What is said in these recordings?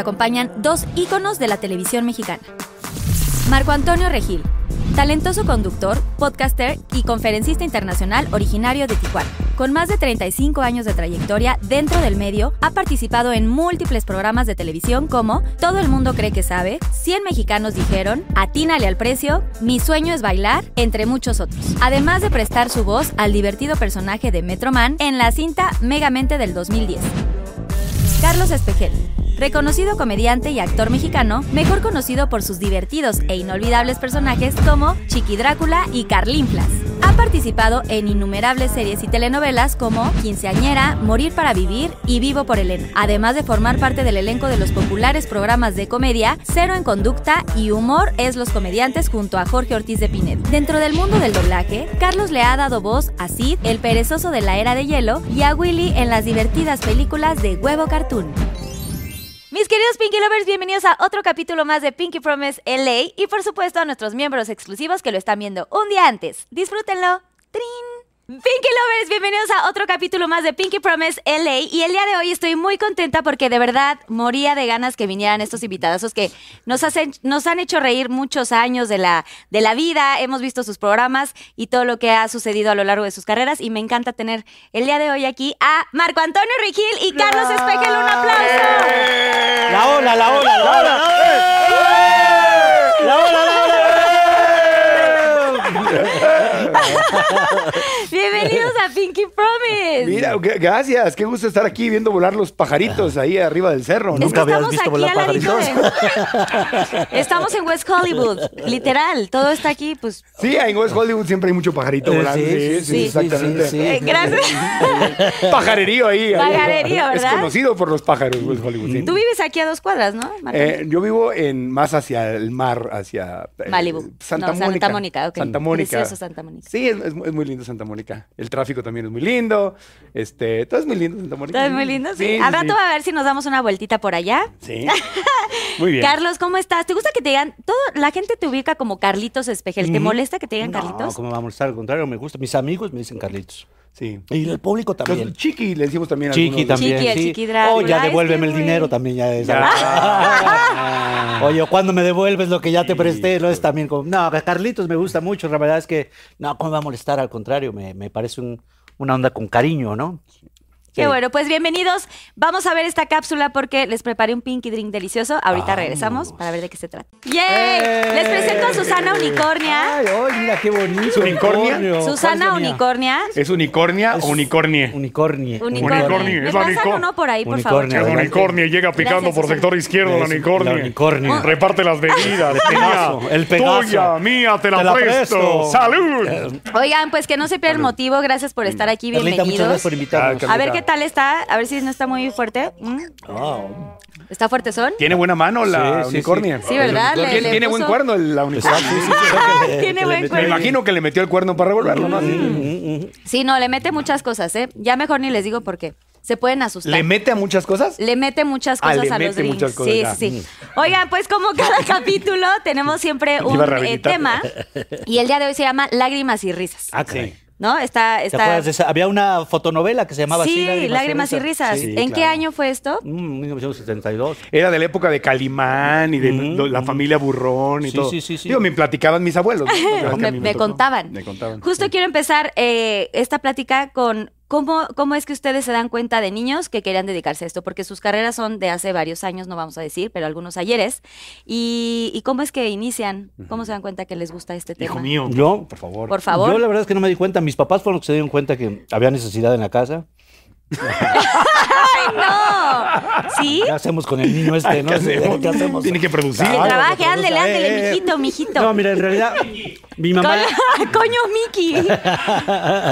Acompañan dos íconos de la televisión mexicana. Marco Antonio Regil, talentoso conductor, podcaster y conferencista internacional originario de Tijuana. Con más de 35 años de trayectoria dentro del medio, ha participado en múltiples programas de televisión como Todo el mundo cree que sabe, 100 mexicanos dijeron, Atínale al precio, Mi sueño es bailar, entre muchos otros. Además de prestar su voz al divertido personaje de Metroman en la cinta Megamente del 2010. Carlos Espejel, reconocido comediante y actor mexicano, mejor conocido por sus divertidos e inolvidables personajes como Chiqui Drácula y Carlinflas. Ha participado en innumerables series y telenovelas como Quinceañera, Morir para Vivir y Vivo por Elena, además de formar parte del elenco de los populares programas de comedia Cero en Conducta y Humor es Los Comediantes junto a Jorge Ortiz de Pinedo. Dentro del mundo del doblaje, Carlos le ha dado voz a Sid, el perezoso de la era de hielo, y a Willy en las divertidas películas de Huevo Cartoon. Mis queridos Pinky Lovers, bienvenidos a otro capítulo más de Pinky Promise LA y por supuesto a nuestros miembros exclusivos que lo están viendo un día antes. Disfrútenlo. ¡Trin! Pinky Lovers, bienvenidos a otro capítulo más de Pinky Promise LA y el día de hoy estoy muy contenta porque de verdad moría de ganas que vinieran estos invitadazos que nos, hacen, nos han hecho reír muchos años de la, de la vida, hemos visto sus programas y todo lo que ha sucedido a lo largo de sus carreras y me encanta tener el día de hoy aquí a Marco Antonio Rigil y Carlos Espejel. ¡Un aplauso! La ola, la ola, la ola. La ola, la ola. Bienvenidos a Pinky Promise. Mira, gracias. Qué gusto estar aquí viendo volar los pajaritos ahí arriba del cerro. Es Nunca habías visto volar pajaritos. de- Estamos en West Hollywood, literal. Todo está aquí, pues. Sí, en West Hollywood siempre hay mucho pajarito Eh, volando. sí, Sí, sí, sí, exactamente. sí, sí. eh, gracias. Pajarerío ahí. Pajarerío, Es ¿verdad? conocido por los pájaros, West Hollywood. sí. Tú vives aquí a dos cuadras, ¿no? Eh, yo vivo en más hacia el mar, hacia eh, Malibu. Santa No, Santa Mónica. Mónica, ok. Santa Mónica. Precioso Santa Mónica. Sí, es, es muy- es muy lindo Santa Mónica. El tráfico también es muy lindo. Este, todo es muy lindo Santa Mónica. Todo es muy lindo, sí. Sí, Al rato sí. va a ver si nos damos una vueltita por allá. Sí. Muy bien. Carlos, ¿cómo estás? ¿Te gusta que te digan? Todo, la gente te ubica como Carlitos Espejel. ¿Te molesta que te digan No, Carlitos? ¿cómo va a molestar? Al contrario, me gusta. Mis amigos me dicen Carlitos. Sí. Y el público también. Los chiqui le decimos también a Chiqui también, Chiqui, sí. Chiqui. Oh, ya Ay, es devuélveme el dinero también ya es. Ya. Oye, ¿cuándo me devuelves lo que ya te presté? No es también como, no, Carlitos me gusta mucho, la verdad es que, no, ¿cómo me va a molestar? Al contrario, me, me parece un- una onda con cariño, ¿no? Qué Sí. bueno, pues bienvenidos. Vamos a ver esta cápsula porque les preparé un pinky drink delicioso. Ahorita regresamos para ver de qué se trata. ¡Yay! Les presento a Susana Unicornia. Ay, ay, mira qué bonito. ¿Es unicornia? unicornio. Susana. Unicornia. ¿Es unicornia Es o unicornie? Unicornie. Unicornia. Unicornio, ¿Me es la pasan uno por ahí, por Unicornia, favor? Es unicornio, llega picando Gracias, por Susana. sector izquierdo la la unicornio. Reparte las bebidas. El Pegaso, el Pegaso. Tuya, mía, te la, Te la presto. presto. ¡Salud! Oigan, pues que no se pierda el motivo. Gracias por estar aquí. Carlita, muchas Bienvenidos. gracias por invitarnos. Ah, A ver qué tal está. A ver si no está muy fuerte. Mm. ¿Está fuerte son? Tiene buena mano la Sí, sí, sí. unicornia. Sí, ¿verdad? Le- Tiene, le tiene buen cuerno el- la unicornia. Tiene buen Me cuerno. imagino que le metió el cuerno para revolverlo, ¿no? Sí, no, le mete muchas cosas, ¿eh? Ya mejor ni les digo por qué. Se pueden asustar. ¿Le mete a muchas cosas? Le mete muchas Ah, cosas le a los mete muchas cosas, sí, ya. sí, sí. Oigan, pues como cada capítulo tenemos siempre un eh, tema y el día de hoy se llama Lágrimas y risas. Ah, caray. ¿No? Está, ¿Te está. acuerdas de esa? Había una fotonovela que se llamaba sí, así, Lágrimas, y risas. Sí, ¿En qué año fue esto? Mm, 1972. Era de la época de Calimán y de lo- la familia Burrón y Sí, todo. sí, sí, sí. Digo, me platicaban mis abuelos. me, contaban. Me contaban. Justo sí. quiero empezar eh, esta plática con cómo, cómo es que ustedes se dan cuenta de niños que querían dedicarse a esto, porque sus carreras son de hace varios años, no vamos a decir, pero algunos ayeres. Y, y cómo es que inician, cómo se dan cuenta que les gusta este tema. Hijo mío, Yo, por favor. Por favor. Yo la verdad es que no me di cuenta. Mis papás fueron los que se dieron cuenta que había necesidad en la casa. ¡Ay, no! ¿Sí? ¿Qué hacemos con el niño este? ¿no? ¿Qué hacemos? ¿Qué hacemos? Tiene que producir. Que trabaje, pues, ándele, eh, ándele, eh. mijito, mijito. No, mira, en realidad, mi mamá... Coño, coño, Mickey.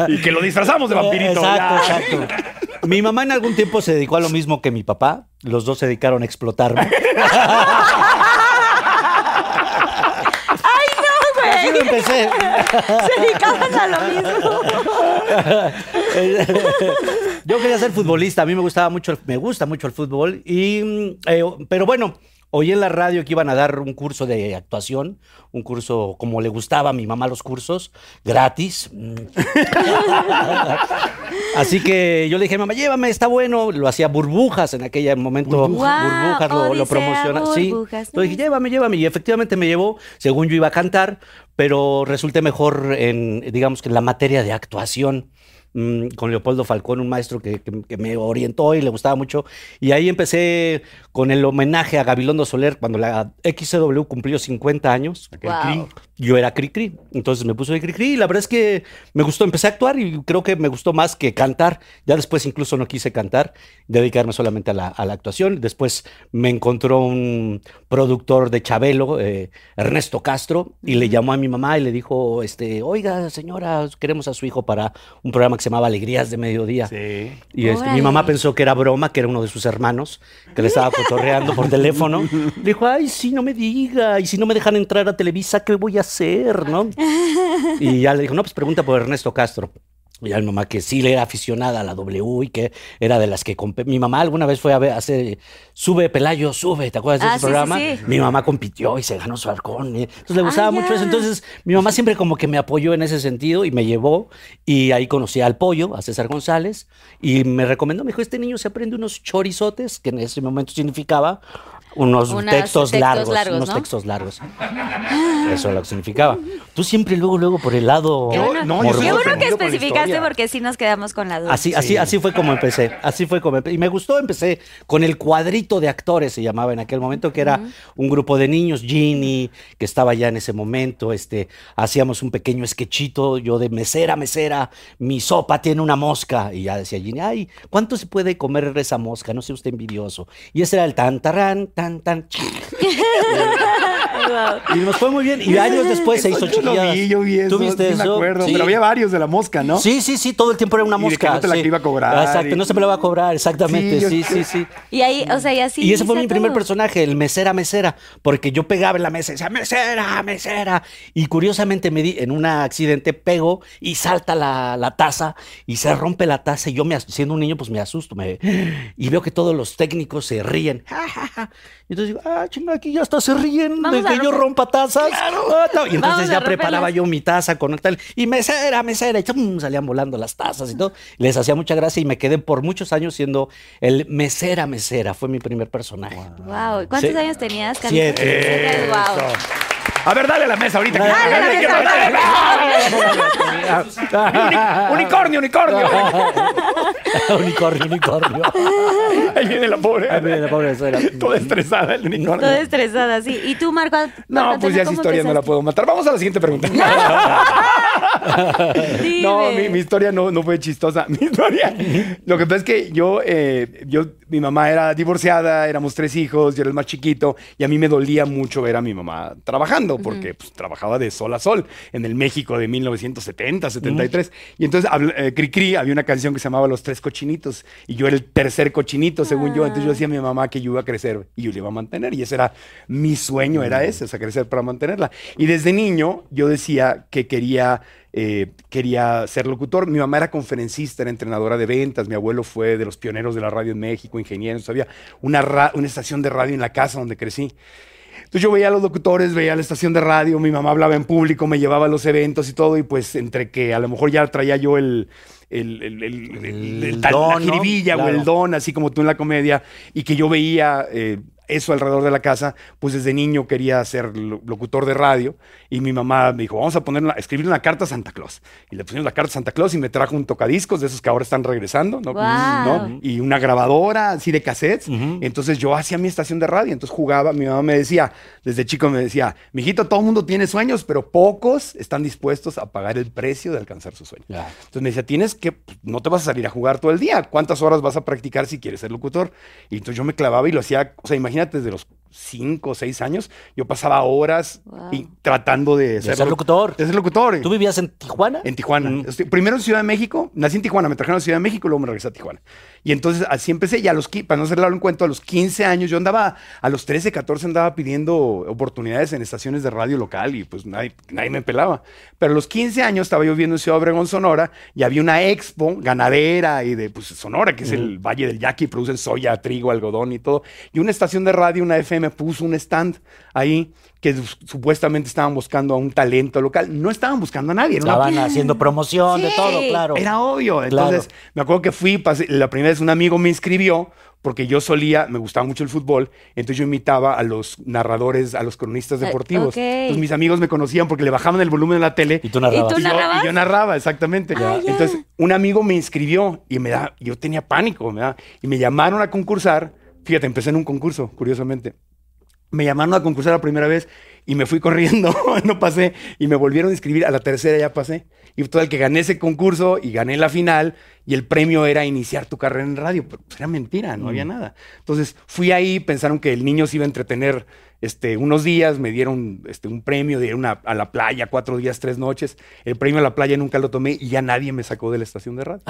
Y que lo disfrazamos de vampirito. Exacto, ya. exacto. Mi mamá en algún tiempo se dedicó a lo mismo que mi papá. Los dos se dedicaron a explotarme. ¡Ay, no, Así güey! empecé. Se dedicaban a lo mismo. Yo quería ser futbolista, a mí me gustaba mucho, me gusta mucho el fútbol, y, mm, eh, pero bueno, oí en la radio que iban a dar un curso de actuación, un curso como le gustaba a mi mamá los cursos, gratis. Así que yo le dije, mamá, llévame, está bueno. Lo hacía burbujas en aquel momento. Burbujas. Burbujas, lo, lo promociona. Sí. Entonces dije, llévame, llévame. Y efectivamente me llevó, según yo iba a cantar, pero resulté mejor en, digamos que en la materia de actuación mm, con Leopoldo Falcón, un maestro que, me orientó y le gustaba mucho. Y ahí empecé con el homenaje a Gabilondo Soler cuando la XCW cumplió 50 años. Yo era Cricri, entonces me puso de Cricri y la verdad es que me gustó, empecé a actuar y creo que me gustó más que cantar. Ya después incluso no quise cantar, dedicarme solamente a la, a la actuación. Después me encontró un productor de Chabelo, eh, Ernesto Castro, y le llamó a mi mamá y le dijo, este, oiga señora, queremos a su hijo para un programa que se llamaba Alegrías de Mediodía. Sí. Y este, mi mamá pensó que era broma, que era uno de sus hermanos, que le estaba cotorreando por teléfono. Dijo, ay, sí, no me diga, y si no me dejan entrar a Televisa, ¿qué voy a hacer? ¿No? Y ya le dijo, no, pues pregunta por Ernesto Castro. Y ya mi mamá que sí le era aficionada a la W y que era de las que mi mamá alguna vez fue a ver hace sube Pelayo sube ¿te acuerdas de Ah, ese sí, programa? sí. Mi mamá compitió y se ganó su halcón y- entonces le gustaba mucho eso entonces mi mamá siempre como que me apoyó en ese sentido y me llevó y ahí conocí al pollo a César González y me recomendó me dijo este niño se aprende unos chorizotes que en ese momento significaba unos textos, textos largos, largos, unos ¿no? textos largos eso es lo que significaba tú siempre luego luego por el lado Yo- Qué no, yo Qué bueno que especificaste porque sí nos quedamos con la duda. Así, así, así fue como empecé. Así fue como empe- Y me gustó, empecé con el cuadrito de actores, se llamaba en aquel momento, que era un grupo de niños, Ginny, que estaba ya en ese momento. Este, hacíamos un pequeño sketchito, yo de mesera, mesera, mi sopa tiene una mosca. Y ya decía Ginny, ay, ¿cuánto se puede comer esa mosca? No sea usted envidioso. Y ese era el tan, tarán, tan, tan. y nos fue muy bien. Y años después se hizo Yo chiquilladas. vi, yo vi eso. ¿Tú viste sí eso? me acuerdo. Sí. Pero había varios de la mosca, ¿no? Sí, sí, sí, todo el tiempo era una Y de que mosca. no te la sí. iba a cobrar Exacto, y- no se me la va a cobrar, exactamente. Sí, Sí, yo- sí, sí. Y ahí, o sea, y así. y ese fue mi primer personaje, el mesera, mesera, porque yo pegaba en la mesa y decía, mesera, mesera. Y curiosamente me di, en un accidente pego y salta la, la taza y se rompe la taza y yo me, siendo un niño pues me asusto me, y veo que todos los técnicos se ríen. Y entonces digo, ah, chinga, aquí ya hasta se ríen Vamos de que yo rompa tazas. Ah. Y entonces Vamos ya preparaba yo mi taza con tal y mesera, mesera y ¡tum! salían volando las tazas y todo. Les hacía mucha gracia y me quedé por muchos años siendo el mesera, mesera. Fue mi primer personaje. Wow. ¿Cuántos Sí. años tenías. Siete, Wow. A ver, dale a la mesa ahorita. Dale Dale, Uni- Unicornio, unicornio. unicornio, unicornio. Ahí viene la pobre. Ay, mira, la pobre mesera. Toda estresada el unicornio. Toda estresada, sí. ¿Y tú, Marco? No, Marco pues ya esa historia no la puedo matar. Vamos a la siguiente pregunta. No, mi, mi historia no, no fue chistosa. Mi historia. Lo que pasa es que yo, eh, yo, mi mamá era divorciada, éramos tres hijos, yo era el más chiquito, y a mí me dolía mucho ver a mi mamá trabajando, porque pues, trabajaba de sol a sol en el México de 1970, 73. Y entonces, eh, Cri Cri, había una canción que se llamaba Los Tres Cochinitos, y yo era el tercer cochinito, según yo. Entonces yo decía a mi mamá que yo iba a crecer y yo le iba a mantener, y ese era mi sueño, era ese, o sea, crecer para mantenerla. Y desde niño yo decía que quería eh, quería ser locutor. Mi mamá era conferencista, era entrenadora de ventas. Mi abuelo fue de los pioneros de la radio en México, ingeniero. Entonces, había una, una estación de radio en la casa donde crecí. Entonces yo veía a los locutores, veía la estación de radio, mi mamá hablaba en público, me llevaba a los eventos y todo, y pues entre que a lo mejor ya traía yo el, el, el- el- el- el- don, la ¿no? jiribilla o el Claro. don, así como tú en la comedia, y que yo veía eh, eso alrededor de la casa, pues desde niño quería ser lo- locutor de radio, y mi mamá me dijo, vamos a poner una, escribir una carta a Santa Claus. Y le pusimos la carta a Santa Claus y me trajo un tocadiscos de esos que ahora están regresando, ¿no? Y una grabadora así de cassettes. Entonces yo hacía mi estación de radio, entonces jugaba, mi mamá me decía, desde chico me decía, mijito, todo el mundo tiene sueños, pero pocos están dispuestos a pagar el precio de alcanzar su sueño. Ya. Entonces me decía, tienes que, pues, no te vas a salir a jugar todo el día. ¿Cuántas horas vas a practicar si quieres ser locutor? Y entonces yo me clavaba y lo hacía, o sea, imagínate, desde los cinco o seis años, yo pasaba horas Wow. y- tratando de, ser locutor. De ser locutor. ¿Tú vivías en Tijuana? En Tijuana. Mm. Primero en Ciudad de México, nací en Tijuana, me trajeron a Ciudad de México y luego me regresé a Tijuana. Y entonces así empecé, y a los, para no hacer largo en cuento, a los 15 años, yo andaba, a los 13, 14 andaba pidiendo oportunidades en estaciones de radio local y pues nadie, nadie me pelaba. Pero a los 15 años estaba yo viviendo en Ciudad Obregón, Sonora, y había una expo ganadera y de pues, Sonora, que es el Valle del Yaqui, producen soya, trigo, algodón y todo. Y una estación de radio, una FM, puso un stand ahí que su- supuestamente estaban buscando a un talento local. No estaban buscando a nadie, una Estaban haciendo promoción de todo, claro. era obvio. Claro. Entonces, me acuerdo que fui, pasé- la primera vez un amigo me inscribió porque yo solía, me gustaba mucho el fútbol, entonces yo imitaba a los narradores, a los cronistas Eh, deportivos. Entonces mis amigos me conocían porque le bajaban el volumen de la tele. Y tú narrabas. ¿Y tú Y yo, narrabas? y yo narraba, exactamente. Ah. Entonces, un amigo me inscribió y me da, yo tenía pánico, me da, y me llamaron a concursar. Fíjate, empecé en un concurso, curiosamente. Me llamaron a concursar la primera vez y me fui corriendo, no pasé, y me volvieron a inscribir, a la tercera ya pasé. Y total que gané ese concurso y gané la final y el premio era iniciar tu carrera en radio, pero pues, era mentira, no había nada. Entonces fui ahí, pensaron que el niño se iba a entretener este, unos días, me dieron este, un premio de ir una- a la playa cuatro días, tres noches. El premio a la playa nunca lo tomé y ya nadie me sacó de la estación de radio.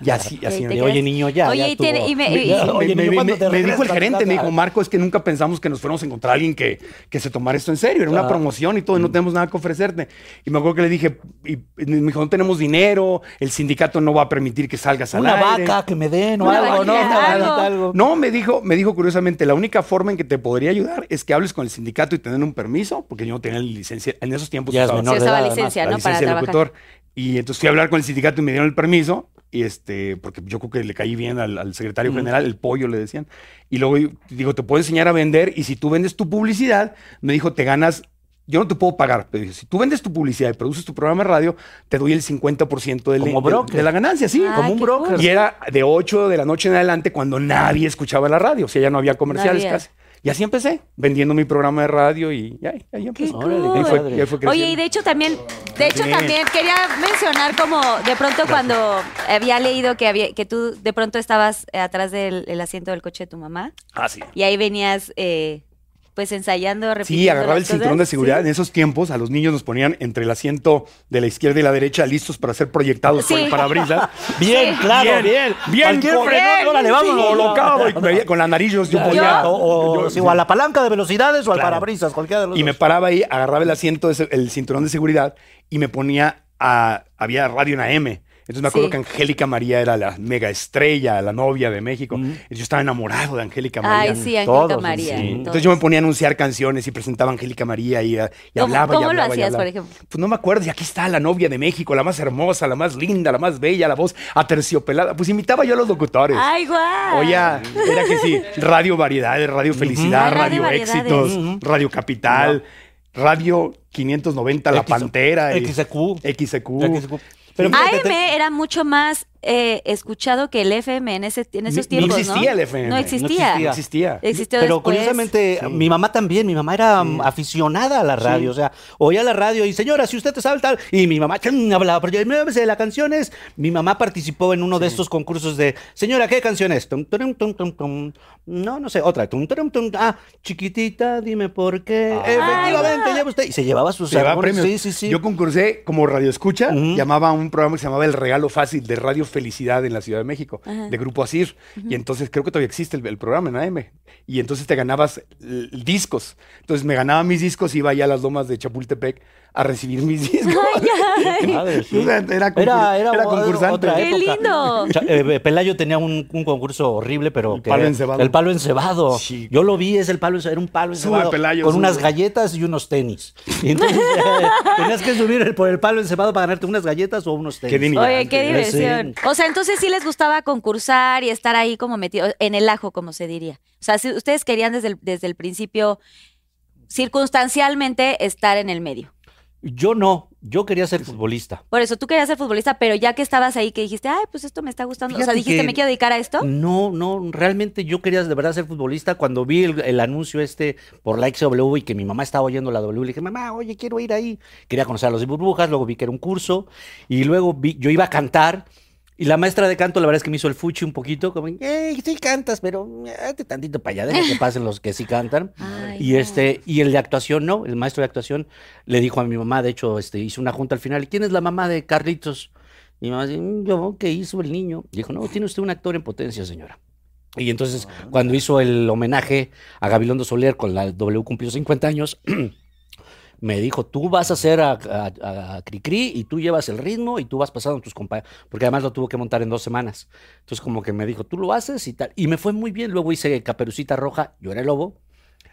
Y así, así Y, oye, niño, ya. Oye, ya y tiene- y me- y- oye, me, niño, me- ¿cuándo me- dijo el a gerente, me dijo, Marco, es que nunca pensamos que nos fuéramos a encontrar a alguien que, que se tomara esto en serio. Era una Ah. promoción y todo, y no tenemos nada que ofrecerte. Y me acuerdo que le dije, y, me dijo, no tenemos dinero, el sindicato no va a permitir que salgas al Una aire". vaca que me den o algo, ¿no? algo. No, me dijo, me dijo curiosamente, la única forma en que te podría ayudar es que hables con el sindicato y tener un permiso, porque yo no tenía licencia. En esos tiempos Ya es menor Sí, edad, licencia, ¿no? Para licencia trabajar. locutor. Y entonces fui a hablar con el sindicato y me dieron el permiso. Y este, porque yo creo que le caí bien al, al secretario general, el pollo le decían. Y luego digo, te puedo enseñar a vender. Y si tú vendes tu publicidad, me dijo, te ganas. Yo no te puedo pagar, pero dije, si tú vendes tu publicidad y produces tu programa de radio, te doy el 50% del- Como de, broker. de la ganancia, sí. Ah, como un broker. cool. Y era de 8 de la noche en adelante cuando nadie escuchaba la radio. O sea, ya no había comerciales casi. Y así empecé, vendiendo mi programa de radio y ya, ahí empecé. Cool. Ahí fue- ahí fue Oye, y de hecho también, de hecho Sí. también quería mencionar como de pronto cuando había leído que había, que tú de pronto estabas atrás del el asiento del coche de tu mamá Ah, sí. y ahí venías eh, pues ensayando, repitiendo Sí, agarraba el cinturón de seguridad. Sí. En esos tiempos a los niños nos ponían entre el asiento de la izquierda y la derecha listos para ser proyectados por el parabrisas. Bien, Sí. claro, bien. bien. Cualquier con- frenón, órale, vámonos. colocado y con la nariz yo, Ya, podía- ya, O, o- yo- sí, o a la palanca de velocidades o al parabrisas, cualquiera de los Y me paraba ahí, agarraba el asiento, el cinturón de seguridad y me ponía a. Había radio en AM. Entonces me acuerdo Sí. que Angélica María era la mega estrella, la novia de México. Y Yo estaba enamorado de Angélica María. Ay, sí, Angélica María. sí. todos. Entonces yo me ponía a anunciar canciones y presentaba a Angélica María y, y ¿Cómo- hablaba. y cómo lo hablaba hacías, hablaba. por ejemplo? Pues no me acuerdo. Y aquí está la novia de México, la más hermosa, la más linda, la más bella, la voz aterciopelada. Pues imitaba yo a los locutores. Ay, guau. Oye, era que sí, Radio Variedades, Radio Felicidad, Ah, Radio. Éxitos. Radio Capital, Radio 590, La X- Pantera. XQ. XQ. Pero fíjate, AM te- era mucho más eh, escuchado que el FM en, ese, en esos no tiempos, ¿no? existía el FM. No No existía. No existía. Existió Pero después. curiosamente, mi mamá también, mi mamá era mm, aficionada a la radio, o sea, oía la radio y señora, si usted te sabe tal, y mi mamá chum, hablaba, pero yo me sé la canción es, mi mamá participó en uno de estos concursos de, señora, ¿qué canción es? Tum, turum, tum, tum, tum. No, no sé, otra, tum, turum, tum. ah, chiquitita, dime por qué, efectivamente, guau. lleva usted, y se llevaba sus Se llevaba premios. sí, sí, sí. Yo concursé como radio escucha, llamaba a un programa que se llamaba El Regalo Fácil de Radio Felicidad en la Ciudad de México, de Grupo Asir. Y entonces creo que todavía existe el, el programa en AM. Y entonces te ganabas discos. Entonces me ganaba mis discos y iba allá a las lomas de Chapultepec a recibir mis discos. Ay, sí. Era, Era, era, era concursante. otra ¡Qué época. lindo! Eh, Pelayo tenía un, un concurso horrible, pero El que palo encebado. El palo encebado. Sí. Yo lo vi, es el palo, era un palo Sube, encebado Pelayo, con sube. unas galletas y unos tenis. Y entonces eh, tenías que subir el- por el palo encebado para ganarte unas galletas o unos tenis. Qué. Oye, qué Sí. diversión. O sea, entonces sí les gustaba concursar y estar ahí como metido en el ajo, como se diría. O sea, si ustedes querían desde el, desde el principio circunstancialmente estar en el medio. Yo no. Yo quería ser futbolista. Por eso tú querías ser futbolista, pero ya que estabas ahí, que dijiste, ay, pues esto me está gustando. o sea, dijiste, que- me quiero dedicar a esto. No, no, realmente yo quería de verdad ser futbolista. Cuando vi el, el anuncio este por la XW y que mi mamá estaba oyendo la W, le dije, mamá, oye, quiero ir ahí. Quería conocer a los de burbujas, luego vi que era un curso y luego vi, yo iba a cantar. Y la maestra de canto, la verdad es que me hizo el fuchi un poquito, como, hey, sí cantas, pero hazte tantito para allá, deja que pasen los que sí cantan. Ay, y no. este, y el de actuación, no, el maestro de actuación le dijo a mi mamá, de hecho, este, hizo una junta al final, ¿quién es la mamá de Carlitos? Y mi mamá dice, "Mm, yo, ¿qué hizo el niño? Y dijo, no, tiene usted un actor en potencia, señora. Y entonces, cuando hizo el homenaje a Gabilondo Soler con la W cumplió 50 años, me dijo, tú vas a hacer a, a, a Cricri y tú llevas el ritmo y tú vas pasando tus compañeros, porque además lo tuvo que montar en dos semanas. Entonces como que me dijo, tú lo haces y tal. Y me fue muy bien, luego hice Caperucita Roja, yo era el lobo,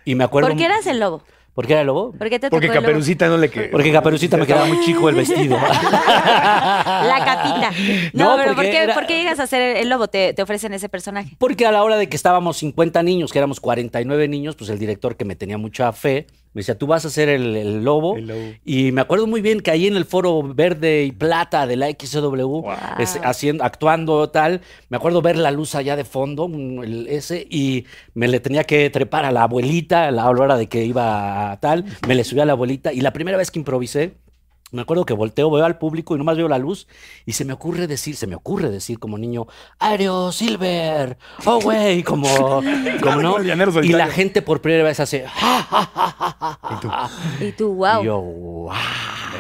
y me acuerdo... ¿Por qué eras el lobo? ¿Por qué era el lobo? ¿Por qué te Porque tocó el lobo? Caperucita no le que Porque Caperucita me quedaba muy chico el vestido. La capita. No, No, pero ¿por qué, era- por qué llegas a ser el, el lobo? Te, te ofrecen ese personaje. Porque a la hora de que estábamos 50 niños, que éramos 49 niños, pues el director que me tenía mucha fe, me decía, tú vas a ser el, el lobo. El lobo. Y me acuerdo muy bien que ahí en el foro verde y plata de la XW, es- haciendo, actuando tal, me acuerdo ver la luz allá de fondo, un- el- ese, y me le tenía que trepar a la abuelita a la hora de que iba tal, me le subí a la abuelita, y la primera vez que improvisé, me acuerdo que volteo, veo al público y nomás veo la luz y se me ocurre decir, se me ocurre decir como niño, Aereo Silver, oh güey, como, como no. Y la gente por primera vez hace, "Ja, ja, ja, ja, ja, ja, ja". Y tú, wow. Y yo, wow,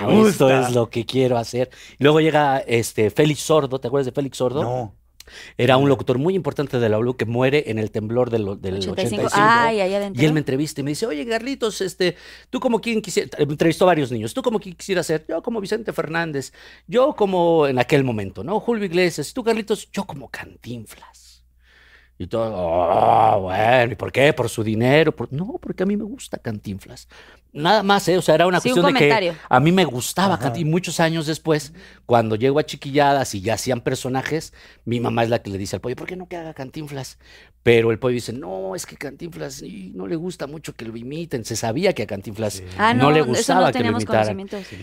Me esto es lo que quiero hacer. Y luego llega este Félix Sordo, ¿te acuerdas de Félix Sordo? No. Era un locutor muy importante de la W que muere en el temblor del, del 85. 85. Ay, ahí adentro. Y él me entrevista y me dice, oye, Carlitos, este, tú como quien quisiera, me entrevistó a varios niños, tú como quien quisiera ser, yo como Vicente Fernández, yo como en aquel momento, ¿no? Julio Iglesias, tú Carlitos, yo como Cantinflas. Y todo, "Oh, bueno, ¿y por qué? ¿Por su dinero? Por- No, porque a mí me gusta Cantinflas. Nada más, ¿eh? O sea, era una Sí, un cuestión de que a mí me gustaba Cantinflas. Y muchos años después, cuando llego a Chiquilladas y ya hacían personajes, mi mamá es la que le dice al pollo, ¿por qué no que haga Cantinflas? Pero el pollo dice, no, es que Cantinflas y no le gusta mucho que lo imiten. Se sabía que a Cantinflas Ah, no, le gustaba no que lo imitaran.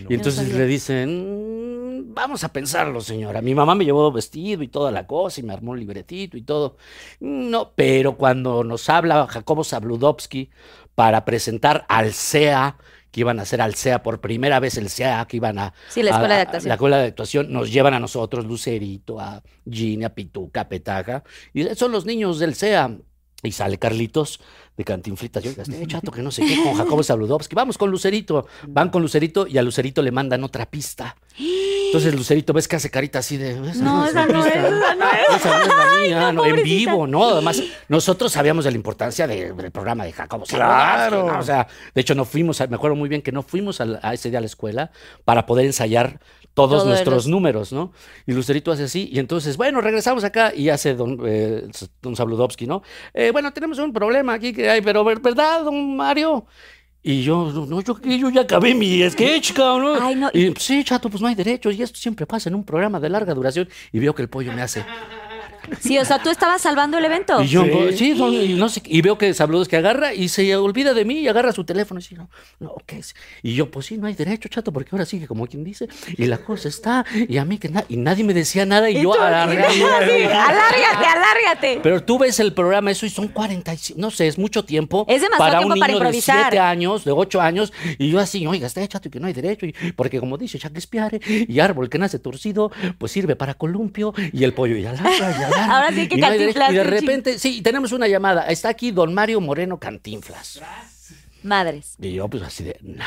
Y entonces le dicen, "Mm, vamos a pensarlo, señora. Mi mamá me llevó vestido y toda la cosa y me armó un libretito y todo. "Mm, No, pero cuando nos habla Jacobo Zabludovsky para presentar al CEA, que iban a hacer al CEA por primera vez el CEA, que iban a... Sí, la escuela a- de actuación. La escuela de actuación, nos llevan a nosotros, Lucerito, a Ginny, a Pituca, a Petaja, y son los niños del CEA. Y sale Carlitos de Cantinflitas. Yo digo, este chato que no sé qué, con Jacobo Zabludovsky. Vamos con Lucerito. Van con Lucerito y a Lucerito le mandan otra pista. Entonces Lucerito ves que hace carita así de. "Esa No, es esa no es, pista. esa no es". Esa no es la mía, no, en vivo, ¿no? Además, nosotros sabíamos de la importancia de- del programa de Jacobo Claro. ¿no? O sea, de hecho, no fuimos, a- me acuerdo muy bien que no fuimos al- a, ese día a la escuela para poder ensayar todos nuestros los- números, ¿no? Y Lucerito hace así, y entonces, bueno, regresamos acá y hace don, eh, don Zabludovsky, ¿no? Eh, bueno, tenemos un problema aquí que hay, pero ver- ¿verdad, don Mario? Y yo, no, yo, yo ya acabé mi sketch, cabrón. Ay, no, Y sí, chato, pues no hay derecho. Y esto siempre pasa en un programa de larga duración. Y veo que el pollo me hace. Sí, o sea, tú estabas salvando el evento. Y yo, Sí. sí, y, no sé, y veo que Sabludos que agarra y se olvida de mí y agarra su teléfono. Y, dice, no, no, ok. y yo, pues sí, no hay derecho, chato, porque ahora sigue como quien dice. Y la cosa está. Y a mí que na- y nadie me decía nada. Y, Y yo. Sí, alárgate, alárgate. Pero tú ves el programa, eso y son 45, no sé, es mucho tiempo. Es demasiado para tiempo un para niño de improvisar. 7 años, de 8 años, y yo así, oiga, está chato y que no hay derecho, y- porque como dice Shakespeare, y árbol que nace torcido, pues sirve para columpio, y el pollo, y alarga, Ahora sí que y no. Cantinflas, Y de repente, sí, tenemos una llamada, está aquí don Mario Moreno Cantinflas. Madres. Y yo, pues así de, no.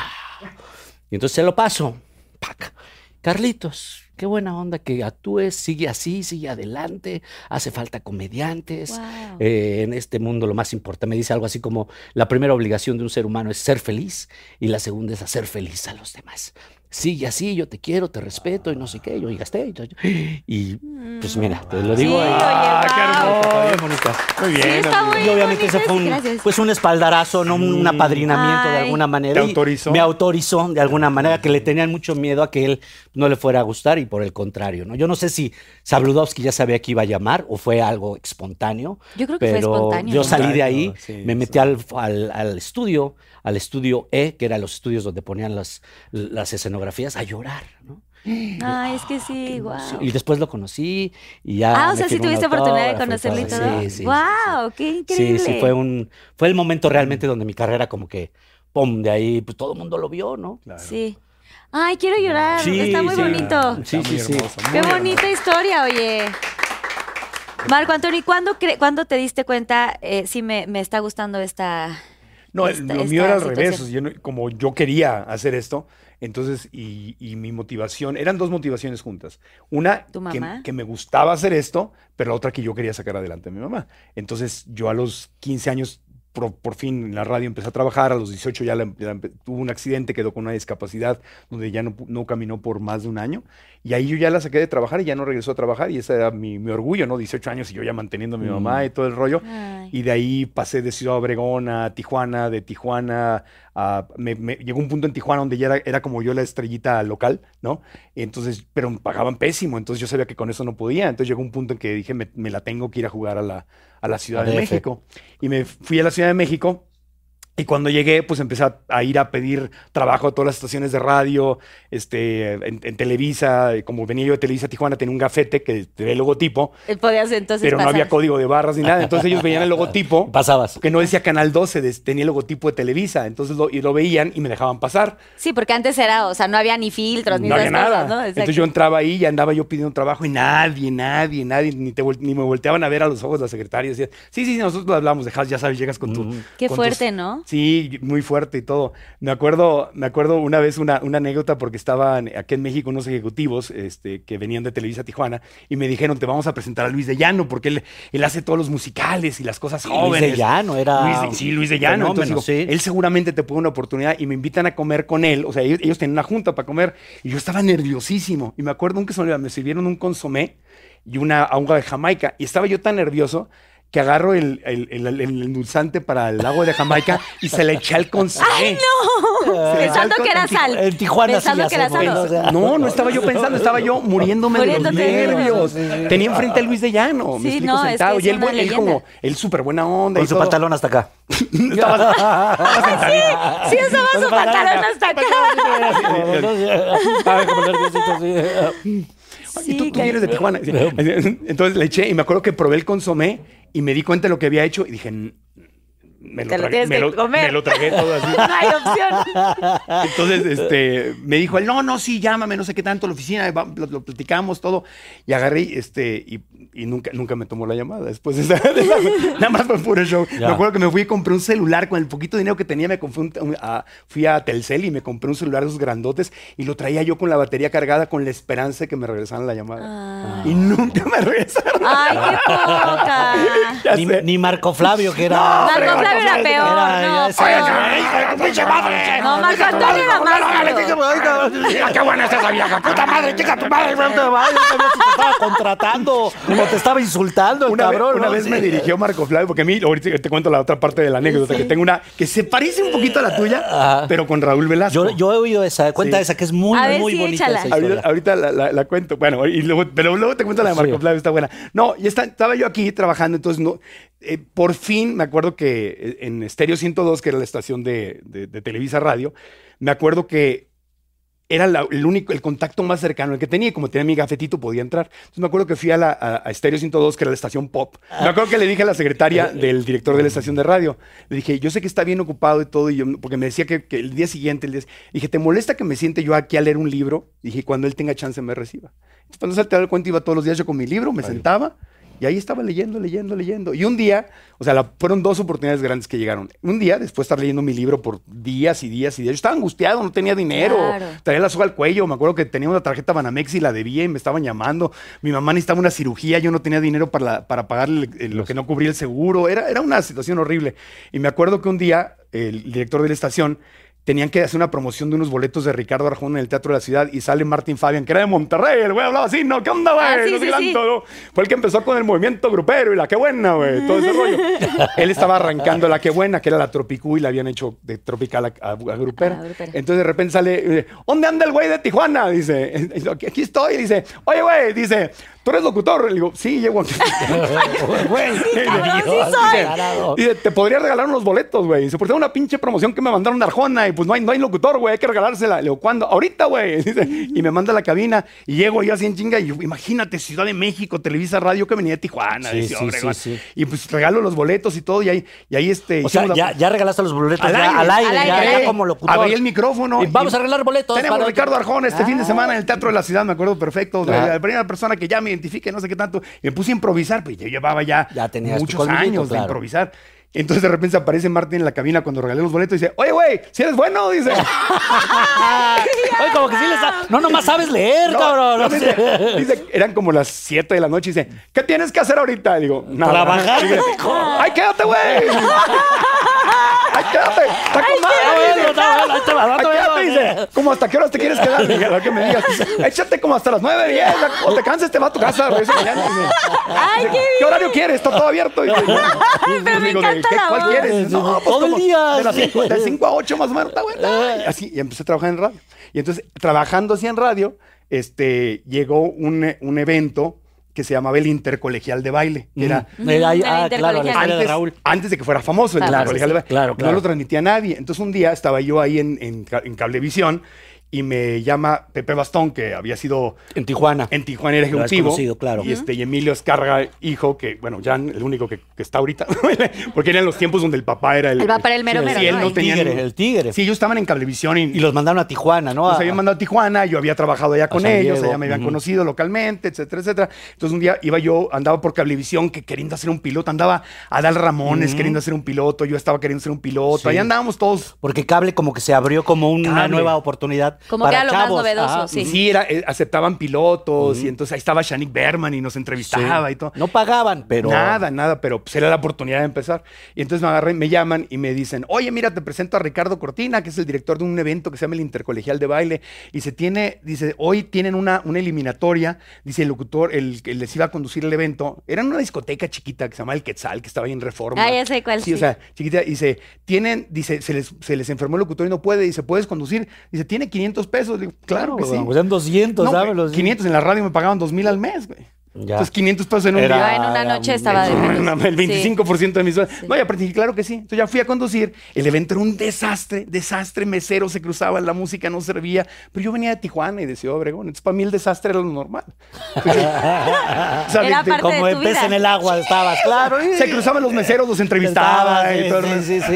Y entonces se lo paso. Pac. Carlitos, qué buena onda que actúes, sigue así, sigue adelante, hace falta comediantes. Wow. Eh, en este mundo lo más importante, me dice algo así como, la primera obligación de un ser humano es ser feliz y la segunda es hacer feliz a los demás. Sigue así, yo te quiero, te respeto y no sé qué, yo oigaste. Y pues mira, te lo digo. Sí, y- oye, Ah, qué hermoso. Está bien bonita. Muy bien. Sí, está amigo. muy Y obviamente bonito, ese fue un, pues un espaldarazo, ¿no? un apadrinamiento de alguna manera. ¿Te Y autorizó? Me autorizó de alguna manera que le tenían mucho miedo a que él no le fuera a gustar y por el contrario, ¿no? Yo no sé si Sabludowski ya sabía que iba a llamar o fue algo espontáneo. Yo creo que fue pero espontáneo, Yo salí de ahí, sí, me metí al, al- al estudio, al estudio E, que eran los estudios donde ponían las, las escenografías a llorar, ¿no? Ay, es que sí, wow. Y después lo conocí y ya. Ah, o sea, sí tuviste oportunidad de conocerlo y todo. Sí, sí, wow, sí. qué increíble. Sí, sí, fue un, fue el momento realmente donde mi carrera como que, pum, de ahí, pues todo el mundo lo vio, ¿no? Claro. Sí. Ay, quiero llorar. Sí, Está muy sí. bonito. Sí, sí, sí. Qué hermoso. bonita historia, oye. Marco Antonio, ¿y cuándo, cre- cuándo te diste cuenta eh, si me, me está gustando esta... No, esta- lo mío era al situación? revés. yo no- como yo quería hacer esto, entonces, y, y mi motivación, eran dos motivaciones juntas. Una, ¿Tu que, que me gustaba hacer esto, pero la otra que yo quería sacar adelante a mi mamá. Entonces, yo a los 15 años, por, por fin en la radio empecé a trabajar, a los 18 ya, la- ya tuvo un accidente, quedó con una discapacidad, donde ya no, no caminó por más de un año. Y ahí yo ya la saqué de trabajar y ya no regresó a trabajar. Y ese era mi, mi orgullo, ¿no? 18 años y yo ya manteniendo a mi mamá y todo el rollo. Ay. Y de ahí pasé de Ciudad Obregón a Tijuana, de Tijuana a... Me, me- llegó un punto en Tijuana donde ya era, era como yo la estrellita local, ¿no? Entonces, pero me pagaban pésimo, entonces yo sabía que con eso no podía. Entonces llegó un punto en que dije, me, me la tengo que ir a jugar a la, a la Ciudad A de. México. Y me fui a la Ciudad de México. Y cuando llegué, pues empecé a, a ir a pedir trabajo a todas las estaciones de radio, este, en, en Televisa, y como venía yo de Televisa a Tijuana, tenía un gafete que tenía el logotipo, Eh, Podías entonces pero no había código de barras ni nada. Entonces ellos veían el logotipo, Pasabas. que no decía Canal 12, des- tenía el logotipo de Televisa. Entonces lo, y lo veían y me dejaban pasar. Sí, porque antes era, o sea, no había ni filtros, ni No había nada. cosas, ¿no? Exacto. Entonces yo entraba ahí y andaba yo pidiendo trabajo y nadie, nadie, nadie, ni, te ni me volteaban a ver a los ojos la secretaria. Sí, sí, sí, nosotros hablamos de House, ya sabes, llegas con tu... Mm. Qué con fuerte, tus- ¿no? Sí, muy fuerte y todo. Me acuerdo, me acuerdo una vez una, una anécdota porque estaban aquí en México unos ejecutivos este, que venían de Televisa Tijuana y me dijeron, te vamos a presentar a Luis de Llano porque él, él hace todos los musicales y las cosas Luis jóvenes. de Llano era Luis de- sí, Luis de Llano. Entonces digo, sí. él seguramente te pone una oportunidad y me invitan a comer con él. O sea, ellos, ellos tenían una junta para comer y yo estaba nerviosísimo. Y me acuerdo que me olvida, me sirvieron un consomé y una agua de Jamaica. Y estaba yo tan nervioso que agarro el, el, el- el endulzante para el agua de Jamaica y se le eché al consomé. ¡Ay, no! Le Pensando que era sal. En Tijuana sí Pensando que era sal. ¿no? O sea, No, no estaba yo pensando, estaba yo muriéndome de los nervios. Tenía enfrente a Luis de Llano, Sí, me explico no, es que sentado. es y él, él como, él súper buena onda. y Con su todo. pantalón hasta acá. Estaba- estaba sentadito. Sí, usaba su pantalón hasta acá. Ay, como nerviosito, sí. y tú, tú vienes de Tijuana. Entonces le eché y me acuerdo que probé el consomé y me di cuenta de lo que había hecho y dije, "N- me lo, tragué, me lo- comer. me lo tragué todo así. No hay opción. Entonces, este, me dijo él, no, no, sí, llámame, no sé qué tanto la oficina, lo, lo platicamos todo. Y agarré, este, y, y nunca, nunca me tomó la llamada después de esa, de esa- nada más fue puro show. Ya. Me acuerdo que me fui y compré un celular con el poquito dinero que tenía, me compré un- un- a- fui a Telcel y me compré un celular de esos grandotes y lo traía yo con la batería cargada con la esperanza de que me regresaran la llamada. Y nunca me regresaron. Ay, qué poca. Ni, ni Marco Flavio, que era. Marco Flavio era peor, no. ese- Oye, hijo de tu pinche madre! No, Marco Antonio era más qué buena es esa vieja, puta madre, chica tu madre. Te estaba contratando te estaba insultando el Una, cabrón. vez, una ¿no? vez Sí. me dirigió Marco Flavio, porque a mí, ahorita te cuento la otra parte de la anécdota, que tengo una que se parece un poquito a la tuya, Ajá. pero con Raúl Velasco. Yo, yo he oído esa, cuenta Sí. esa que es muy, A ver, muy sí, bonita. échala. esa historia. Ahorita, ahorita la, la- la cuento. Bueno, y luego, pero luego te cuento la de Marco Sí. Flavio, está buena. No, y está- estaba yo aquí trabajando, entonces no, eh, por fin me acuerdo que eh, en Estéreo 102, que era la estación de, de- de Televisa Radio, me acuerdo que era la- el único, el contacto más cercano el que tenía, y como tenía mi gafetito podía entrar. Entonces me acuerdo que fui a, la, a, a Estéreo 102, que era la estación pop. Me acuerdo que le dije a la secretaria del director de la estación de radio, le dije, yo sé que está bien ocupado y todo, y yo, porque me decía que, que el día siguiente, el día, dije, ¿te molesta que me siente yo aquí a leer un libro? Dije, cuando él tenga chance me reciba. Entonces, cuando se te da cuenta, iba todos los días yo con mi libro, me sentaba. Y ahí estaba leyendo, leyendo, leyendo. Y un día, o sea, la- fueron dos oportunidades grandes que llegaron. Un día, después de estar leyendo mi libro por días y días y días, yo estaba angustiado, no tenía dinero, Claro. traía la soga al cuello. Me acuerdo que tenía una tarjeta Banamex y la debía y me estaban llamando. Mi mamá necesitaba una cirugía, yo no tenía dinero para, la- para pagarle lo que no cubría el seguro. Era, era una situación horrible. Y me acuerdo que un día, el director de la estación tenían que hacer una promoción de unos boletos de Ricardo Arjona en el Teatro de la Ciudad y sale Martín Fabian, que era de Monterrey, el güey hablaba así, ¿no? ¿Qué onda, güey? Ah, sí, no sí, sí. Fue el que empezó con el movimiento grupero y la que buena, güey, todo ese rollo. Él estaba arrancando la que buena, que era la Tropicú y la habían hecho de tropical a, a- a grupera. Ah, grupera. Entonces de repente sale, eh, ¿dónde anda el güey de Tijuana? Dice, aquí estoy, dice, oye, güey, dice, ¿tú eres locutor? Le digo, sí, llego aquí. Güey, sí descarado. Dice, te podría regalar unos boletos, güey. Dice, porque tengo una pinche promoción que me mandaron de Arjona y pues no hay, no hay locutor, güey, hay que regalársela. Le digo, ¿cuándo? Ahorita, güey. Y me manda a la cabina y llego yo así en chinga y yo, imagínate, Ciudad de México, Televisa Radio que venía de Tijuana. Sí, dice, sí, sí, sí. Y pues regalo los boletos y todo y ahí, y ahí este... O sea, la- ya, ya regalaste los boletos Al ya aire, al aire, al ya, aire. ya como locutor. Abrí el micrófono. Y vamos a arreglar boletos Tenemos para- Ricardo Arjona este fin de Ah. semana en el Teatro de la Ciudad, me acuerdo perfecto. Claro. La primera persona que ya me identifique, no sé qué tanto. Y me puse a improvisar, pues yo llevaba ya, Ya muchos años de improvisar. Entonces de repente aparece Martín en la cabina cuando regalé los boletos y dice, oye, güey, si eres bueno, dice. Oye, como que sí les sa- No, nomás sabes leer, No, cabrón. no, dice, dice, eran como las 7 de la noche y dice, ¿qué tienes que hacer ahorita? digo, nada. Trabajar, Dice, ¡Ay, quédate, güey! ¡Ay, quédate! ¡Está con madre! Quédate, dice. ¿Cómo hasta qué horas te quieres quedar? Dije, a ver que me digas. Échate como hasta las 9, 10. O te canses, te va a tu casa. regresa mañana. Ay, qué ¿Qué horario quieres? Está todo abierto. Dice, pero me digo, encanta ¿qué- la ¿Cuál voz. quieres? No, pues Todo el día. De las 5 de cinco a 8 más o menos. Está. Y así, y empecé a trabajar en radio. Y entonces, trabajando así en radio, este, llegó un, un evento que se llamaba el Intercolegial de Baile. Que era Mm, ah, claro, historia de antes, Raúl. antes de que fuera famoso el Claro, Intercolegial de Baile. claro, claro. No lo transmitía nadie. Entonces un día estaba yo ahí en, en Cablevisión y me llama Pepe Bastón, que había sido En Tijuana. en Tijuana era ejecutivo. conocido, claro. Y, este, y Emilio Escarga, hijo, que, bueno, ya el único que, que está ahorita, porque eran los tiempos donde el papá era el... El papá era el mero sí, mero, él ¿no? no El tenía tigre, ni- el tigre. Sí, ellos estaban en Cablevisión y, Y los mandaron a Tijuana, ¿no? nos A- habían mandado a Tijuana, yo había trabajado allá con ellos, allá me habían conocido localmente, etcétera, etcétera. Entonces un día iba yo, andaba por Cablevisión que queriendo hacer un piloto, andaba Adal Ramones queriendo hacer un piloto, yo estaba queriendo ser un piloto, Sí. ahí andábamos todos. Porque cable como que se abrió como una Cable. nueva oportunidad. Como que para era lo más novedoso, sí. Sí, era, eh, aceptaban pilotos y entonces ahí estaba Shanik Berman y nos entrevistaba y todo. No pagaban, pero. Nada, nada, pero pues era la oportunidad de empezar. Y entonces me agarré, me llaman y me dicen, oye, mira, te presento a Ricardo Cortina, que es el director de un evento que se llama el Intercolegial de Baile. Y se tiene, dice, hoy tienen una, una eliminatoria, dice el locutor, el que les iba a conducir el evento. Era en una discoteca chiquita que se llama El Quetzal, que estaba ahí en Reforma. Ah, ya sé cuál, Sí, o sea, chiquita. Y dice, tienen, dice, se les, se les enfermó el locutor y no puede. Dice, ¿puedes conducir? Dice, tiene 500 pesos. Digo, claro que sí. Eran 200, No, ¿sabes? güey, Los- 500 en la radio me pagaban 2000 al mes, güey. Ya. Entonces 500 pesos en un Era- día. En una noche estaba de menos. el Sí. 25% de mis sueldos. No, y dije, claro que sí. Entonces ya fui a conducir. El evento era un desastre, desastre. Mesero se cruzaba, la música no servía. Pero yo venía de Tijuana y de Ciudad Obregón. Entonces para mí el desastre era lo normal. O sea, de- Era de- parte Como de pez vida. en el agua estabas, claro. y- se cruzaban los meseros, los entrevistaba. Estaba, y, todo sí, sí,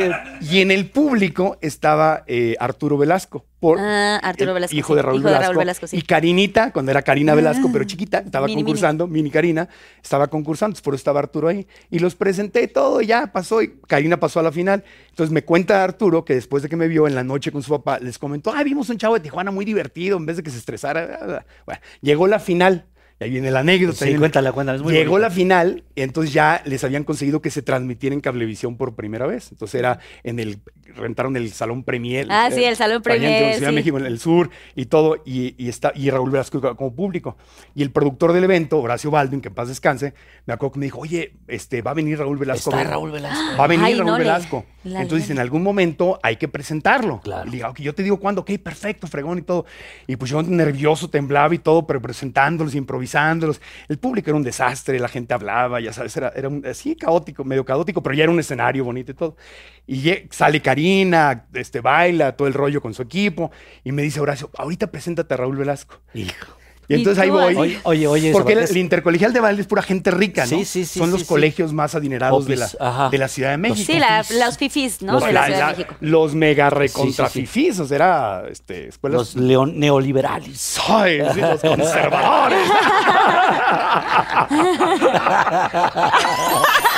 sí. Y en el público estaba eh, Arturo Velasco. Por, Ah, Arturo el Velasco, Hijo sí. de Raúl Hijo de Velasco. Raúl Velasco, sí. Y Karinita, cuando era Karina Velasco, pero chiquita, estaba Mini, concursando, mini. Karina, estaba concursando, entonces por eso estaba Arturo ahí. Y los presenté todo, y ya pasó, y Karina pasó a la final. Entonces me cuenta Arturo que después de que me vio en la noche con su papá, les comentó, ah, vimos un chavo de Tijuana muy divertido, en vez de que se estresara. Bueno, llegó la final. Y ahí viene la anécdota. Sí, viene- cuéntala, cuéntala, es muy Llegó la final, y entonces ya les habían conseguido que se transmitiera en Cablevisión por primera vez. Entonces era en el, rentaron el Salón Premier. Ah, sí, el Salón allá en Premier, Ciudad de sí. México, en el sur, y todo, y, y está, y Raúl Velasco como público. Y el productor del evento, Horacio Baldwin, que en paz descanse, me acuerdo que me dijo, oye, este, va a venir Raúl Velasco. Está a ver". Raúl Velasco. Va a venir Ay, Raúl no, le- Velasco. la Entonces, en algún momento hay que presentarlo. Claro. Y le digo, ok, yo te digo cuándo, ok, perfecto, fregón y todo. Y pues yo nervioso, temblaba y todo, pero presentándolos, improvisándolos. El público era un desastre, la gente hablaba, ya sabes, era, era un- así caótico, medio caótico, pero ya era un escenario bonito y todo. Y sale Karina, este, baila, todo el rollo con su equipo, y me dice Horacio, ahorita preséntate a Raúl Velasco. Hijo. Y Y entonces ahí voy. Oye, oye, oye, Porque el, el intercolegial de baile es pura gente rica, ¿no? Sí, sí, sí, Son sí, los sí. colegios más adinerados de la, de la Ciudad de México. Sí, la- los fifís, ¿no? Los- de la La- Ciudad la- de México. Los mega recontra Sí, sí, sí. fifís, o sea, era este, escuelas. Los leon- neoliberales. Ay, sí, los conservadores.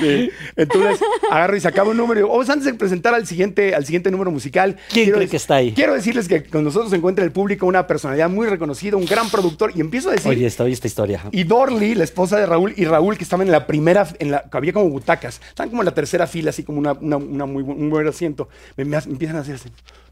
Sí. Entonces, agarro y sacaba un número. y digo, "Oh, antes de presentar al siguiente, al siguiente número musical. ¿Quién cree que está ahí? Quiero decirles que con nosotros se encuentra el público una personalidad muy reconocida, un gran productor. Y empiezo a decir. Oye, esta, oye esta historia. Y Dorley, la esposa de Raúl, y Raúl, que estaban en la primera, en la, había como butacas, estaban como en la tercera fila, así como una, una, una muy, un buen asiento. Me, me hace- me empiezan a hacer así.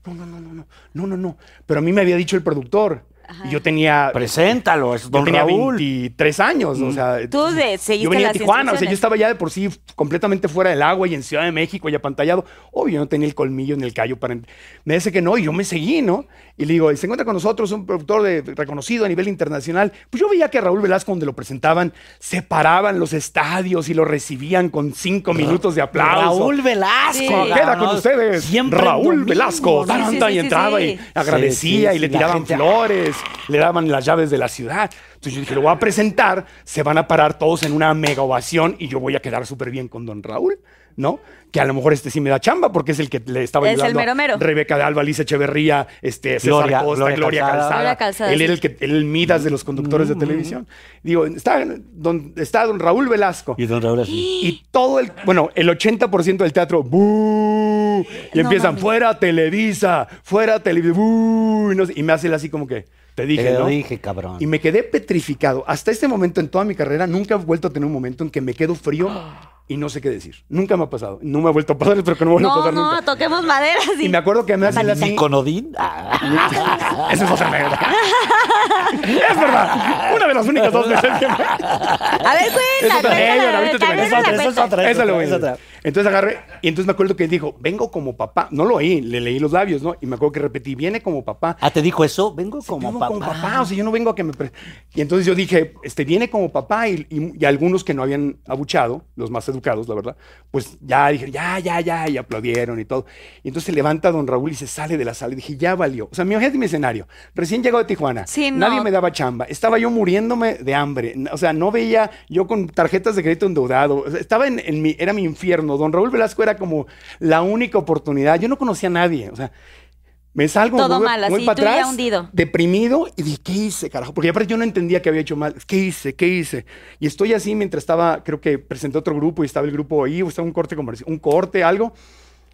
No, no, no, no, no, no, no, no. Pero a mí me había dicho el productor, Y yo tenía... Preséntalo, es yo don tenía Raúl. 23 años, o sea... Tú de- seguiste Yo venía de Tijuana, o sea, yo estaba ya de por sí completamente fuera del agua y en Ciudad de México y apantallado. Obvio, no tenía el colmillo ni el callo para... Me dice que no y yo me seguí, ¿no? Y le digo, y se encuentra con nosotros un productor de- reconocido a nivel internacional. Pues yo veía que Raúl Velasco, donde lo presentaban, separaban los estadios y lo recibían con cinco minutos de aplauso. Raúl Velasco. Sí. Queda con ustedes Siempre Raúl Velasco. Sí, sí, y entraba sí. y agradecía Sí, sí, y le tiraban gente- le daban las llaves de la ciudad. Entonces yo dije, lo voy a presentar, se van a parar todos en una mega ovación y yo voy a quedar súper bien con don Raúl, ¿no? Que a lo mejor este sí me da chamba porque es el que le estaba Es el ayudando. mero mero. Rebeca de Alba, Alicia Echeverría, este, César Gloria- Costa, Gloria Gloria, Calzada. Calzada. Gloria Calzada, Él era el, que, el Midas de los conductores de televisión. Digo, está don, está don Raúl Velasco. Y don Raúl así. Y todo el, bueno, el 80% del teatro, ¡bú! Y empiezan, fuera Televisa, fuera Televisa, ¡bú! Y, no sé, y me hace él así como que, te dije, Te lo ¿no? dije, cabrón. Y me quedé petrificado. Hasta este momento en toda mi carrera nunca he vuelto a tener un momento en que me quedo frío y no sé qué decir. Nunca me ha pasado. No me ha vuelto a pasar, pero que no me vuelva a No, pasar no, nunca. toquemos madera. sí. Y me acuerdo que me hacen así. ¿Niconodín? Ah. Eso es otra anécdota. es verdad. Una de las únicas dos veces que me... A ver, cuenta, Es otra- cuéntala, ahorita te también cuento. la Esa es cuenta. otra. Esa Entonces agarré, y entonces me acuerdo que dijo, vengo como papá. No lo oí, le leí los labios, ¿no? Y me acuerdo que repetí, viene como papá. Ah, ¿te dijo eso? Vengo como Vengo papá. como papá, o sea, yo no vengo a que me... pre- Y entonces yo dije, este, viene como papá y, y- y algunos que no habían abuchado, los más educados, la verdad, pues ya dijeron, ya, ya, ya, y aplaudieron y todo. Y entonces se levanta don Raúl y se sale de la sala y dije, ya valió. O sea, mi mi escenario, recién llegado de Tijuana, Sí, no. nadie me daba chamba, estaba yo muriéndome de hambre, o sea, no veía yo con tarjetas de crédito endeudado, o sea, estaba en, en mi, era mi infierno. Don Raúl Velasco era como la única oportunidad, yo no conocía a nadie, o sea... Me salgo Todo voy- mal, voy así, para tú ya atrás, hundido. deprimido y dije, ¿qué hice, carajo? Porque aparte yo no entendía que había hecho mal. ¿Qué hice? ¿Qué hice? Y estoy así mientras estaba, creo que presenté otro grupo y estaba el grupo ahí, o estaba un corte comercial, un corte, algo,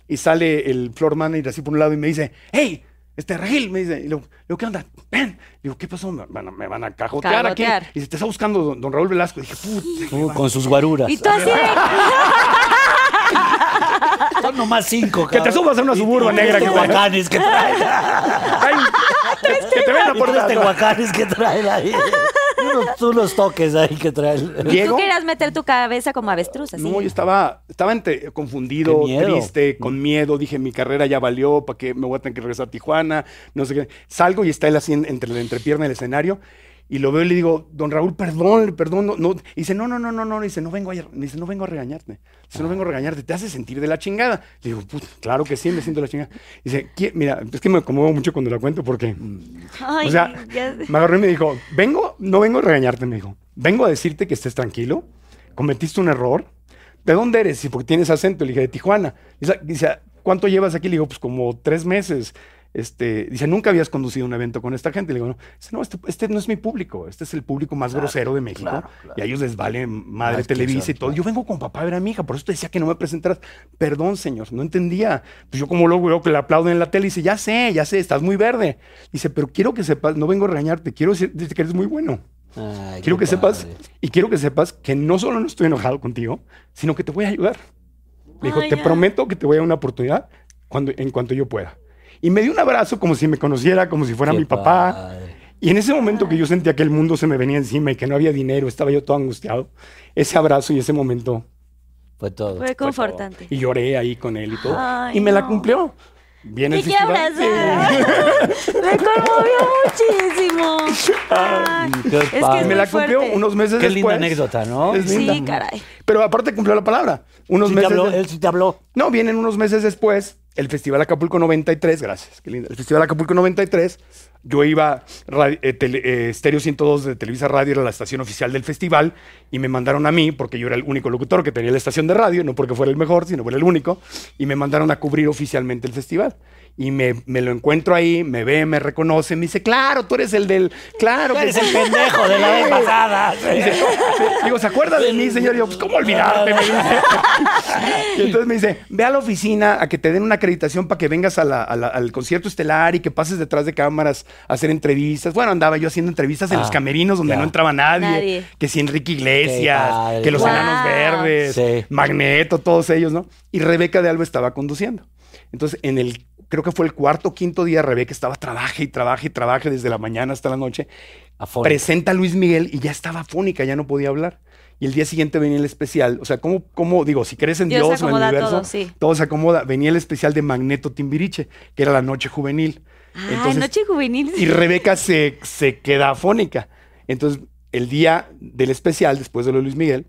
y sale el floor manager así por un lado y me dice, hey, este Regil, me dice, y le digo, ¿qué onda? Ven. Le digo, ¿qué pasó? Me van a, me van a cajotear, Cagotear. aquí. Y dice, te está buscando don, don Raúl Velasco. Y dije, puta. Uh, con sus guaruras. Y tú así de... Son nomás cinco, Que te subas a una suburba negra que guacanes que trae. Ay, que te ven a Y por tres atrás. tehuacanes que trae ahí. Unos, unos toques ahí que trae. Tú querías meter tu cabeza como avestruz, así. No, yo estaba, estaba entre- confundido, triste, con miedo. Dije, mi carrera ya valió, ¿para qué me voy a tener que regresar a Tijuana? No sé qué. Salgo y está él así en- entre la entrepierna del escenario. Y lo veo y le digo, don Raúl, perdón, perdón. No, no. Y dice, no, no, no, no, no. Dice, no vengo a, dice, no vengo a regañarte. Dice, no vengo a regañarte. Te hace sentir de la chingada. Le digo, "Put, claro que sí, me siento de la chingada. Dice, "¿Qui- mira, es que me conmuevo mucho cuando la cuento porque... Ay, O sea, me agarró y me dijo, vengo, no vengo a regañarte, me dijo. Vengo a decirte que estés tranquilo, cometiste un error. ¿De dónde eres? Y porque tienes acento. Le dije, de Tijuana. Dice, dice, ¿cuánto llevas aquí? Le digo, pues como tres meses. Este, dice, nunca habías conducido un evento con esta gente. Le digo, no, dice, no este, este no es mi público. Este es el público más grosero de México. claro, claro. Y a ellos les vale madre Televisa y todo. Yo vengo con papá a ver a mi hija. Por eso te decía que no me presentaras. Perdón, señor, no entendía. Pues yo como luego veo que le aplauden en la tele. Dice, ya sé, ya sé, estás muy verde. Dice, pero quiero que sepas, no vengo a regañarte. Quiero decirte que eres muy bueno. Ay, Quiero que sepas, y quiero que sepas que no solo no estoy enojado contigo, sino que te voy a ayudar. Me dijo, Ay, te ya. prometo que te voy a dar una oportunidad cuando, en cuanto yo pueda. Y me dio un abrazo como si me conociera, como si fuera Qué mi papá. padre. Y en ese momento que yo sentía que el mundo se me venía encima y que no había dinero, estaba yo todo angustiado, ese abrazo y ese momento. Fue todo. Fue confortante. Y lloré ahí con él y todo. Ay, y me la no. cumplió. Viene el Te quiero festival. abrazar. Me conmovió muchísimo. Ay, qué es que es me la cumplió fuerte. unos meses Qué después. linda anécdota, ¿no? Es linda. Sí, caray. Pero aparte cumplió la palabra. Unos Sí te meses. habló, de- él sí te habló. No, vienen unos meses después el Festival Acapulco 93, gracias, qué lindo. El Festival Acapulco 93, yo iba, radio- eh, eh, Stereo 102 de Televisa Radio era la estación oficial del festival y me mandaron a mí, porque yo era el único locutor que tenía la estación de radio, no porque fuera el mejor, sino porque era el único, y me mandaron a cubrir oficialmente el festival. Y me, me lo encuentro ahí, me ve, me reconoce, me dice, claro, tú eres el del, claro. que Eres el pendejo de la vez pasada. Dice, digo, ¿se acuerda de mí, señor? Y yo, pues, ¿cómo olvidarte? Me dice. Y entonces me dice, ve a la oficina a que te den una acreditación para que vengas a la- a la- al concierto estelar y que pases detrás de cámaras a hacer entrevistas. Bueno, andaba yo haciendo entrevistas en Ah, los camerinos donde ya. no entraba nadie. Nadie. Que si Enrique Iglesias, que los Wow. enanos verdes, Sí. Magneto, todos ellos, ¿no? Y Rebeca de Alba estaba conduciendo. Entonces, en el creo que fue el cuarto o quinto día, Rebeca estaba trabaje y trabaje y trabaje desde la mañana hasta la noche. Afónica. Presenta a Luis Miguel y ya estaba fónica, ya no podía hablar. Y el día siguiente venía el especial. O sea, ¿cómo, cómo digo, si crees en Dios Dios, o en el acomoda universo, todo, sí. todo se acomoda. Venía el especial de Magneto Timbiriche, que era la noche juvenil. Ah, noche juvenil. Y Rebeca se, se queda afónica. Entonces, el día del especial, después de lo de Luis Miguel,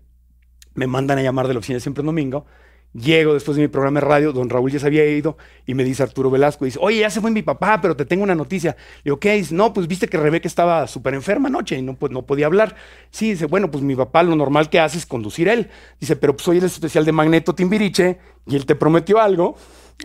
me mandan a llamar de la oficina de siempre en domingo. Llego después de mi programa de radio, don Raúl ya se había ido y me dice Arturo Velasco, dice, oye, ya se fue mi papá, pero te tengo una noticia. Le digo, ¿qué? Dice, no, pues viste que Rebeca estaba súper enferma anoche y no, pues, no podía hablar. Sí, dice, bueno, pues mi papá lo normal que hace es conducir él. Dice, pero pues hoy es el especial de Magneto Timbiriche y él te prometió algo.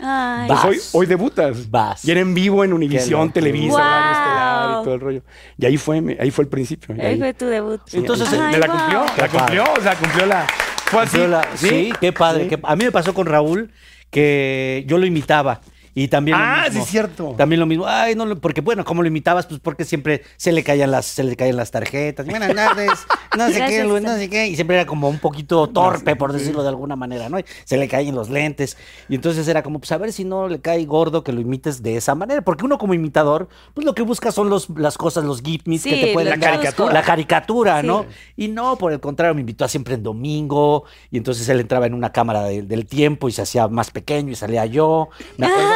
Ay, Pues Vas. hoy, hoy debutas. Vas. Y era en vivo en Univisión, Televisa. Radio Wow. Estelar y todo el rollo. Y ahí fue, ahí fue el principio. ahí ahí- fue tu debut. Entonces, me Ay, la wow. cumplió, Qué la cumplió, o sea, cumplió la. Fue así. La- sí, qué padre. Sí. a mí me pasó con Raúl que yo lo imitaba. Y también lo Ah, mismo. sí, es cierto. También lo mismo. Ay, no, lo- porque bueno, como lo imitabas, pues porque siempre se le caían las, se le caían las tarjetas. Buenas tardes, no sé qué, no sé qué. Y siempre era como un poquito torpe, por decirlo de alguna manera, ¿no? Y se le caían los lentes. Y entonces era como, pues a ver si no le cae gordo que lo imites de esa manera. Porque uno como imitador, pues lo que busca son los, las cosas, los gimmies que Sí, te pueden la dar. caricatura. La caricatura, Sí. ¿no? Y no, por el contrario, me invitó a siempre en domingo. Y entonces él entraba en una cámara de- del tiempo y se hacía más pequeño y salía yo. Me acuerdo,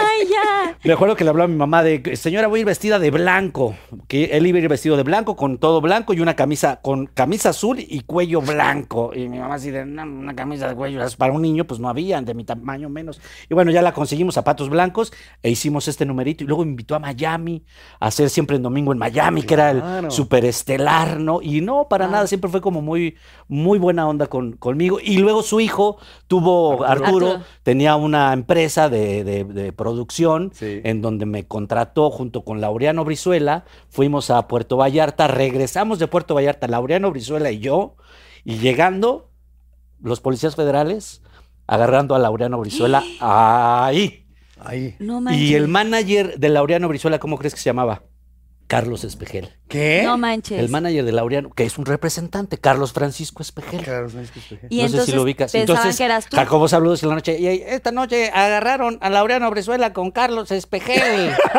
Me acuerdo que le hablaba a mi mamá de, señora, voy a ir vestida de blanco. Que él iba a ir vestido de blanco, con todo blanco y una camisa, con camisa azul y cuello blanco. Y mi mamá así de, "No, una camisa de cuello, para un niño, pues no había, de mi tamaño menos. Y bueno, ya la conseguimos, zapatos blancos, e hicimos este numerito. Y luego me invitó a Miami, a hacer siempre en domingo en Miami, que era Claro. el superestelar, ¿no? Y no, para nada, siempre fue como muy, muy buena onda con, conmigo. Y luego su hijo tuvo, Arturo, Arturo. tenía una empresa de, de- de producción Sí. en donde me contrató junto con Laureano Brizuela. Fuimos a Puerto Vallarta, regresamos de Puerto Vallarta, Laureano Brizuela y yo, y llegando, los policías federales agarrando a Laureano Brizuela ahí. Ahí. No. Y el manager de Laureano Brizuela, ¿cómo crees que se llamaba? Carlos Espejel. ¿Qué? No manches. El manager de Laureano, que es un representante, Carlos Francisco Espejel. Claro, no es que espeje. Y no entonces sé si lo ubicas. pensaban Entonces, que eras tú. Jacobo Saludos en la noche. Y esta noche agarraron a Laureano Brizuela con Carlos Espejel.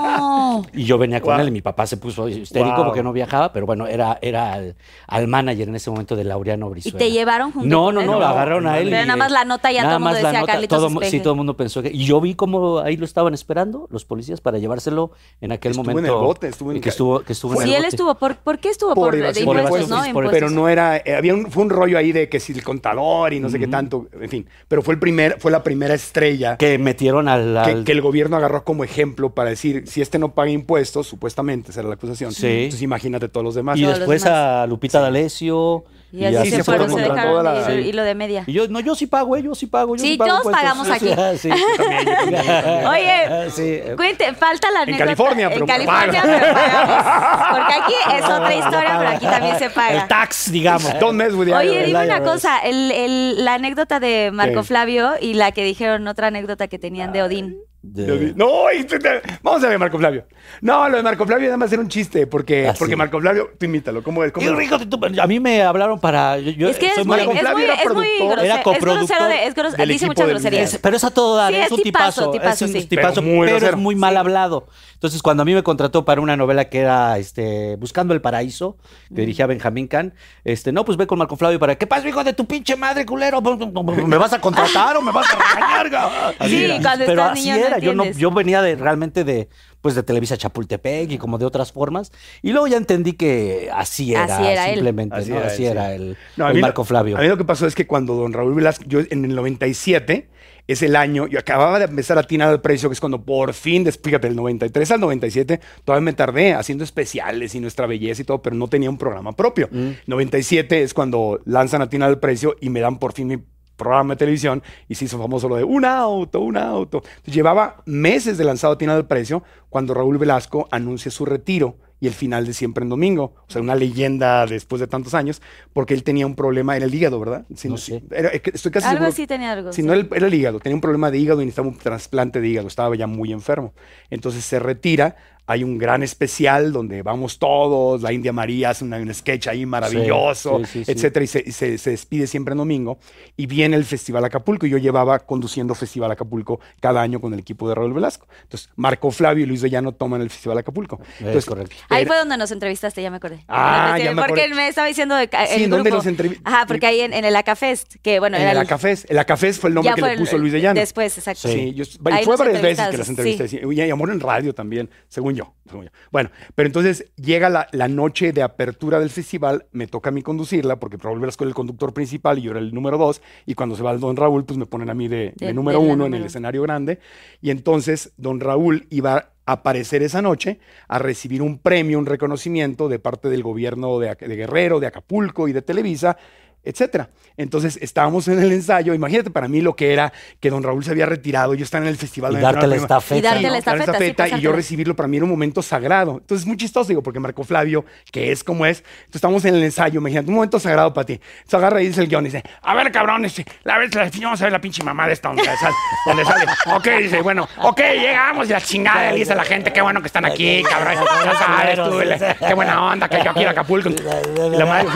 No. y yo venía con Wow. él y mi papá se puso histérico Wow. porque no viajaba, pero bueno, era, era al, al manager en ese momento de Laureano ¿Y Brizuela. te llevaron junto No, no, no, lo agarraron a él. Pero y, nada más la nota ya nada todo el mundo decía nota, Carlitos todo, mu- Sí, Espejel. todo el mundo pensó que. Y yo vi cómo ahí lo estaban esperando los policías para llevárselo en aquel Estuvo en momento. el bote, estuvo en que estuvo, que estuvo en Sí, el él bote. estuvo. ¿Por, ¿por qué estuvo? Por, de impuestos, ¿no? impuestos, Pero no era, había un, fue un rollo ahí de que si el contador y no sé qué tanto, en fin. Pero fue el primer, fue la primera estrella que, metieron al. al- que el gobierno agarró como ejemplo para decir, si este no paga impuestos, supuestamente esa era la acusación. Sí. Entonces imagínate todos los demás. y Todos después demás. a Lupita D'Alessio. Y así así se se fueron, se dejaron la- sí. hilo de media. Y yo, no, yo sí pago, eh, yo sí pago. Yo Sí, sí, pago todos impuestos. pagamos aquí. Sí. Oye, Sí. cuente, falta la En anécdota. California, pero En California, pero pagamos. Porque aquí es otra historia, pero aquí también se El paga. tax, digamos. Don't mess with the Oye, dime el una cosa, el, el- la anécdota de Marco. Flavio y la que dijeron, otra anécdota que tenían de Odín. De- No, y tú te- vamos a ver Marco Flavio. No, lo de Marco Flavio nada más era un chiste, porque, Ah, porque sí. Marco Flavio, tú imítalo, ¿cómo es? ¿Cómo es? rico, tú- a mí me hablaron para. yo- Es que soy es muy, Marco es Flavio muy, era es muy productor, grosero. era Es coproductor grosero, de- es grosero, del dice muchas groserías. Es- pero es a todo dar, Sí, es, es un tipazo, tipazo, tipazo, es un sí. tipazo, Pero muy pero es muy mal hablado. Entonces, cuando a mí me contrató para una novela que era este, Buscando el Paraíso, que dirigía Benjamín Can, este, no, pues ve con Marco Flavio para, ¿qué pasa, hijo de tu pinche madre, culero? ¿Me vas a contratar o me vas a regañar? ga?" Así Sí, era. cuando pero estás así niño no era, yo, no, yo venía de realmente de, pues de Televisa Chapultepec y como de otras formas, y luego ya entendí que así era, Así era él. simplemente, Así ¿no? era él, así sí. era el, No, a el mí lo- Marco Flavio. A mí lo que pasó es que cuando don Raúl Velasco, yo en el 97, es el año, yo acababa de empezar a atinar al precio, que es cuando por fin, fíjate, del 93 al 97, todavía me tardé haciendo especiales y nuestra belleza y todo, pero no tenía un programa propio. Mm. 97 es cuando lanzan Atinar al precio y me dan por fin mi programa de televisión y se hizo famoso lo de un auto, un auto. Entonces, llevaba meses de lanzado Atinar al precio cuando Raúl Velasco anuncia su retiro y el final de Siempre en Domingo. O sea, una leyenda después de tantos años, porque él tenía un problema en el hígado, ¿verdad? Si No si- sé. era- estoy casi Algo seguro- así tenía algo. si sí. no, era el, era el hígado. Tenía un problema de hígado y necesitaba un trasplante de hígado. Estaba ya muy enfermo. Entonces se retira hay un gran especial donde vamos todos, la India María hace una- un sketch ahí maravilloso, sí, sí, sí. etcétera, y, se, y se- se despide siempre en domingo. Y viene el Festival Acapulco, y yo llevaba conduciendo Festival Acapulco cada año con el equipo de Raúl Velasco. Entonces, Marco Flavio y Luis de Llano toman el Festival Acapulco. Entonces, correcto. Ahí fue donde nos entrevistaste, ya me acordé. Ah, ya me Porque acordé. me estaba diciendo de ca- Sí, el ¿dónde grupo. los Ajá, porque ahí en, en el Acafest, que bueno, en era el el- Acafés. El Acafés fue el nombre ya que le el- puso Luis de Llano. Después, exacto. Sí, yo, fue varias veces que las entrevisté. sí. Y amor en radio también, según yo, según yo. Bueno, pero entonces llega la, la noche de apertura del festival, me toca a mí conducirla, porque Raúl Velasco era el conductor principal y yo era el número dos, y cuando se va el don Raúl, pues me ponen a mí de, de De- número de uno en el escenario grande, y entonces don Raúl iba a aparecer esa noche a recibir un premio, un reconocimiento de parte del gobierno de Guerrero, de Acapulco y de Televisa, etcétera. Entonces estábamos en el ensayo, imagínate para mí lo que era que don Raúl se había retirado, yo estaba en el festival. Y de darte la estafeta. Y darte la estafeta, sí, y yo recibirlo para mí era un momento sagrado. Entonces es muy chistoso, digo, porque Marco Flavio, que es como es, entonces estamos en el ensayo, imagínate, un momento sagrado para ti. Entonces agarra y dice el guion, dice, a ver, cabrón, este, la vez la vamos a ver la pinche mamá de esta donde sale, donde sale. Ok, dice, bueno, ok, llegamos y la chingada, le dice a la gente, qué bueno que están aquí, cabrón. Ya sabes tú, qué buena onda, que yo quiero Acapulco. Y la madre,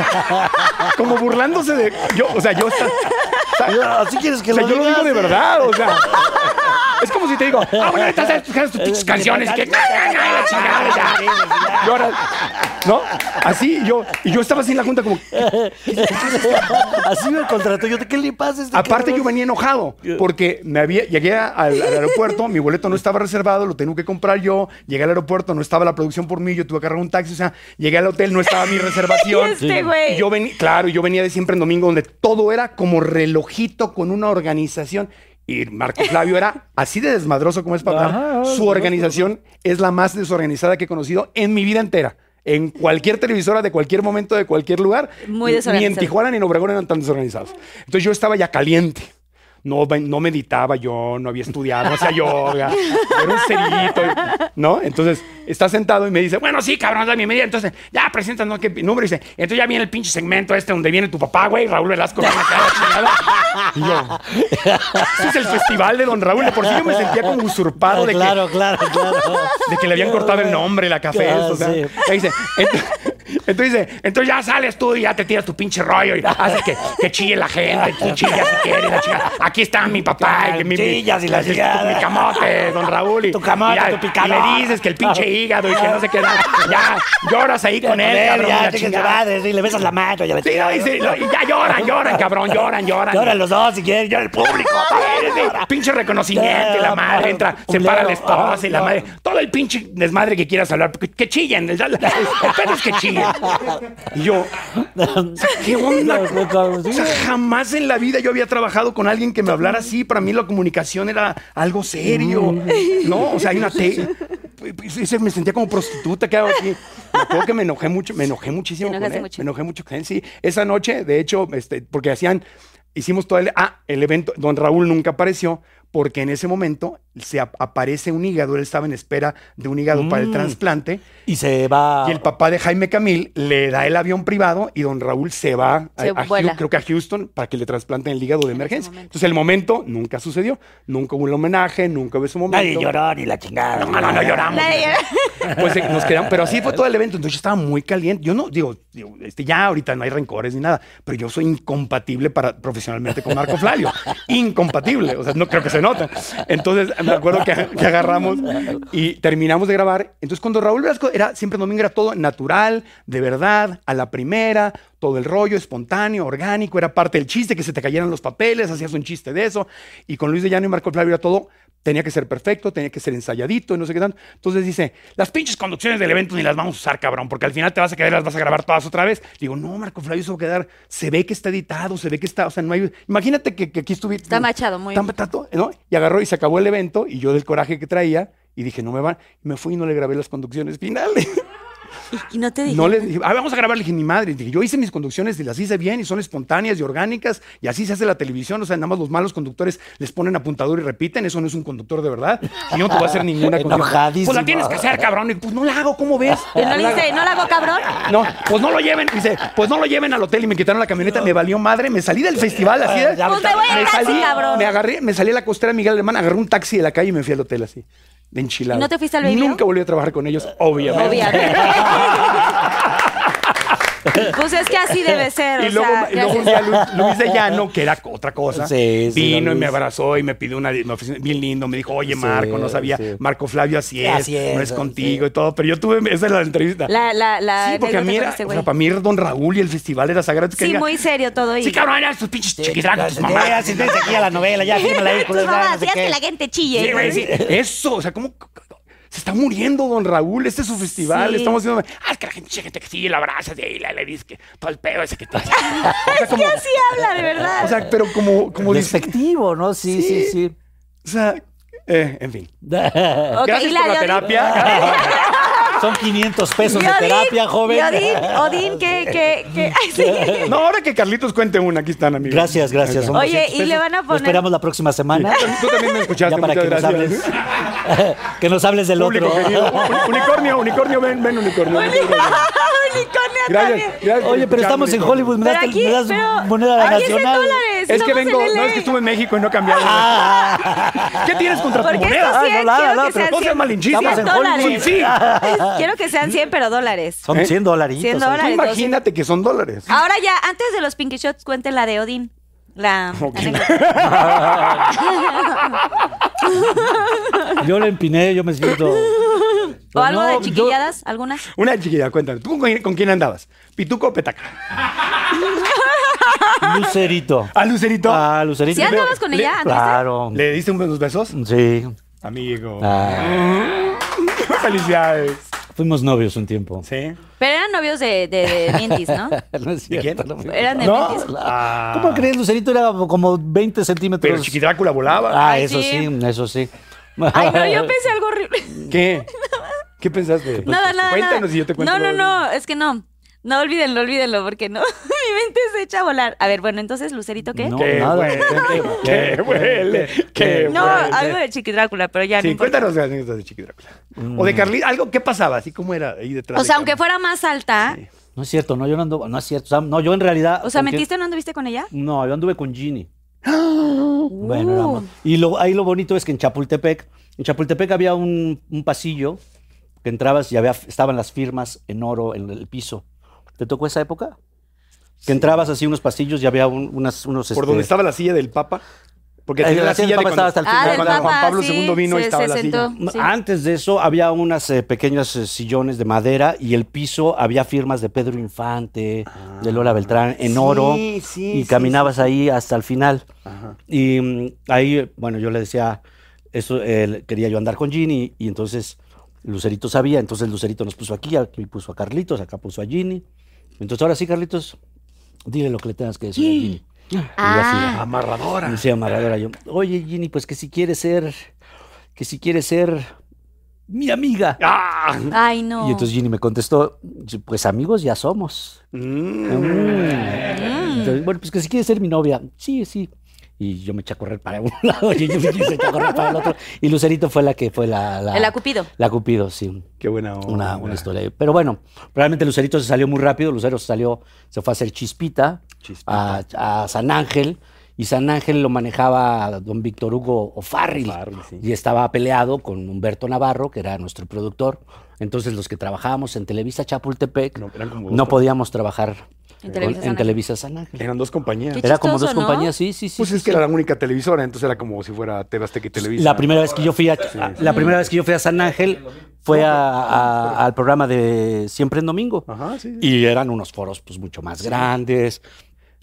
como burlándose de, yo, o sea, yo está- Así quieres que o sea, lo yo lo digo de verdad, o sea. Es como si te digo, ah, bueno, ahorita estás escuchando tus pinches canciones y que. Y ahora, ¿no? Así yo, y yo estaba así en la junta como, Así me contrató. Yo, ¿qué le pasa a este aparte cabrón? yo venía enojado porque me había, llegué al, al aeropuerto, mi boleto no estaba reservado, lo tengo que comprar yo, llegué al aeropuerto, no estaba la producción por mí, yo tuve que agarrar un taxi, o sea, llegué al hotel, no estaba mi reservación. Y este güey. Y yo venía, claro, yo venía de siempre en domingo donde todo era como relojito con una organización. Y Marco Flavio era así de desmadroso como es para hablar. Su organización es la más desorganizada que he conocido en mi vida entera. En cualquier televisora, de cualquier momento, de cualquier lugar. Muy Ni- Ni en desorganizado. Tijuana ni en Obregón eran tan desorganizados. Entonces yo estaba ya caliente. No, no meditaba yo, no había estudiado, no hacía yoga, era un cerillito, ¿no? Entonces está sentado y me dice, bueno, sí, cabrón, da mi media. Entonces, ya presentan, ¿no? ¿Qué número? Y dice, entonces ya viene el pinche segmento este donde viene tu papá, güey, Raúl Velasco. acá, la chingada. Y yo, este es el festival de don Raúl. De por sí yo me sentía como usurpado de que claro, claro, claro. de que le habían cortado el nombre, la café, Ah, o sea, ahí dice, entonces, entonces entonces ya sales tú y ya te tiras tu pinche rollo y haces que, que chille la gente, y tú chillas si quieres, la chingada. Aquí está mi papá, y que mi, mi- Chillas y la mi- chingada. mi camote, don Raúl, y, Tu camote, y ya- tu picador. y le dices que el pinche hígado y que no sé qué, ya lloras ahí con él, cabrón, y ya, te madre, le besas la mano, ya le Sí, no, y, sí, no, y ya lloran, lloran, cabrón, lloran, lloran. Lloran los dos si quieres, llora el público. Pinche reconocimiento y la madre entra, se para la esposa y la madre, todo el pinche desmadre que quieras hablar, que, chillen, el pedo es que chillen. Y yo, o sea, ¿qué onda? O sea, jamás en la vida yo había trabajado con alguien que me hablara así. Para mí la comunicación era algo serio, ¿no? O sea, hay una. Ese Me sentía como prostituta, ¿qué hago aquí? Me acuerdo que me enojé mucho, me enojé muchísimo con él. mucho. Me enojé mucho con él, sí. Esa noche, de hecho, este, porque hacían, hicimos todo el, ah, el evento, don Raúl nunca apareció, porque en ese momento se ap- aparece un hígado, él estaba en espera de un hígado para el Mm. trasplante, Y se va. y el papá de Jaime Camil le da el avión privado y don Raúl se va a, Se creo que a Houston para que le trasplanten el hígado de emergencia. Entonces el momento nunca sucedió, nunca hubo un homenaje, nunca hubo ese momento. Nadie lloró ni la chingada. No, no, no lloramos. Nadie- Pues eh, nos quedamos, pero así fue todo el evento. Entonces yo estaba muy caliente. Yo no, digo, digo, este, ya ahorita no hay rencores ni nada, pero yo soy incompatible para, profesionalmente con Marco Flavio. Incompatible. O sea, no creo que se nota. Entonces me acuerdo que, que agarramos y terminamos de grabar. Entonces cuando Raúl Velasco era siempre domingo, era todo natural, de verdad, a la primera, todo el rollo, espontáneo, orgánico, era parte del chiste, que se te cayeran los papeles, hacías un chiste de eso. Y con Luis de Llano y Marco Flavio era todo tenía que ser perfecto, tenía que ser ensayadito y no sé qué tanto. Entonces dice, las pinches conducciones del evento ni las vamos a usar, cabrón, porque al final te vas a quedar y las vas a grabar todas otra vez. Digo, no, Marco Flavio, eso va a quedar, se ve que está editado, se ve que está, o sea, no hay, imagínate que, que aquí estuviera. Está machado, muy- Está machado, ¿no? Y agarró y se acabó el evento y yo del coraje que traía y dije, no me van, me fui y no le grabé las conducciones finales. Y no te dije. No le dije, ah, vamos a grabar, le dije, ni madre. Dije, yo hice mis conducciones y las hice bien y son espontáneas y orgánicas y así se hace la televisión. O sea, nada más los malos conductores les ponen apuntador y repiten. Eso no es un conductor de verdad. Y yo no te voy a hacer ninguna conducción. Enojadísimo. Pues la tienes que hacer, cabrón. Y, pues no la hago, ¿cómo ves? Pero no le dice, ¿no la hago cabrón? No, pues no lo lleven. Dice, pues no lo lleven al hotel y me quitaron la camioneta. Me valió madre. Me salí del festival así. de- Pues me voy en taxi, salí, cabrón. me agarré, me salí a la costera Miguel Alemán, agarré un taxi de la calle y me fui al hotel así. de enchiladas. ¿Y no te fuiste al Baby? Nunca volví a trabajar con ellos, obviamente. Obviamente. pues es que así debe ser. Y o luego, sea, y luego un día Lu- Luis de Llano, que era otra cosa, Sí, sí, vino y Luis. me abrazó y me pidió una me ofreció- bien lindo. Me dijo, oye, Marco, no sabía. sí. Marco Flavio, así es. Así es, no es sí. contigo y todo. Pero yo tuve, esa es la entrevista. La, la, la sí, porque a mí era, este o sea, para mí era Don Raúl y el festival era sagrado. Sí, muy serio todo. Y... Sí, cabrón, eran sus pinches chiquitracos, tus mamás. Ya, aquí a la novela, ya, fírmala ahí. Tus mamás, que la gente chille. Sí, güey, sí. Eso, o sea, ¿cómo? Se está muriendo Don Raúl, este es su festival, Sí. estamos haciendo... Ah, es que la gente, gente que sí, la abraza y le, le dice que todo el pedo ese que te... O sea, como, Así habla, de verdad. o sea, pero como, como. Despectivo, ¿no? Sí, sí, sí. O sea, eh, en fin. Gracias y por la la terapia. Son 500 pesos de terapia, joven. Odín, Odín, que, que, que, ay, sí. No, ahora que Carlitos cuente una, aquí están, amigos. Gracias, gracias. son Oye, 200 y le pesos. van a Lo poner- esperamos la próxima semana. Tú también me escuchaste, Ya para muchas que nos gracias. hables. que nos hables del Público otro. querido. Unicornio, unicornio, ven, ven, unicornio. Unicornio Gracias, también. gracias por Oye, pero estamos en. Hollywood, me Pero das, aquí, me das pero moneda aquí es en nacional. dólares. Es que estamos vengo, en no, LA. es que estuve en México y no he cambiado. ¿Qué tienes contra tu Porque moneda? estos 100 Ah, no, nada, quiero no, que pero sean no seas 100 malinchista. Estamos en dólares. Hollywood. Sí. Quiero que sean 100, pero dólares. Son 100 dolaritos. 100 oye. dólares. Imagínate que son dólares. Ahora ya, antes de los Pinky Shots, cuenten la de Odín. La Ok. anécdota. Yo le empiné, yo me siento. ¿O algo No, de yo- chiquilladas? ¿Alguna? Una chiquilla, cuéntame. ¿Tú con, con quién andabas? ¿Pituco o Petaca? Lucerito. ¿A Lucerito? Ah, Lucerito. ¿Sí andabas con le- ella? ¿Anduviste? Claro. ¿Le diste unos besos? Sí. Amigo. Ah, Felicidades. Fuimos novios un tiempo. ¿Sí? Pero eran novios de, de, de Mintis, ¿no? No es ¿De quién? no. Eran de ¿No? Mintis. Ah. ¿Cómo crees? Lucerito era como 20 centímetros. Pero Chiquidrácula volaba. Ah, Ay, eso sí. sí, eso sí. Ay, no, yo pensé algo horrible. ¿Qué? ¿Qué pensaste? Nada, nada. Cuéntanos nada. y yo te cuento. No, no, no, es que no. No, olvídenlo, olvídenlo, porque no. Mi mente se echa a volar. A ver, bueno, entonces, ¿Lucerito qué? No, Qué nada. huele, qué huele, qué No, huele. algo de Chiqui Drácula, pero ya no Sí, importa. cuéntanos las anécdotas de Chiquidrácula. O de Carlita, algo, ¿qué pasaba? ¿Así cómo era ahí detrás? O de sea, aunque fuera más alta, Sí. No es cierto, no, yo no ando, no es cierto. o sea, no, yo en realidad. o sea. ¿mentiste o no anduviste con ella? No, yo anduve con Ginny. Bueno, era más- y lo, ahí lo bonito es que en Chapultepec, en Chapultepec había un, un pasillo que entrabas y había, estaban las firmas en oro en el piso. ¿Te tocó esa época? Que entrabas así unos pasillos y había un- unas, unos... ¿Por este, donde estaba la silla del Papa? Porque Eh, la la silla silla del de Papa cuando, estaba hasta el Ah, cuando Juan Pablo sí, II vino y estaba se la sentó. silla. Sí. Antes de eso había unas eh, pequeños eh, sillones de madera y el piso había firmas de Pedro Infante, de Lola Beltrán en Sí, oro sí, y sí, caminabas sí, ahí hasta el final. Ajá. Y mm, ahí, bueno, yo le decía, eso eh, quería yo andar con Ginny y entonces Lucerito sabía, entonces Lucerito nos puso aquí, aquí puso a Carlitos, acá puso a Ginny. Entonces ahora sí, Carlitos, dile lo que le tengas que decir a Ginny. Y yo así, Ah. Amarradora. y sí, amarradora yo. Oye, Ginny, pues que si quieres ser, que si quieres ser mi amiga. ¡Ah! Ay, no. Y entonces Ginny me contestó, pues amigos ya somos. Mm. Mm. Entonces, bueno, pues que si quieres ser mi novia. Sí, sí. Y yo me eché a correr para un lado y ella me eché a correr para el otro. Y Lucerito fue la que fue la... La, El acupido. la Cupido, sí. Qué buena onda. Una, una historia. Pero bueno, realmente Lucerito se salió muy rápido. Lucero se salió, se fue a hacer chispita, Chispita. A, a San Ángel. Y San Ángel lo manejaba don Víctor Hugo O'Farrill. Sí. Y estaba peleado con Humberto Navarro, que era nuestro productor. Entonces los que trabajábamos en Televisa Chapultepec No, podíamos trabajar En con- Televisa San en Ángel. Televisa San Ángel. Eran dos compañías. Qué Era como dos ¿no? compañías, sí, sí, sí. Pues sí, es que era la única televisora, entonces era como si fuera TV Azteca y Televisa. La primera vez que yo fui a, la primera vez que yo fui a San Ángel fue a- a- al programa de Siempre en Domingo. Ajá, sí. sí. Y eran unos foros pues mucho más grandes.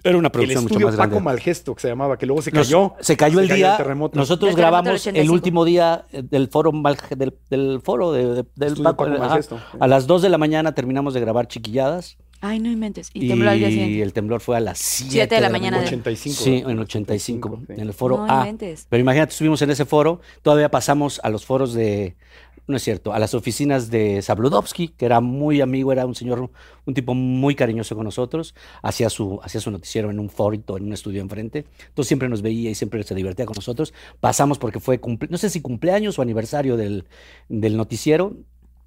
Era una el producción mucho más Paco grande. Malgesto, que se llamaba, que luego se Nos- cayó. se cayó el día. terremoto. Nosotros Del terremoto del grabamos el 85. último día eh, del foro del, del foro de- de- del Paco. Paco. Malgesto. A las 2 de la mañana terminamos de grabar chiquilladas. Ay, no inventes. Y Y, tembló al día siguiente. el temblor fue a las 7 Siete de la mañana de- 85. Sí, en 85, sí. en el foro No A. inventes. Pero imagínate, estuvimos en ese foro, todavía pasamos a los foros de, no es cierto, a las oficinas de Sabludovsky, que era muy amigo, era un señor, un tipo muy cariñoso con nosotros, hacía su, hacía su noticiero en un forito, en un estudio enfrente, entonces siempre nos veía y siempre se divertía con nosotros. Pasamos porque fue, cumple- no sé si cumpleaños o aniversario del, del noticiero,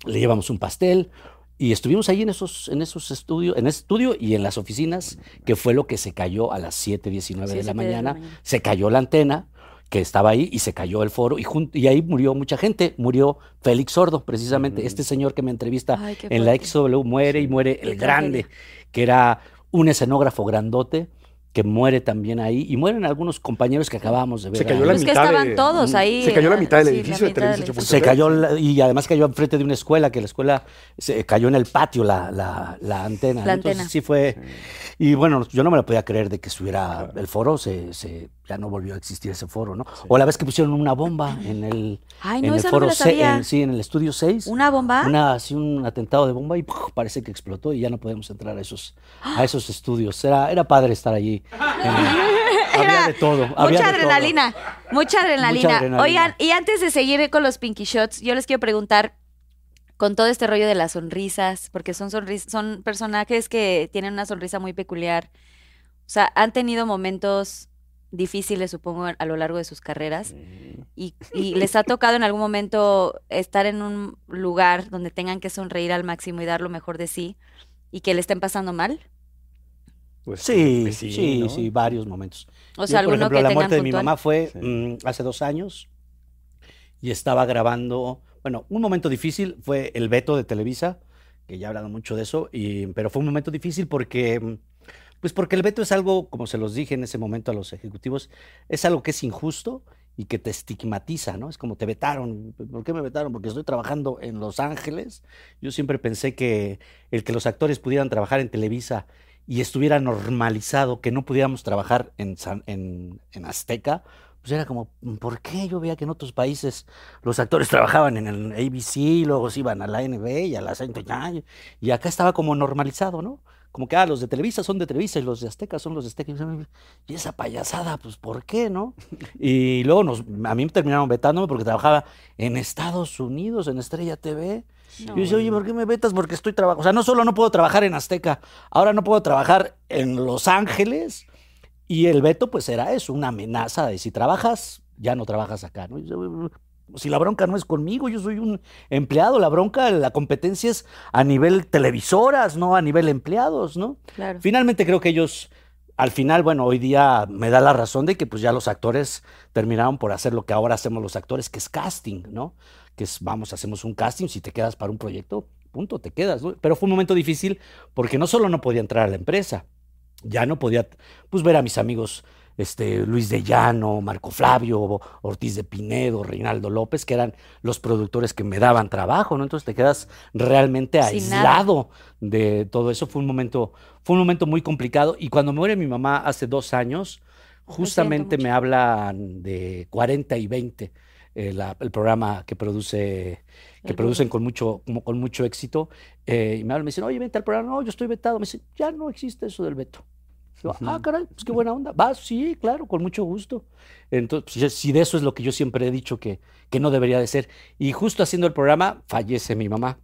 le llevamos un pastel. Y estuvimos ahí en esos, en esos estudios, en ese estudio y en las oficinas, que fue lo que se cayó a las 7:19 Sí, de la 7 de la mañana. Se cayó la antena que estaba ahí y se cayó el foro y, y ahí murió mucha gente. Murió Félix Sordo, precisamente. Este señor que me entrevista Ay, en la. XW muere y muere el grande, que era un escenógrafo grandote que muere también ahí y mueren algunos compañeros que acabamos de ver. Se cayó la Pues que mitad estaban de- todos ahí. Se cayó la mitad del sí, edificio de mitad del Televisa edificio. Se cayó la- y además cayó enfrente de una escuela, que la escuela se cayó en el patio la, la, la antena. La Entonces antena. sí fue. Y bueno, yo no me lo podía creer de que estuviera el foro, se, se- ya no volvió a existir ese foro, ¿no? O la vez que pusieron una bomba en el, Ay, en no, el no foro en- sí, en el estudio 6. ¿Una bomba? Una, así un atentado de bomba y ¡puf! parece que explotó y ya no podemos entrar a esos, a esos estudios. Era, era padre estar allí. En- había de todo. había Mucha de todo. adrenalina, mucha adrenalina. adrenalina. Oigan, y antes de seguir con los Pinky Shots, yo les quiero preguntar con todo este rollo de las sonrisas, porque son sonris- son personajes que tienen una sonrisa muy peculiar. O sea, han tenido momentos difíciles, supongo, a lo largo de sus carreras. Y, y les ha tocado en algún momento estar en un lugar donde tengan que sonreír al máximo y dar lo mejor de sí y que le estén pasando mal. Pues, Sí, sí, sí, ¿no? varios momentos. O sea, Yo, por alguno ejemplo, que la tengan muerte de mi puntual. mamá fue Sí. mm, hace dos años y estaba grabando, bueno, un momento difícil fue el veto de Televisa, que ya he hablado mucho de eso, y, pero fue un momento difícil porque, mm, pues porque el veto es algo, como se los dije en ese momento a los ejecutivos, es algo que es injusto y que te estigmatiza, ¿no? Es como te vetaron. ¿Por qué me vetaron? Porque estoy trabajando en Los Ángeles. Yo siempre pensé que el que los actores pudieran trabajar en Televisa y estuviera normalizado que no pudiéramos trabajar en, San- en, en Azteca, pues era como, ¿por qué? Yo veía que en otros países los actores trabajaban en el ABC, y luego se iban a la NB y a la y acá estaba como normalizado, ¿no? Como que, ah, los de Televisa son de Televisa y los de Azteca son los de Azteca. Y esa payasada, pues, ¿por qué, no? Y luego nos, a mí me terminaron vetándome porque trabajaba en Estados Unidos, en Estrella TV. Y yo decía, oye, ¿por qué me vetas? Porque estoy trabajando. O sea, no solo no puedo trabajar en Azteca, ahora no puedo trabajar en Los Ángeles. Y el veto, pues, era eso, una amenaza de si trabajas, ya no trabajas acá, ¿no? Si la bronca no es conmigo, yo soy un empleado, la bronca, la competencia es a nivel televisoras, no a nivel empleados, ¿no? Claro. Finalmente creo que ellos, al final, bueno, hoy día me da la razón de que pues ya los actores terminaron por hacer lo que ahora hacemos los actores, que es casting, ¿no? Que es, vamos, hacemos un casting, si te quedas para un proyecto, punto, te quedas, ¿no? Pero fue un momento difícil porque no solo no podía entrar a la empresa, ya no podía, pues, ver a mis amigos, este, Luis de Llano, Marco Flavio, Ortiz de Pinedo, Reinaldo López, que eran los productores que me daban trabajo, ¿no? Entonces te quedas realmente aislado de todo eso. Fue un momento, fue un momento muy complicado. Y cuando muere mi mamá hace dos años, justamente me hablan de 40 y 20, eh, la- el programa que produce, que El producen con mucho, como con mucho éxito. eh, y me hablan, me dicen, oye, vente al programa. No, yo estoy vetado. Me dicen, ya no existe eso del veto. Ah, caray, pues qué buena onda. Va, sí, claro, con mucho gusto. Entonces, pues, si de eso es lo que yo siempre he dicho que, que no debería de ser. Y justo haciendo el programa, fallece mi mamá.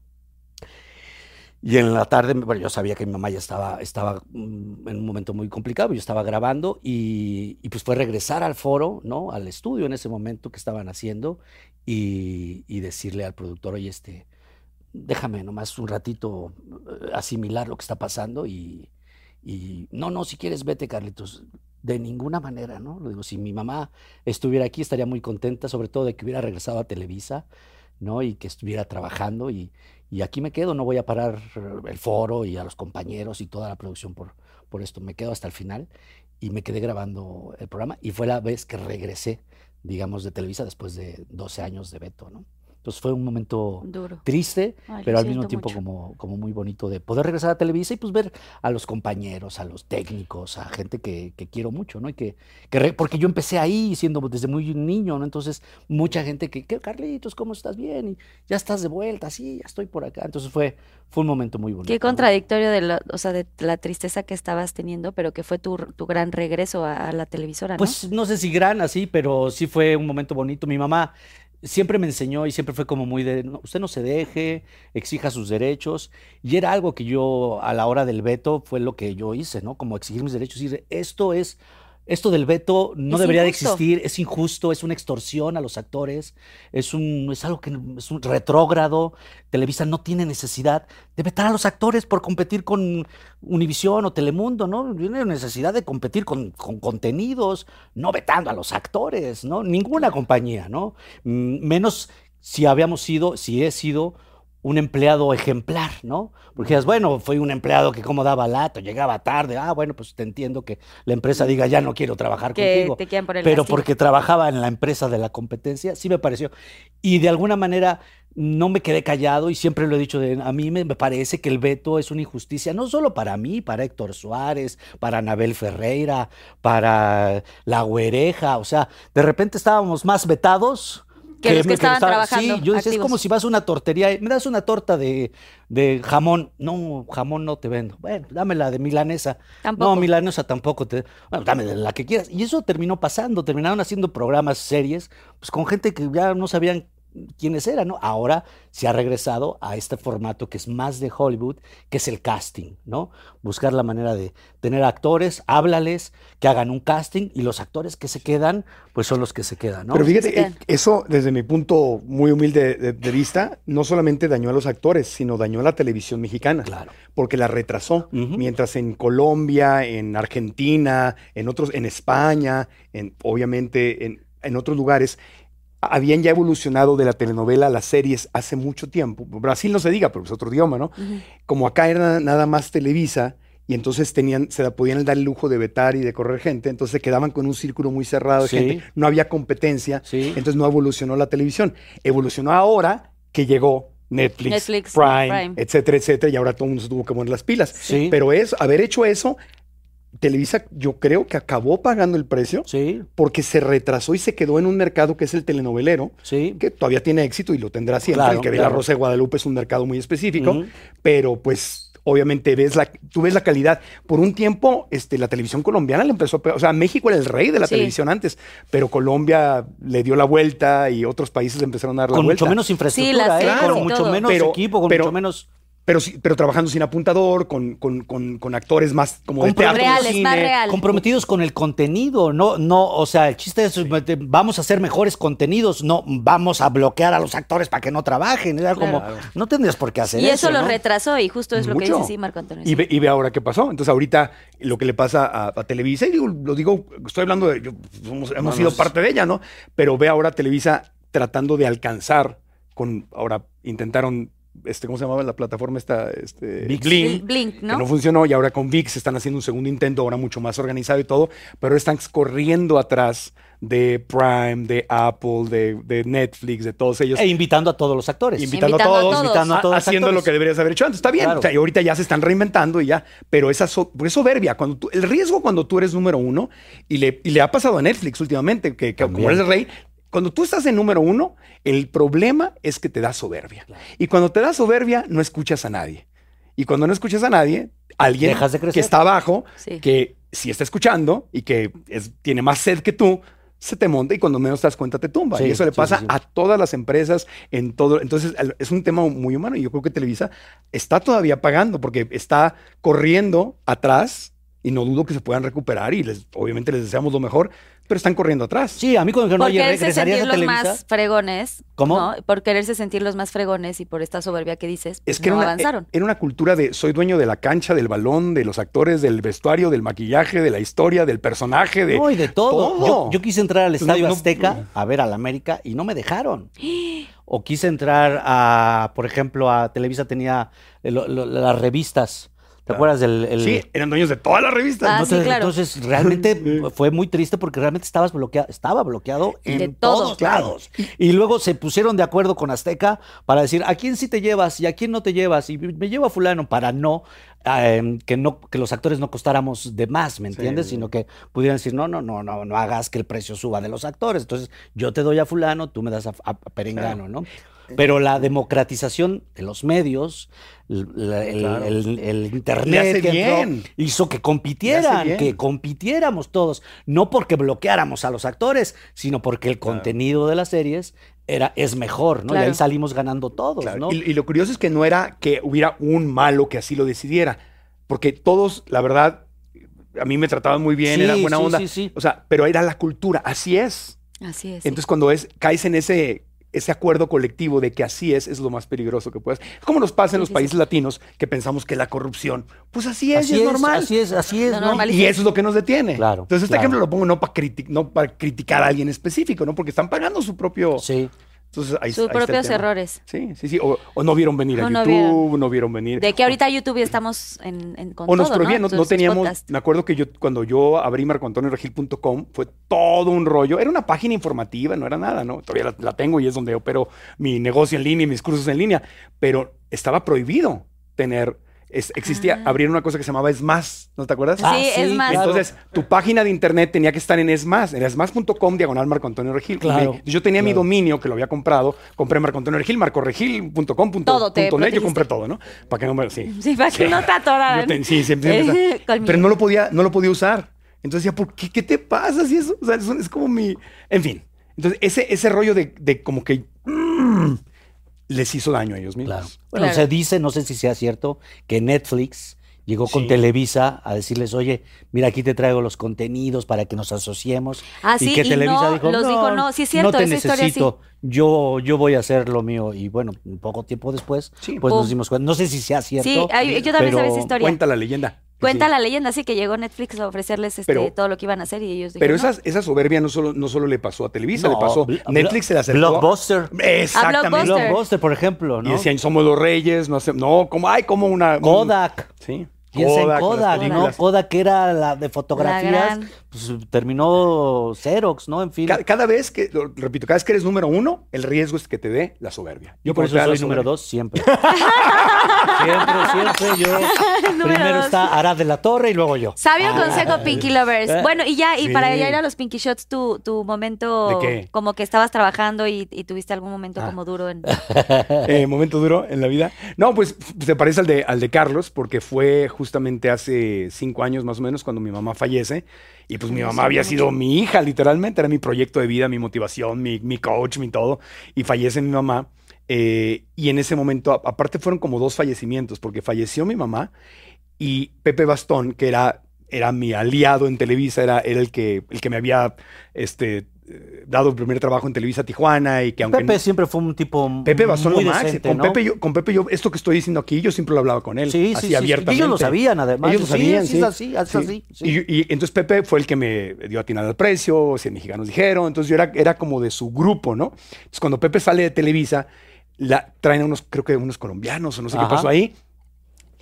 Y en la tarde, bueno, yo sabía que mi mamá ya estaba, estaba mm, en un momento muy complicado, yo estaba grabando y, y pues fue regresar al foro, ¿no? Al estudio en ese momento que estaban haciendo y, y decirle al productor, oye, este, déjame nomás un ratito eh, asimilar lo que está pasando y, y no, no, si quieres vete, Carlitos. De ninguna manera, ¿no? Lo digo, si mi mamá estuviera aquí estaría muy contenta, sobre todo de que hubiera regresado a Televisa, ¿no? Y que estuviera trabajando y, y aquí me quedo, no voy a parar el foro y a los compañeros y toda la producción por, por esto. Me quedo hasta el final y me quedé grabando el programa y fue la vez que regresé, digamos, de Televisa después de 12 años de veto, ¿no? Entonces fue un momento Duro. triste, Ay, pero al mismo tiempo mucho. como, como muy bonito de poder regresar a Televisa y pues ver a los compañeros, a los técnicos, a gente que, que quiero mucho, ¿no? Y que, que re- porque yo empecé ahí siendo desde muy niño, ¿no? Entonces, mucha gente que, ¿qué, Carlitos, ¿cómo estás? Bien, y ya estás de vuelta, sí, ya estoy por acá. Entonces fue, fue un momento muy bonito. Qué ¿no? contradictorio de la, o sea, de la tristeza que estabas teniendo, pero que fue tu, tu gran regreso a, a la televisora, ¿no? Pues no sé si gran así, pero sí fue un momento bonito. Mi mamá siempre me enseñó y siempre fue como muy de, "No, usted no se deje, exija sus derechos. Y era algo que yo a la hora del veto fue lo que yo hice, ¿no? Como exigir mis derechos y esto es esto del veto no Es debería injusto. de existir, es injusto, es una extorsión a los actores, es, un, es algo que es un retrógrado. Televisa no tiene necesidad de vetar a los actores por competir con Univisión o Telemundo, ¿no? Tiene necesidad de competir con, con contenidos, no vetando a los actores, ¿no? Ninguna compañía, ¿no? Mm, Menos si habíamos sido, si he sido un empleado ejemplar, ¿no? Porque dices, bueno, fue un empleado que como daba lato, llegaba tarde, ah, bueno, pues te entiendo que la empresa diga, ya no quiero trabajar Que contigo. te el Pero porque trabajaba en la empresa de la competencia, sí me pareció. Y de alguna manera no me quedé callado y siempre lo he dicho, de, a mí me, me parece que el veto es una injusticia, no solo para mí, para Héctor Suárez, para Anabel Ferreira, para La Güereja, o sea, de repente estábamos más vetados. Que los que me- estaban estaba- trabajando, Sí, yo decía, es como si vas a una tortería, y me das una torta de, de jamón. No, jamón no te vendo. Bueno, dame la de milanesa. Tampoco. No, milanesa tampoco te. Bueno, dame de la que quieras. Y eso terminó pasando. Terminaron haciendo programas, series, pues con gente que ya no sabían quiénes eran, ¿no? Ahora se ha regresado a este formato que es más de Hollywood, que es el casting, ¿no? Buscar la manera de tener actores, háblales, que hagan un casting y los actores que se quedan, pues son los que se quedan, ¿no? Pero fíjate, eh, eso desde mi punto muy humilde de, de vista, no solamente dañó a los actores, sino dañó a la televisión mexicana. Claro. Porque la retrasó. Mientras en Colombia, en Argentina, en otros, en España, en, obviamente en, en otros lugares, habían ya evolucionado de la telenovela a las series hace mucho tiempo. Brasil no se diga, pero es otro idioma, ¿no? Como acá era nada más Televisa, y entonces tenían, se la podían dar el lujo de vetar y de correr gente, entonces se quedaban con un círculo muy cerrado de Sí. gente, no había competencia, Sí. entonces no evolucionó la televisión. Evolucionó ahora que llegó Netflix, Netflix, Prime, Prime. etcétera, etcétera, y ahora todo el mundo se tuvo que poner las pilas. Sí. Pero es, haber hecho eso, Televisa yo creo que acabó pagando el precio Sí, porque se retrasó y se quedó en un mercado que es el telenovelero, sí. que todavía tiene éxito y lo tendrá siempre. Claro, el que ve claro. la Rosa de Guadalupe es un mercado muy específico, pero pues obviamente ves la, tú ves la calidad. Por un tiempo, este, la televisión colombiana le empezó a pegar. O sea, México era el rey de la Sí. televisión antes, pero Colombia le dio la vuelta y otros países empezaron a dar la Con vuelta. mucho menos infraestructura, ¿eh? series con mucho menos Pero- equipo, con pero- mucho menos Pero, sí- pero trabajando sin apuntador, con, con, con, con actores más como de teatro, de Reales, más cine. real. comprometidos con el contenido, no, no, o sea, el chiste es mete- vamos a hacer mejores contenidos, no vamos a bloquear a los actores para que no trabajen, era como, no tendrías por qué hacer Y eso lo ¿no? retrasó y justo es lo que dice sí, Marco Antonio. Y ve, y ve ahora qué pasó. Entonces, ahorita lo que le pasa a, a Televisa, y digo, lo digo, estoy hablando de. yo- somos- hemos No, sido no, parte de ella, ¿no? Pero ve ahora Televisa tratando de alcanzar con. Ahora intentaron. Este, ¿Cómo se llamaba la plataforma esta? Este. Blim, Blink, que ¿no? no funcionó y ahora con VIX están haciendo un segundo intento, ahora mucho más organizado y todo, pero están corriendo atrás de Prime, de Apple, de, de Netflix, de todos ellos. E invitando a todos los actores. invitando, Invitando a a todos. Invitando a todos haciendo lo que deberías haber hecho antes. Está bien, Claro. o sea, y ahorita ya se están reinventando y ya, pero esa so- es soberbia. Cuando tú- el riesgo cuando tú eres número uno, y le, y le ha pasado a Netflix últimamente, que, que como eres el rey, cuando tú estás en número uno, el problema es que te da soberbia. Y cuando te da soberbia, no escuchas a nadie. Y cuando no escuchas a nadie, alguien Dejas de crecer. que está abajo, Sí. que sí está escuchando y que es- tiene más sed que tú, se te monta y cuando menos te das cuenta te tumba. Sí, y eso le pasa sí, sí. a todas las empresas en todo. Entonces es un tema muy humano y yo creo que Televisa está todavía pagando porque está corriendo atrás y no dudo que se puedan recuperar y les, obviamente les deseamos lo mejor, pero están corriendo atrás. Sí, a mí cuando dijeron, por oye, quererse regresarías sentir a los Televisa. más fregones. ¿Cómo? ¿no? Por quererse sentir los más fregones y por esta soberbia que dices, pues Es que no era, una, avanzaron. era una cultura de soy dueño de la cancha, del balón, de los actores, del vestuario, del maquillaje, de la historia, del personaje, de, No, y de todo. todo. Yo, yo quise entrar al Estadio no, no, Azteca a ver al América y no me dejaron. O quise entrar a, por ejemplo, a Televisa tenía lo- lo- las revistas. ¿Te acuerdas del el- Sí, eran dueños de todas las revistas. Ah, no sí, te- claro. Entonces, realmente fue muy triste porque realmente estabas bloqueado, estaba bloqueado en De todo. todos lados. Y luego se pusieron de acuerdo con Azteca para decir a quién sí te llevas y a quién no te llevas. Y me llevo a fulano para no eh, que no que los actores no costáramos de más, ¿me entiendes? sí. Sino que pudieran decir, no, no, no, no, no hagas que el precio suba de los actores. Entonces, yo te doy a fulano, tú me das a, a Perengano, ¿no? Pero la democratización de los medios, el, la- el- Claro. el- el Le internet que entró, hizo que compitieran, que compitiéramos todos, no porque bloqueáramos a los actores, sino porque el contenido de las series era, es mejor, ¿no? Y ahí salimos ganando todos, Claro, ¿no? Y, y lo curioso es que no era que hubiera un malo que así lo decidiera, porque todos, la verdad, a mí me trataban muy bien, Sí, era buena sí, onda. sí, sí. O sea, pero era la cultura, así es. Así es. Entonces, cuando es, caes en ese, ese acuerdo colectivo de que así es, es lo más peligroso que puedes. Es como nos pasa en los Sí, sí, países latinos que pensamos que la corrupción, pues así es, y Así es, es, normal. así es, así es, ¿no? normal. Y eso es lo que nos detiene. Claro, Entonces, este claro. ejemplo lo pongo no para no para criticar a alguien específico, ¿no? Porque están pagando su propio. Sí. Entonces, ahí, Sus ahí propios errores. Sí, sí, sí. O, o no vieron venir a O no YouTube, no vieron venir. De que ahorita YouTube ya estamos en, en con O nos prohibían, no, ¿no? teníamos, me acuerdo que yo cuando yo abrí marcoantonioregil.com fue todo un rollo, era una página informativa, no era nada, ¿no? Todavía la, la tengo y es donde opero mi negocio en línea y mis cursos en línea, pero estaba prohibido tener, es- existía, Ah. abrieron una cosa que se llamaba ESMAS, ¿no te acuerdas? Ah, Sí, es más. claro. Entonces, tu página de internet tenía que estar en ESMAS, en esmas.com, diagonal Marco Antonio Regil. Claro, me- yo tenía mi dominio que lo había comprado, compré Marco Antonio Regil, marcoregil.com, punto- net, yo compré todo, ¿no? Para que no me... Sí, Sí, para que no te atoraran. Ten- sí, siempre, Eh. Pero no lo podía, no lo podía usar. Entonces decía, ¿por qué? ¿Qué te pasa? Si eso, o sea, eso es como mi... En fin. Entonces, ese, ese rollo de, de como que les hizo daño a ellos mismos. Claro. Bueno, Claro. se dice, no sé si sea cierto, que Netflix llegó con Sí. Televisa a decirles, oye, mira, aquí te traigo los contenidos para que nos asociemos. Ah, sí, y no, los dijo, no, sí es cierto, no te esa historia sí. necesito, yo, yo voy a hacer lo mío. Y bueno, un poco tiempo después, Sí. pues Pum. nos dimos cuenta. No sé si sea cierto. Sí, yo también sabía esa historia. Cuenta la leyenda. Cuenta Sí. la leyenda, sí, que llegó Netflix a ofrecerles este, Pero- todo lo que iban a hacer y ellos dijeron, Pero no. esa, esa soberbia no solo, no solo le pasó a Televisa, No, le pasó. Netflix se le acercó. Blockbuster. Exactamente. Blockbuster. Blockbuster, por ejemplo, ¿no? Y decían, somos los reyes, no hace- no, como, ay, como una. un- Kodak. Sí. Piensa en las Kodak, ¿no? Kodak era la de fotografías, gran. Pues, terminó Xerox, ¿no? En fin. Ca- Cada, vez que, lo repito, cada vez que eres número uno, el riesgo es que te dé la soberbia. Yo por eso soy número dos siempre. siempre, siempre yo. Número primero dos. está Arad de la Torre y luego yo. Sabio Ah. consejo, Pinky Lovers. Eh, Bueno, y ya, y sí. para ya ir a los Pinky Shots, tu, tu momento, ¿De qué? como que estabas trabajando y, y tuviste algún momento Ah. como duro en... Eh, momento duro en la vida. No, pues se parece al de, al de Carlos, porque fue justamente hace cinco años más o menos cuando mi mamá fallece. Y pues mi mamá había sido mi hija, literalmente. Era mi proyecto de vida, mi motivación, mi, mi coach, mi todo. Y fallece mi mamá. eh, y en ese momento, aparte fueron como dos fallecimientos, porque falleció mi mamá y Pepe Bastón, que era, era mi aliado en Televisa, era, era el, que, el que me había este, dado el primer trabajo en Televisa Tijuana y que aunque... Pepe siempre fue un tipo Pepe Bastón muy lo máximo. decente, Con, ¿no? Pepe yo, con Pepe yo, esto que estoy diciendo aquí, yo siempre lo hablaba con él. Sí, así sí, sí. abiertamente. Ellos lo sabían, además. Ellos lo Sí, sabían, sí, sí. es así, es Sí. así, sí. Y, y entonces Pepe fue el que me dio a tirar al precio, 100 mexicanos dijeron. Entonces yo era, era como de su grupo, ¿no? Entonces cuando Pepe sale de Televisa, la, traen a unos, creo que unos colombianos o no sé Ajá. qué pasó ahí,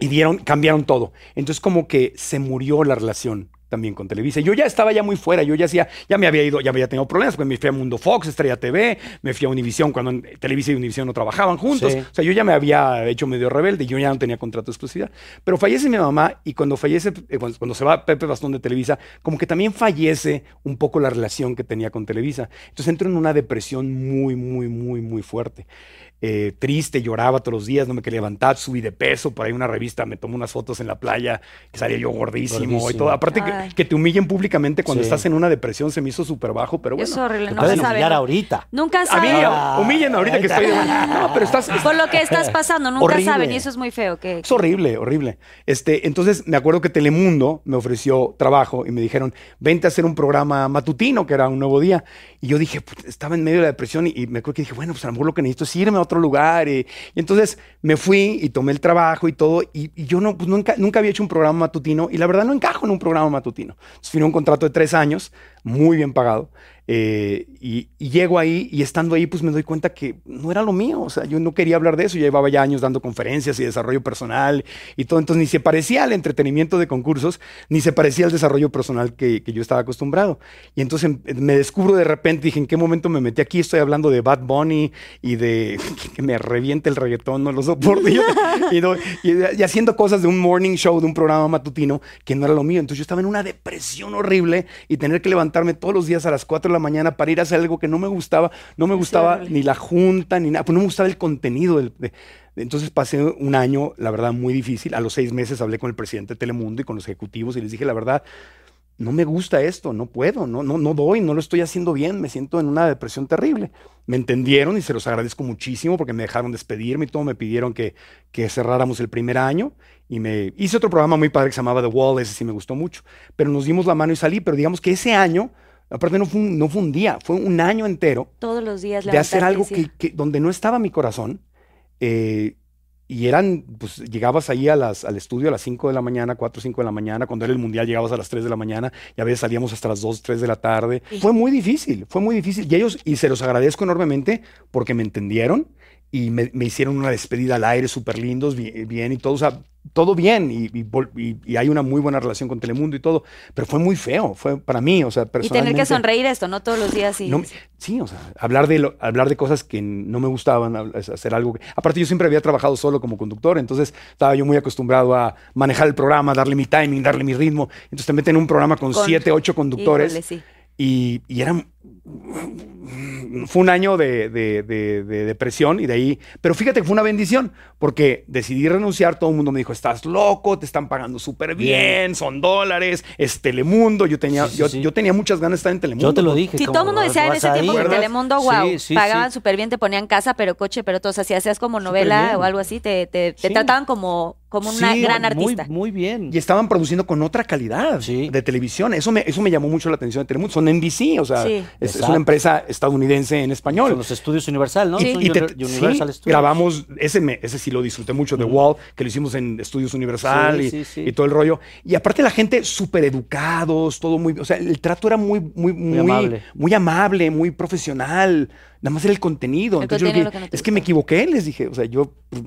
y dieron, cambiaron todo. Entonces como que se murió la relación también con Televisa. Yo ya estaba ya muy fuera, yo ya hacía, ya me había ido, ya había tenido problemas, porque me fui a Mundo Fox, Estrella TV, me fui a Univisión cuando en Televisa y Univisión no trabajaban juntos. Sí. O sea, yo ya me había hecho medio rebelde, yo ya no tenía contrato de exclusividad. Pero fallece mi mamá y cuando fallece, eh, cuando, cuando se va Pepe Bastón de Televisa, como que también fallece un poco la relación que tenía con Televisa. Entonces entro en una depresión muy, muy, muy, muy fuerte. Eh, triste, lloraba todos los días, no me quería levantar, subí de peso, por ahí una revista me tomó unas fotos en la playa, que salía yo gordísimo, y todo. Aparte que, te humillen públicamente cuando Sí. estás en una depresión se me hizo súper bajo, pero bueno. Es horrible, no pueden se sabe. humillar ahorita. Nunca A mí, saben. Ah. humillen ahorita que estoy de No, pero estás, Por lo que estás pasando, nunca Horrible. saben y eso es muy feo. Que, Es horrible, horrible. Este, entonces me acuerdo que Telemundo me ofreció trabajo y me dijeron, vente a hacer un programa matutino, que era un nuevo día. Y yo dije, "Put, estaba en medio de la depresión y, y me acuerdo que dije, bueno, pues a lo mejor lo que necesito es irme a otro lugar. Y, entonces me fui y tomé el trabajo y todo. Y, y yo no, pues nunca, nunca había hecho un programa matutino y la verdad no encajo en un programa matutino. Entonces firmé un contrato de tres años, muy bien pagado. Eh, y, y llego ahí y estando ahí, pues me doy cuenta que no era lo mío. O sea, yo no quería hablar de eso. Yo llevaba ya años dando conferencias y desarrollo personal y todo. Entonces ni se parecía al entretenimiento de concursos, ni se parecía al desarrollo personal que, que yo estaba acostumbrado. Y entonces em- me descubro de repente, dije, ¿en qué momento me metí aquí? Estoy hablando de Bad Bunny y de que me reviente el reggaetón, no lo soporto. Y- y haciendo cosas de un morning show, de un programa matutino, que no era lo mío. Entonces yo estaba en una depresión horrible y tener que levantarme todos los días a las 4 de la mañana para ir a hacer algo que no me gustaba. No me gustaba ni la junta, ni nada. Pues no me gustaba el contenido. del- de- de- entonces pasé un año, la verdad, muy difícil. A los seis meses hablé con el presidente de Telemundo y con los ejecutivos y les dije, la verdad, no me gusta esto, no puedo, no, no, no doy, no lo estoy haciendo bien, me siento en una depresión terrible. Me entendieron y se los agradezco muchísimo porque me dejaron despedirme y todo, me pidieron que, que cerráramos el primer año y me hice otro programa muy padre que se llamaba The Wall, ese sí me gustó mucho, pero nos dimos la mano y salí, pero digamos que ese año, aparte no fue un, no fue un día, fue un año entero Todos los días de hacer algo que, que- donde no estaba mi corazón. eh, y eran, pues llegabas ahí a las, al estudio a las 5 de la mañana, 4 o 5 de la mañana. Cuando era el mundial llegabas a las 3 de la mañana y a veces salíamos hasta las 2, 3 de la tarde. Sí. Fue muy difícil, fue muy difícil. Y ellos, y se los agradezco enormemente porque me entendieron y me, me hicieron una despedida al aire súper lindos, bien, bien y todo. O sea, todo bien y, y y- y hay una muy buena relación con Telemundo y todo. Pero fue muy feo, fue para mí, o sea, Y personalmente. tener que sonreír esto, ¿no? Todos los días y... No sí, o sea, hablar de, lo- hablar de cosas que no me gustaban, hacer algo que... Aparte, yo siempre había trabajado solo como conductor, entonces estaba yo muy acostumbrado a manejar el programa, darle mi timing, darle mi ritmo. Entonces te meten en un programa con, Con- siete, ocho conductores Híjole, sí. y, y era... Fue un año de, de- de- de depresión y de ahí... Pero fíjate que fue una bendición, porque decidí renunciar, todo el mundo me dijo, estás loco, te están pagando súper bien, son dólares, es Telemundo. Yo tenía, Sí, sí, yo, sí. yo tenía muchas ganas de estar en Telemundo. Yo te lo dije. Sí, como, todo el mundo decía en ese tiempo que ¿verdad? Telemundo, wow, Sí, sí, pagaban sí. súper bien, te ponían casa, pero coche, pero todo. O sea, si hacías como novela o algo así, te, te, te Sí. trataban como, como una Sí, gran muy- artista. Muy, bien. Y estaban produciendo con otra calidad Sí. de televisión. Eso me, eso me llamó mucho la atención de Telemundo. Son NBC, o sea, Sí. es, una empresa estadounidense en español. Son los estudios Universal, ¿no? Y, y te- Uni- Universal sí, Studios. grabamos, ese, me- ese sí lo disfruté mucho, The Wall, que lo hicimos en Estudios Universal Sí, y, sí, sí. y todo el rollo. Y aparte la gente súper educados, todo muy, o sea, el trato era muy, muy, muy, amable. muy amable, muy profesional. Nada más era el contenido. El Entonces yo dije, lo que no te es que me equivoqué, les dije. O sea, yo pues,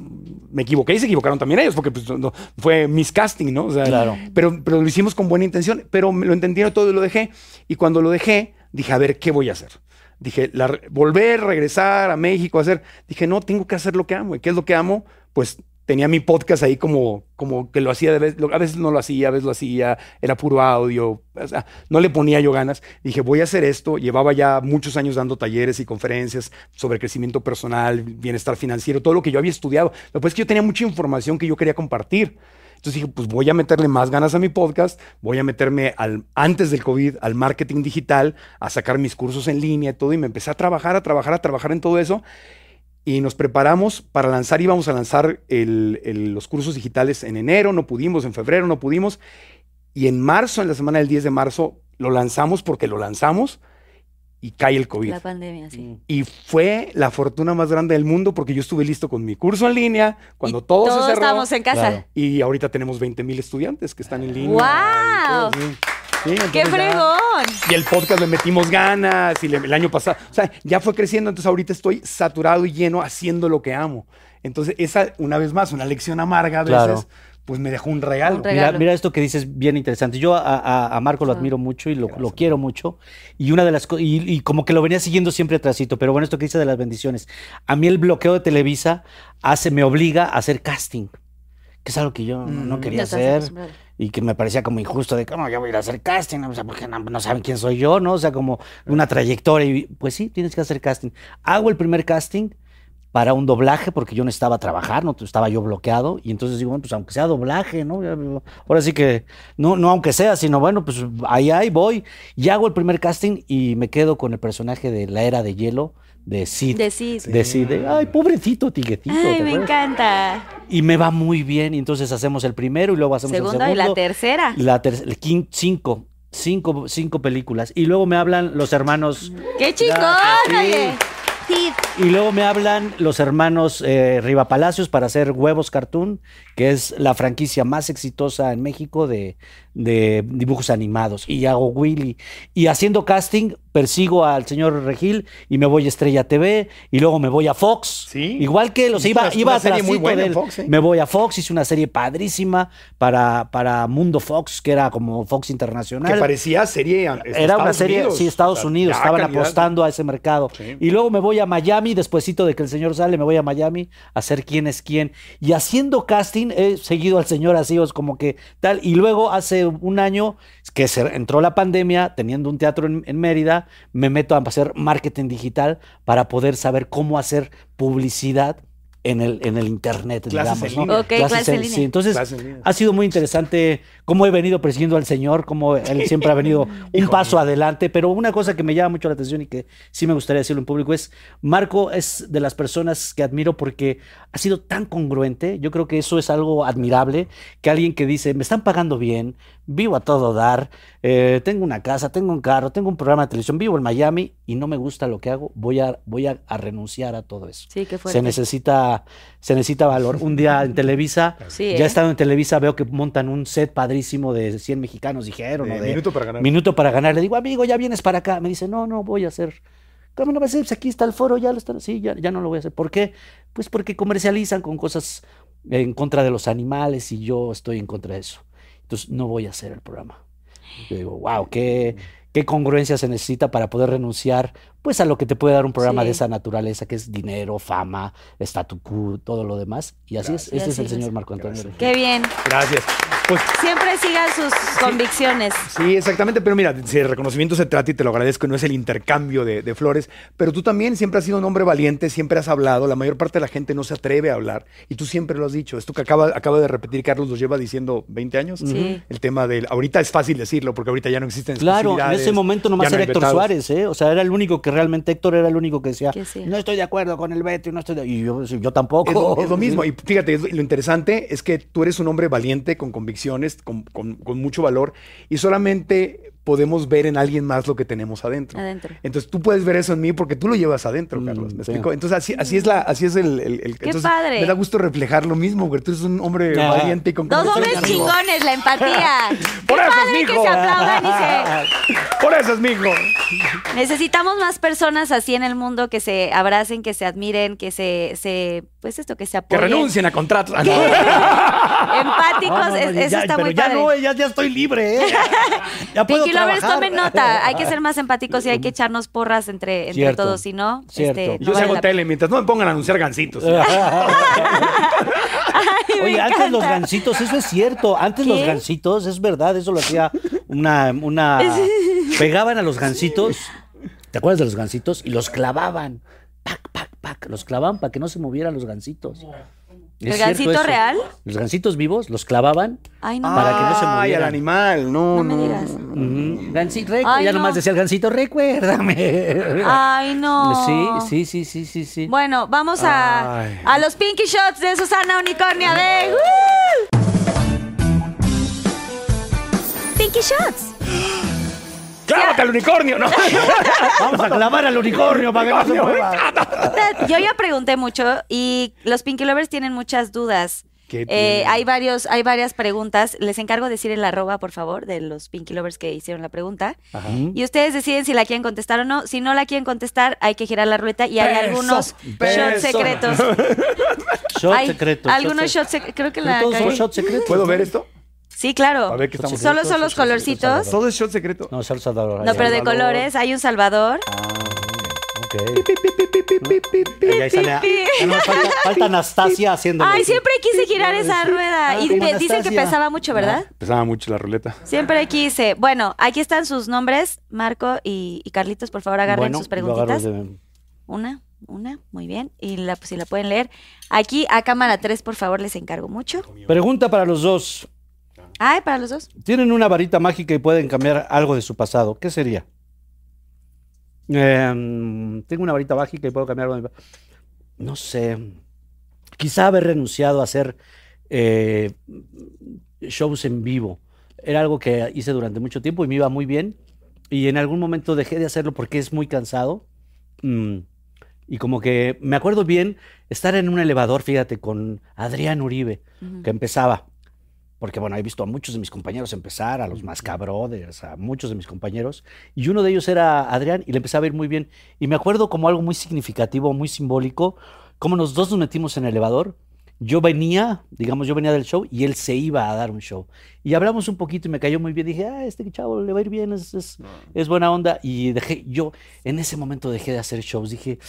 me equivoqué y se equivocaron también ellos, porque pues, no- fue mis casting, ¿no? O sea, Claro. Pero, pero lo hicimos con buena intención, pero me lo entendieron todo y lo dejé. Y cuando lo dejé, dije, a ver, ¿qué voy a hacer? Dije, la volver, regresar a México, hacer. Dije, no, tengo que hacer lo que amo. ¿Y qué es lo que amo? Pues tenía mi podcast ahí como, como que lo hacía de vez, lo- a veces no lo hacía, a veces lo hacía, era puro audio, o sea, no le ponía yo ganas. Dije, voy a hacer esto. Llevaba ya muchos años dando talleres y conferencias sobre crecimiento personal, bienestar financiero, todo lo que yo había estudiado. Lo que pasa es que yo tenía mucha información que yo quería compartir. Entonces dije, pues voy a meterle más ganas a mi podcast, voy a meterme al, antes del COVID al marketing digital, a sacar mis cursos en línea y todo, y me empecé a trabajar, a trabajar, a trabajar en todo eso. Y nos preparamos para lanzar, íbamos a lanzar los cursos digitales en enero, no pudimos, en febrero no pudimos. Y en marzo, en la semana del 10 de marzo, lo lanzamos porque lo lanzamos y cae el COVID. La pandemia, sí. Mm. Y fue la fortuna más grande del mundo porque yo estuve listo con mi curso en línea, cuando Y todo todos se cerró. estábamos en casa. Claro. Y ahorita tenemos 20 mil estudiantes que están en línea. Todo, sí. ¡Qué entonces ya- fregón! Y el podcast le metimos ganas y le- el año pasado, o sea, ya fue creciendo, entonces ahorita estoy saturado y lleno haciendo lo que amo. Entonces, esa, una vez más, una lección amarga a veces, Claro. Pues me dejó un regalo. Un Mira, regalo. mira esto que dices bien interesante. Yo a, a- a Marco lo Ah. admiro mucho y lo, lo quiero mucho. Y una de las y, y como que lo venía siguiendo siempre atrásito. Pero bueno, esto que dice de las bendiciones. A mí el bloqueo de Televisa hace, me obliga a hacer casting. Que es algo que yo no- no Mm. quería hacer. Y que me parecía como injusto de cómo yo voy a ir a hacer casting, o sea, porque no, no saben quién soy yo, ¿no? O sea, como una trayectoria. Y pues sí, tienes que hacer casting. Hago el primer casting para un doblaje porque yo no estaba a trabajar, no estaba yo bloqueado. Y entonces digo, bueno, pues aunque sea doblaje, ¿no? Ahora sí que, no, no aunque sea, sino bueno, pues ahí, ahí voy. Y hago el primer casting y me quedo con el personaje de la era de hielo de Sid. De sí. De Sid. de, Ay, pobrecito tiguetito. Ay, ¿te me encanta. Y me va muy bien. Y entonces hacemos el primero y luego hacemos el Segunda segundo. y la tercera. La ter- el quin- cinco, cinco, cinco películas. Y luego me hablan los hermanos. ¡Qué chingón! Y luego me hablan los hermanos eh, Riva Palacios para hacer Huevos Cartoon, que es la franquicia más exitosa en México de, de dibujos animados. Y hago Willy. Y haciendo casting, persigo al señor Regil y me voy a Estrella TV. Y luego me voy a Fox. Sí. Igual que los iba, una- iba una atrásito muy buena de en él. Fox, ¿eh? Me voy a Fox, hice una serie padrísima para, para Mundo Fox, que era como Fox Internacional. Que parecía serie. Era una serie, Unidos. sí, Estados O sea, Unidos, estaban calidad. apostando a ese mercado. Sí. Y luego me voy a Miami, despuesito de que el señor sale, me voy a Miami a hacer quién es quién. Y haciendo casting, he seguido al señor así, os como que tal. Y luego hace un año que se entró la pandemia, teniendo un teatro en, en Mérida, me meto a hacer marketing digital para poder saber cómo hacer publicidad en el, en el internet, Clases digamos. en ¿no? línea. Ok, clases en línea. Sí, entonces en ha sido muy interesante cómo he venido persiguiendo al Señor, cómo él siempre ha venido un paso adelante, pero una cosa que me llama mucho la atención y que sí me gustaría decirlo en público es, Marco es de las personas que admiro porque ha sido tan congruente, yo creo que eso es algo admirable, que alguien que dice, me están pagando bien, vivo a todo dar, eh, tengo una casa, tengo un carro, tengo un programa de televisión, vivo en Miami y no me gusta lo que hago, voy a, voy a, a renunciar a todo eso. Sí, qué fuerte. Se necesita, se necesita valor. Un día en Televisa, Sí, ya ¿eh? estando en Televisa, veo que montan un set padrísimo de 100 mexicanos, dijeron. Eh, o de Minuto para ganar. Minuto para ganar. Le digo, amigo, ya vienes para acá. Me dice, no, no, voy a hacer. ¿Cómo no va a ser? Pues aquí está el foro, ya lo están. Sí, ya, ya no lo voy a hacer. ¿Por qué? Pues porque comercializan con cosas en contra de los animales y yo estoy en contra de eso. Entonces no voy a hacer el programa. Yo digo, wow, qué, qué congruencia se necesita para poder renunciar pues a lo que te puede dar un programa Sí. de esa naturaleza, que es dinero, fama, statu quo, todo lo demás. Y así es, este es el señor Marco Antonio. Qué bien. Gracias. Pues Siempre sigan sus convicciones. Sí, exactamente, pero mira, si el reconocimiento se trata y te lo agradezco, no es el intercambio de, de flores, pero tú también siempre has sido un hombre valiente, siempre has hablado, la mayor parte de la gente no se atreve a hablar y tú siempre lo has dicho. Esto que acaba, acaba de repetir Carlos lo lleva diciendo 20 años. Sí. El tema del, ahorita es fácil decirlo porque ahorita ya no existen Claro, en ese momento nomás no era Héctor vetados. Suárez, ¿eh? O sea, era el único que realmente, Héctor era el único que decía, Que sí. no estoy de acuerdo con el veto y no estoy de... Y yo, yo tampoco. Es lo, es lo mismo. Y fíjate, es- lo interesante es que tú eres un hombre valiente, con con- con mucho valor, y solamente podemos ver en alguien más lo que tenemos adentro. Adentro. Entonces tú puedes ver eso en mí porque tú lo llevas adentro, Mm, Carlos. ¿Me explico? Entonces así, así es la, así es el, el- el- ¡Qué entonces, padre! Me da gusto reflejar lo mismo, porque tú eres un hombre Ah. valiente y con Dos hombres chingones, la empatía. Por Qué eso es padre mi que hijo. se aplaudan y se... Por eso es mi hijo. Necesitamos más personas así en el mundo que se abracen, que se admiren, que se, se pues esto, que se Que apoyen. renuncien a contratos. Ah, Que- no. Empáticos, No, no, es- ya- eso está pero muy ya padre. no, ya, ya estoy libre, ¿eh? Ya puedo Pinky Lovers, tomen nota. Hay que ser más empáticos y hay que echarnos porras entre, entre Cierto. todos. Si no, Cierto. este, no Yo vale hago la tele mientras no me pongan a anunciar gancitos. Ay, me Oye, antes los encanta. gancitos, eso es cierto. Antes los ¿Qué? gancitos, es verdad, eso lo hacía una, una. Pegaban a los gancitos. ¿Te acuerdas de los gancitos? Y los clavaban. Pac, pac, pac. Los clavaban para que no se movieran los gancitos. ¿El ¿Es cierto gancito eso? real? Los gancitos vivos los clavaban. Ay, no. Para que no se Ay, movieran. al animal. No, No no. me digas. Ujú. Gansi- recu- Ay, ya no. nomás decía el gancito, recuérdame. Ay, no. Sí, sí, sí, sí, sí, sí. Bueno, vamos a, Ay. a los Pinky Shots de Susana Unicornia de... Pinky Shots. ¡Clávate al unicornio! ¿no? Vamos a clavar al unicornio para que no se mueva. Yo ya pregunté mucho y los Pinky Lovers tienen muchas dudas. ¿Qué Eh, hay varios, hay varias preguntas. Les encargo decir el arroba, por favor, de los Pinky Lovers que hicieron la pregunta. Y ustedes deciden si la quieren contestar o no. Si no la quieren contestar, hay que girar la rueda y hay Peso, algunos shots secretos. Algunos shots secretos. Creo que secreto. la Todos son shots secretos. ¿Puedo ver esto? Sí, claro. A ver qué estamos Solo secretos, son los colorcitos. Salvador. Todo es shot secreto. No, es El Salvador. No, pero de Salvador. colores. Hay un Salvador. Ok. Y ahí sale. ya falta, falta Anastasia haciendo. Ay, siempre quise girar esa rueda. Y Ah, dicen que pesaba mucho, ¿verdad? Pesaba mucho la ruleta. Siempre quise. Bueno, aquí están sus nombres, Marco y, y Carlitos, por favor, agarren Bueno, sus lo agarro preguntitas. de- Una, una, muy bien. Y la, pues, si la pueden leer. Aquí a cámara 3, por favor, les encargo mucho. Pregunta para los dos. Ay, para los dos. Tienen una varita mágica y pueden cambiar algo de su pasado. ¿Qué sería? Em, tengo una varita mágica y puedo cambiar algo de mi pa- No sé. Quizá haber renunciado a hacer eh, shows en vivo. Era algo que hice durante mucho tiempo y me iba muy bien. Y en algún momento dejé de hacerlo porque es muy cansado. Mm, y como que me acuerdo bien estar en un elevador, fíjate, con Adrián Uribe, que empezaba. Porque bueno, he visto a muchos de mis compañeros empezar, a los Mascabrothers, a muchos de mis compañeros. Y uno de ellos era Adrián y le empezaba a ir muy bien. Y me acuerdo como algo muy significativo, muy simbólico, como los dos nos metimos en el elevador. Yo venía, digamos, yo venía del show y él se iba a dar un show. Y hablamos un poquito y me cayó muy bien. Dije, ah, este chavo le va a ir bien, es, es, es buena onda. Y dejé, yo en ese momento dejé de hacer shows. Dije,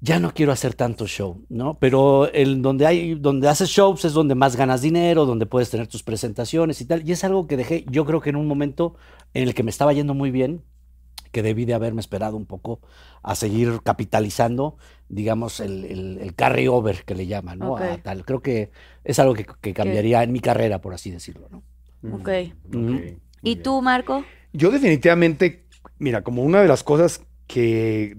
ya no quiero hacer tanto show, ¿no? Pero el, donde, hay, donde haces shows es donde más ganas dinero, donde puedes tener tus presentaciones y tal. Y es algo que dejé, yo creo que en un momento en el que me estaba yendo muy bien, que debí de haberme esperado un poco a seguir capitalizando, digamos, el, el, el carry over que le llaman, ¿no? A tal. Creo que es algo que, que cambiaría en mi carrera, por así decirlo, ¿no? Ok. Ujú. Ok, ¿Y muy tú, Marco? Yo definitivamente, mira, como una de las cosas que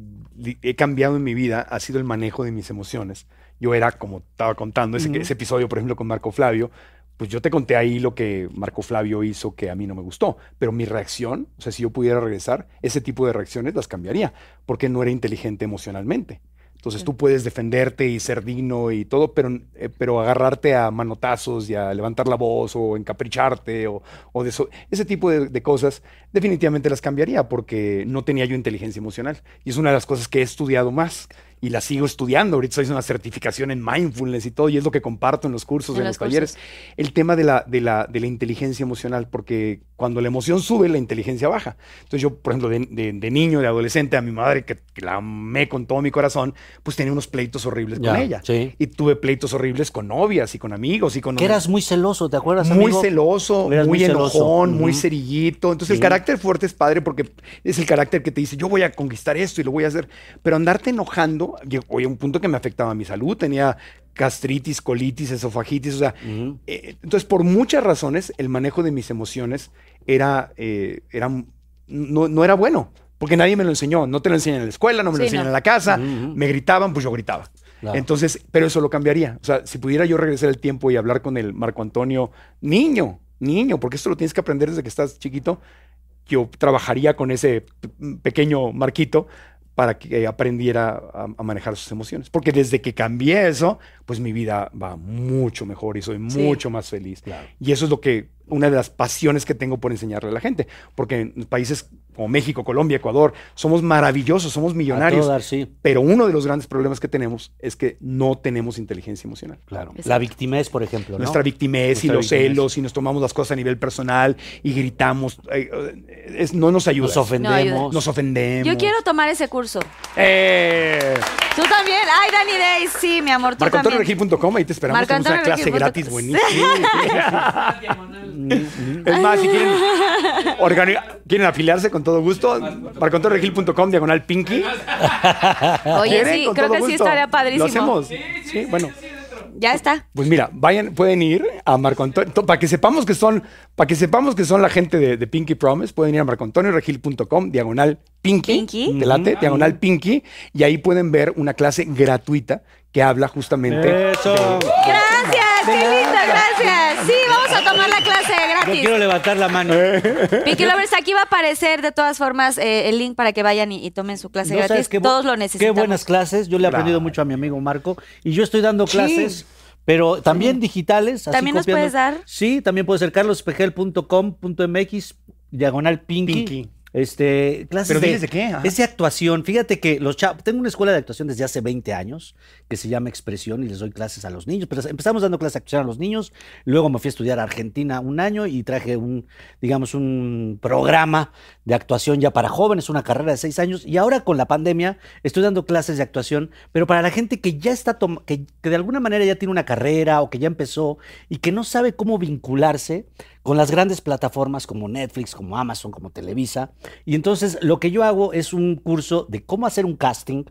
he cambiado en mi vida ha sido el manejo de mis emociones. Yo era, como estaba contando, ese, ese episodio, por ejemplo, con Marco Flavio, pues yo te conté ahí lo que Marco Flavio hizo que a mí no me gustó, pero mi reacción, o sea, si yo pudiera regresar, ese tipo de reacciones las cambiaría, porque no era inteligente emocionalmente. Entonces tú puedes defenderte y ser digno y todo, pero, eh, pero agarrarte a manotazos y a levantar la voz o encapricharte o, o de eso, ese tipo de, de cosas definitivamente las cambiaría porque no tenía yo inteligencia emocional. Y es una de las cosas que he estudiado más y la sigo estudiando. Ahorita estoy haciendo una certificación en mindfulness y todo, y es lo que comparto en los cursos, En en, los talleres. El tema de la, de, la, de la inteligencia emocional, porque cuando la emoción sube, la inteligencia baja. Entonces yo, por ejemplo, de, de- de niño, de adolescente, a mi madre, que, que la amé con todo mi corazón, pues tenía unos pleitos horribles Ya, con ella. sí. Y tuve pleitos horribles con novias y con amigos y con... Que eras muy celoso, ¿te acuerdas, Muy amigo? celoso, Eras muy, muy celoso. enojón, muy cerillito. Entonces Sí. el carácter fuerte es padre porque es el carácter que te dice, yo voy a conquistar esto y lo voy a hacer. Pero andarte enojando, llegó a un punto que me afectaba mi salud. Tenía gastritis, colitis, esofagitis, o sea, eh, entonces por muchas razones el manejo de mis emociones era, eh, era no, no era bueno. Porque nadie me lo enseñó. No te lo enseñan en la escuela, no me lo enseñan no. en la casa. Me gritaban, pues yo gritaba. Claro. Entonces, pero eso lo cambiaría. O sea, si pudiera yo regresar el tiempo y hablar con el Marco Antonio, niño, niño, porque esto lo tienes que aprender desde que estás chiquito, yo trabajaría con ese pequeño Marquito para que aprendiera a, a manejar sus emociones. Porque desde que cambié eso, pues mi vida va mucho mejor y soy Sí. mucho más feliz. Claro. Y eso es lo que, una de las pasiones que tengo por enseñarle a la gente. Porque en países como México, Colombia, Ecuador, somos maravillosos, somos millonarios. todo dar, sí. Pero uno de los grandes problemas que tenemos es que no tenemos inteligencia emocional. Claro. Exacto. La victimez, por ejemplo, ¿no? Nuestra victimez y Nuestra los victimez. celos y nos tomamos las cosas a nivel personal y gritamos. es- no nos ayuda. Nos ofendemos. Nos ofendemos. Yo quiero tomar ese curso. Eh, ¿Tú también? Ay, Dani Day, sí, mi amor. MarcoAntonioRegil.com, ahí te esperamos. Marco Tenemos una clase Regil gratis buenísima. es más, si quieren, quieren afiliarse con todo gusto, marcoantonioregil.com, diagonal pinky. Oye, sí, Con creo todo que sí gusto. estaría padrísimo. Lo hacemos. Sí, bueno. Ya está. Pues mira, vayan, pueden ir a Marco Antonio, para que sepamos que son, para que sepamos que son la gente de, de Pinky Promise, pueden ir a marcoantonioregil.com, diagonal Pinky, Pinky. te late, diagonal Pinky, y ahí pueden ver una clase gratuita que habla justamente Eso. Gracias, qué lindo, gracias. Sí, vamos a tomar la clase gratis. quiero levantar la mano. Pinky Lovers, aquí va a aparecer de todas formas eh, el link para que vayan y, y tomen su clase No gratis. qué Todos lo Qué necesitamos. buenas clases. Yo le he aprendido Claro. mucho a mi amigo Marco. Y yo estoy dando Sí. clases, pero también digitales. así ¿También nos copiando. puedes dar? Sí, también puede ser carlospegel.com.mx, diagonal pinky. Pinky. Este, clases Pero de, de qué, ajá. Es de actuación. Fíjate que los chavos, tengo una escuela de actuación desde hace 20 años que se llama Expresión y les doy clases a los niños. Pero empezamos dando clases de actuación a los niños. Luego me fui a estudiar a Argentina un año y traje un, digamos, un programa de actuación ya para jóvenes, una carrera de seis años. Y ahora con la pandemia estoy dando clases de actuación, pero para la gente que ya está, que, que de alguna manera ya tiene una carrera o que ya empezó y que no sabe cómo vincularse con las grandes plataformas como Netflix, como Amazon, como Televisa. Y entonces lo que yo hago es un curso de cómo hacer un casting,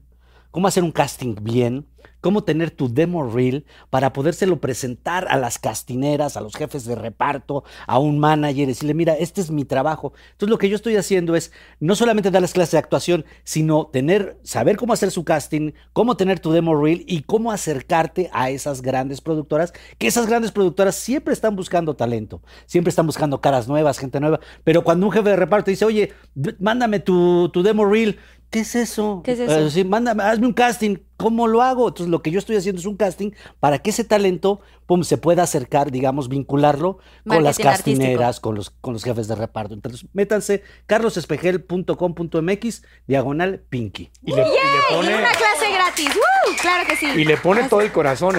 cómo hacer un casting bien, cómo tener tu demo reel para podérselo presentar a las castineras, a los jefes de reparto, a un manager, y decirle, mira, este es mi trabajo. Entonces lo que yo estoy haciendo es no solamente darles clases de actuación, sino tener, saber cómo hacer su casting, cómo tener tu demo reel y cómo acercarte a esas grandes productoras, que esas grandes productoras siempre están buscando talento, siempre están buscando caras nuevas, gente nueva, pero cuando un jefe de reparto dice, oye, mándame tu demo reel, ¿qué es eso? ¿Qué es eso? Eh, sí, mándame, hazme un casting. ¿Cómo lo hago? Entonces, lo que yo estoy haciendo es un casting para que ese talento pum, se pueda acercar, digamos, vincularlo con las castineras, artístico. con los, con los jefes de reparto. Entonces, métanse carlosespejel.com.mx, diagonal pinky. Y le, y le Y pone, una clase gratis. ¡Woo! Claro que sí. y le pone todo el corazón.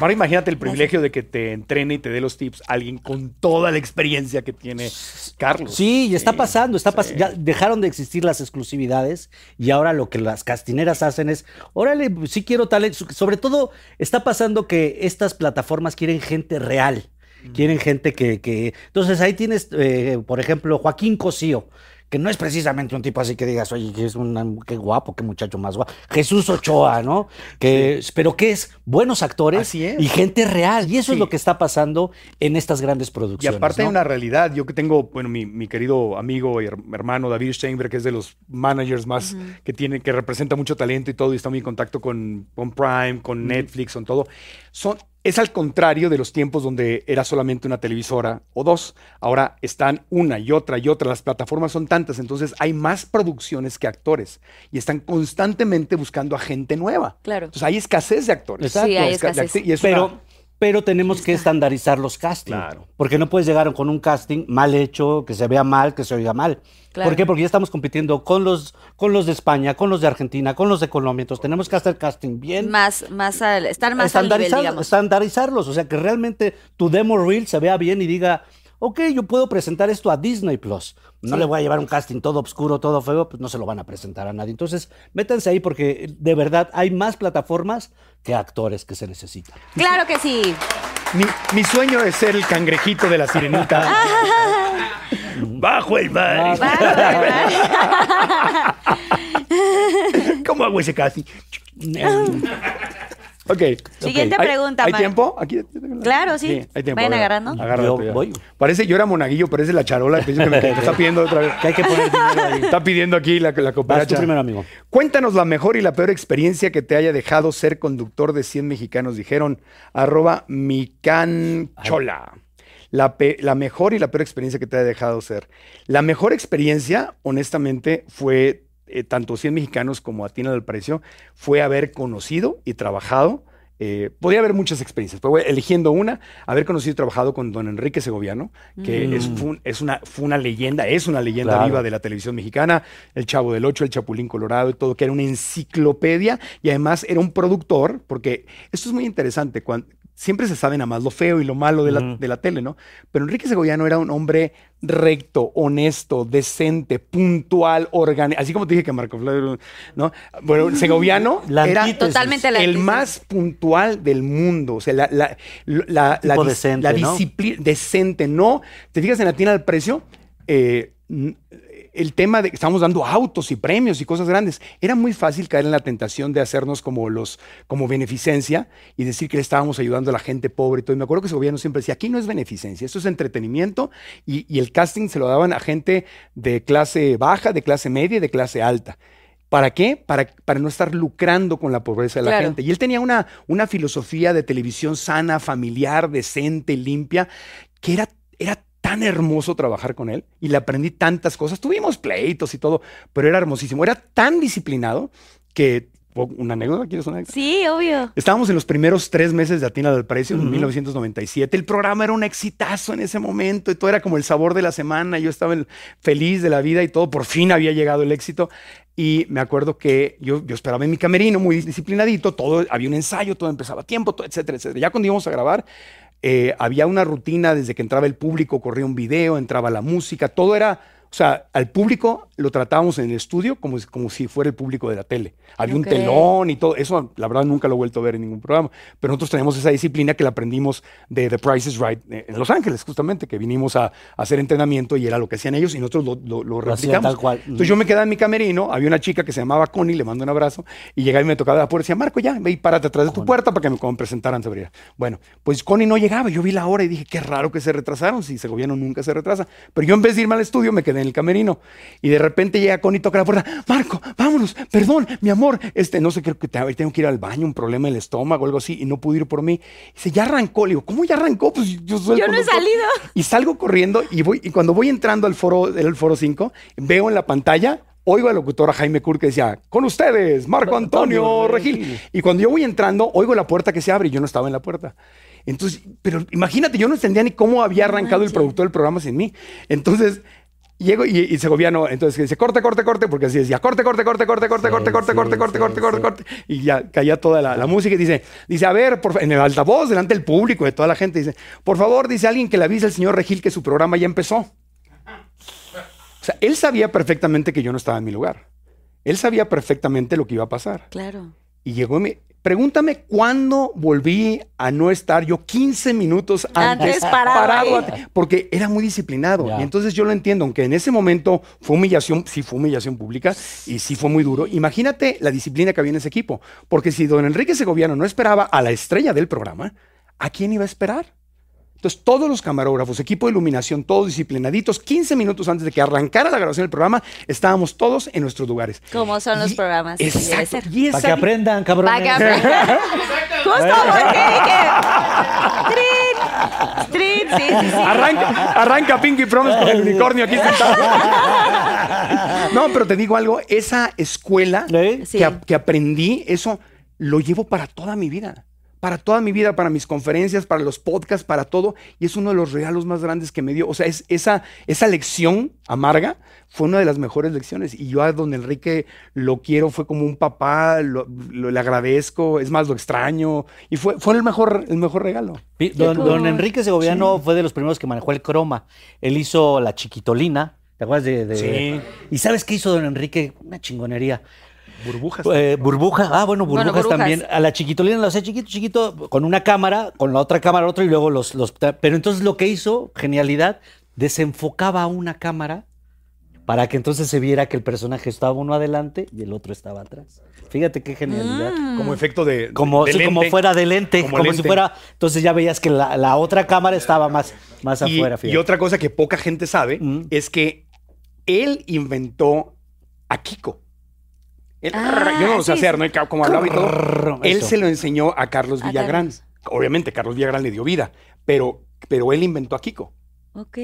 Ahora imagínate el privilegio de que te entrene y te dé los tips alguien con toda la experiencia que tiene Carlos. Sí, y está Sí, pasando, está pas- sí. ya dejaron de existir las exclusividades y ahora lo que las castineras hacen es, órale, sí quiero talento. Sobre todo está pasando que estas plataformas quieren gente real, quieren gente que, que... Entonces ahí tienes, eh, por ejemplo, Joaquín Cosío, que no es precisamente un tipo así que digas, oye, que es un, qué guapo, qué muchacho más guapo. Jesús Ochoa, ¿no? Que, Pero que es buenos actores Así es. y gente real. Y eso Sí. es lo que está pasando en estas grandes Y producciones. aparte hay ¿no? una realidad. Yo que tengo, bueno, mi, mi querido amigo y her- hermano David Steinberg, que es de los managers más que tiene, que representa mucho talento y todo, y está muy en contacto con, con Prime, con Netflix, con todo. Son, es al contrario de los tiempos donde era solamente una televisora o dos. Ahora están una y otra y otra. Las plataformas son tantas, entonces hay más producciones que actores y están constantemente buscando a gente nueva. Claro. Entonces hay escasez de actores. Exacto. Sí, hay escasez. y es pero, una- pero tenemos que estandarizar los castings. Claro. Porque no puedes llegar con un casting mal hecho, que se vea mal, que se oiga mal. Claro. ¿Por qué? Porque ya estamos compitiendo con los, con los de España, con los de Argentina, con los de Colombia. Entonces tenemos que hacer casting bien. Más, más al- estar más al nivel, estandarizar- digamos. estandarizarlos. O sea, que realmente tu demo reel se vea bien y diga, ok, yo puedo presentar esto a Disney Plus. No le voy a llevar un casting todo oscuro, todo feo, pues no se lo van a presentar a nadie. Entonces, métanse ahí porque de verdad hay más plataformas que actores que se necesitan. Claro que sí. Mi, mi sueño es ser el cangrejito de la sirenita. Bajo el mar. ¿Cómo hago ese casting? ok. Siguiente ¿Hay- pregunta, ¿Hay Mar. tiempo? Aquí, Claro, sí. hay tiempo. Vayan agarrando. agarra Yo voy. Parece, yo era monaguillo, parece la charola que, me está pidiendo otra vez. Que hay que poner dinero ahí. Está pidiendo aquí la, la Vas tú primero, amigo. Cuéntanos la mejor y la peor experiencia que te haya dejado ser conductor de 100 mexicanos, dijeron arroba micanchola. La, la mejor y la peor experiencia que te haya dejado ser. La mejor experiencia, honestamente, fue eh, tanto 100 mexicanos como Atina del Precio, fue haber conocido y trabajado. eh, podría haber muchas experiencias, pero eligiendo una, haber conocido y trabajado con don Enrique Segoviano, que es, fue, un- es una, fue una leyenda, es una leyenda Claro. viva de la televisión mexicana, el Chavo del Ocho, el Chapulín Colorado y todo, que era una enciclopedia y además era un productor, porque esto es muy interesante, cuando, siempre se sabe nada más lo feo y lo malo de la, de la tele, ¿no? Pero Enrique Segoviano era un hombre recto, honesto, decente, puntual, orgánico, así como te dije que Marco Flavio, ¿no? Bueno, Segoviano La era. Totalmente el más puntual del mundo. O sea, la, la, la, la, dis- decente, ¿no? disciplina decente. No, te fijas en la tienda del precio, eh, el tema de que estamos dando autos y premios y cosas grandes. Era muy fácil caer en la tentación de hacernos como los, como beneficencia y decir que le estábamos ayudando a la gente pobre y todo. Y me acuerdo que ese gobierno siempre decía, aquí no es beneficencia, esto es entretenimiento y, y el casting se lo daban a gente de clase baja, de clase media y de clase alta. ¿Para qué? Para, para no estar lucrando con la pobreza de la Claro. gente. Y él tenía una, una filosofía de televisión sana, familiar, decente, limpia, que era, era tan hermoso trabajar con él y le aprendí tantas cosas. Tuvimos pleitos y todo, pero era hermosísimo. Era tan disciplinado que... ¿Una anécdota? ¿Quieres una anécdota? Sí, obvio. Estábamos en los primeros tres meses de Atina del Precio, en 1997. El programa era un exitazo en ese momento y todo era como el sabor de la semana. Yo estaba el- feliz de la vida y todo. Por fin había llegado el éxito. Y me acuerdo que yo, yo esperaba en mi camerino muy disciplinadito. Todo, había un ensayo, todo empezaba a tiempo, todo, etcétera, etcétera. Ya cuando íbamos a grabar, eh, había una rutina desde que entraba el público, corría un video, entraba la música, todo era, o sea, al público lo tratábamos en el estudio como, si- como si fuera el público de la tele. Había un telón y todo, eso la verdad nunca lo he vuelto a ver en ningún programa, pero nosotros tenemos esa disciplina que la aprendimos de The Price is Right eh, en Los Ángeles, justamente, que vinimos a, a hacer entrenamiento y era lo que hacían ellos y nosotros lo, lo, replicamos. tal cual. Entonces yo me quedaba en mi camerino, había una chica que se llamaba Connie, le mando un abrazo, y llegaba y me tocaba la puerta y decía, Marco, ya, ve y párate atrás de tu puerta para que me, me presentaran se abriera. Bueno, pues Connie no llegaba, yo vi la hora y dije, qué raro que se retrasaron, si ese gobierno nunca se retrasa. Pero yo en vez de irme al estudio me quedé en el camerino y de repente llega Connie, toca la puerta, Marco, vámonos, perdón, mi amor, este, no sé, creo que tengo que ir al baño, un problema en el estómago, algo así, y no pude ir por mí. dice, ya arrancó, le digo, ¿cómo ya arrancó? Pues yo soy el Yo no he conductor". salido. Y salgo corriendo y voy y cuando voy entrando al foro del foro 5, veo en la pantalla Oigo al locutor a Jaime Cur que decía, con ustedes, Marco Antonio Antonio Regil. Regil. Y cuando yo voy entrando, oigo la puerta que se abre y yo no estaba en la puerta. Entonces, pero imagínate, yo no entendía ni cómo había arrancado el productor del programa sin mí. Entonces, llego y, y Segoviano, entonces dice, corte, corte, corte, porque así decía, corte, corte, corte, corte, corte, Sí, corte, corte, sí, corte, corte, sí, corte, corte, corte. Y ya caía toda la, la música y dice, dice, a ver, por en el altavoz, delante del público, de toda la gente, dice, por favor, dice alguien que le avise al señor Regil que su programa ya empezó. O sea, él sabía perfectamente que yo no estaba en mi lugar. Él sabía perfectamente lo que iba a pasar. Claro. Y llegó y me- Pregúntame cuándo volví a no estar yo 15 minutos antes, Antes parado ahí. a- porque era muy disciplinado. Ya. Y entonces yo lo entiendo, aunque en ese momento fue humillación, sí fue humillación pública y sí fue muy duro. Imagínate la disciplina que había en ese equipo, porque si don Enrique Segoviano no esperaba a la estrella del programa, ¿a quién iba a esperar? Entonces, todos los camarógrafos, equipo de iluminación, todos disciplinaditos, 15 minutos antes de que arrancara la grabación del programa, estábamos todos en nuestros lugares. Como son los Y- programas. Exacto. Y Para que aprendan, cabrones. Para que aprendan. Justo porque dije. Trin. Trin, sí, sí, sí. Arranca, arranca Pinky Promise con el unicornio aquí sentado. No, pero te digo algo, esa escuela ¿Eh? Sí. que, a- que aprendí, eso lo llevo para toda mi vida. Para toda mi vida, para mis conferencias, para los podcasts, para todo. Y es uno de los regalos más grandes que me dio. O sea, es, esa, esa lección amarga fue una de las mejores lecciones. Y yo a don Enrique lo quiero, fue como un papá, lo, lo- le agradezco, es más, lo extraño. Y fue, fue el, mejor, el mejor regalo. Sí, Don, Enrique Segoviano fue de los primeros que manejó el croma. Él hizo la chiquitolina. ¿Te acuerdas de, de- Sí. ¿Y sabes qué hizo don Enrique? Una chingonería. Burbujas. Eh, burbuja, ah, bueno, burbujas, Bueno, burbujas. también. A la chiquitolina lo hacía chiquito, chiquito, con una cámara, con la otra cámara, otro, y luego los, los. Pero entonces lo que hizo, genialidad, desenfocaba una cámara para que entonces se viera que el personaje estaba uno adelante y el otro estaba atrás. Fíjate qué genialidad. como efecto de. Como, de sí, como fuera de lente, Como como, lente. si fuera. Entonces ya veías que la, la otra cámara estaba más, más Y, afuera. y otra cosa que poca gente sabe Mm. es que él inventó a Kiko. Él- Ah, yo no lo sé sí, hacer, sí. ¿no? Y Como hablaba y todo. Él se lo enseñó a Carlos A Villagrán. Carlos. Obviamente, Carlos Villagrán le dio vida, pero, pero él inventó a Kiko. Ok.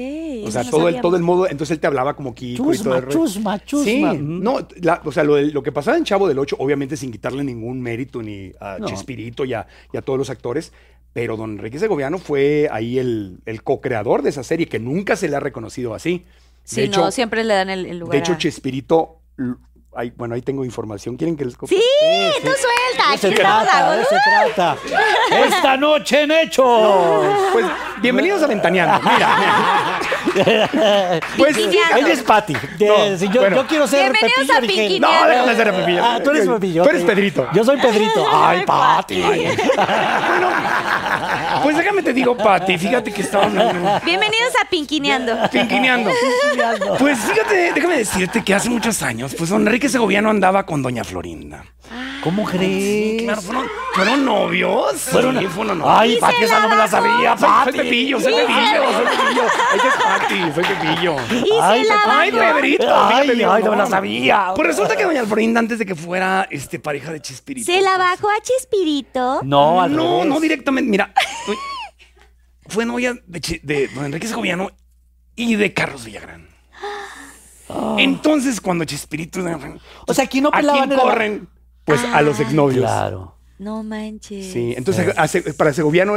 O sea, no todo, el, todo el modo. Entonces él te hablaba como Kiko y todo Chusma, el rollo. chusma, chusma. Sí, no, la- o sea, lo, de- lo que pasaba en Chavo del Ocho, obviamente sin quitarle ningún mérito ni a No. Chespirito y a, y a todos los actores, pero don Enrique Segoviano fue ahí el, el co-creador de esa serie, que nunca se le ha reconocido así. Sí, no, siempre le dan el, el lugar. De hecho, a- Chespirito, bueno, ahí tengo información. ¿Quieren que les copie? Sí, tú suelta. De se estamos trata, a de eso se trata. Esta noche en Hechos. Pues bienvenidos a Ventaneando. Mira. pues. Él es Pati. No, si yo, bueno. yo quiero ser Bienvenidos Pepillo, a dije. No, déjame ser a Pepillo. Ah, tú eres Pepillo. Tú eres. Pedrito. Yo soy Pedrito. Ay, Pati. Pues déjame te digo, Pati, fíjate que estaba Bienvenidos a Pinquineando. pinquineando. Pues fíjate, déjame decirte que hace muchos años, pues don Enrique Segoviano andaba con doña Florinda. ¿Cómo crees? Claro, fueron, fueron novios. Fueron- Sí, fueron novios. Ay, Pati, esa no me la sabía, Soy, Pati. soy Pepillo, soy Pepillo, soy Pepillo. Ese es Pati, soy Pepillo. Ay, Ay, Pedrito. Ay, ay, no me la sabía. Pues resulta que doña Florinda, antes de que fuera este, pareja de Chespirito. ¿Se la bajó a Chespirito? No, al No, revés. no directamente. Mira, fue novia de, de don Enrique Segoviano y de Carlos Villagrán. Entonces, cuando Chespirito. O sea, aquí no ¿A pelaban quién era la- corren? Pues a los Ah, exnovios. Claro. No manches. Sí, entonces a Se- para Segoviano,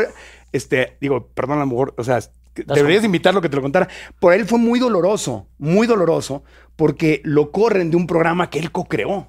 este, digo, perdón, a lo mejor, o sea, deberías invitarlo que te lo contara. Por él fue muy doloroso, muy doloroso, porque lo corren de un programa que él co-creó,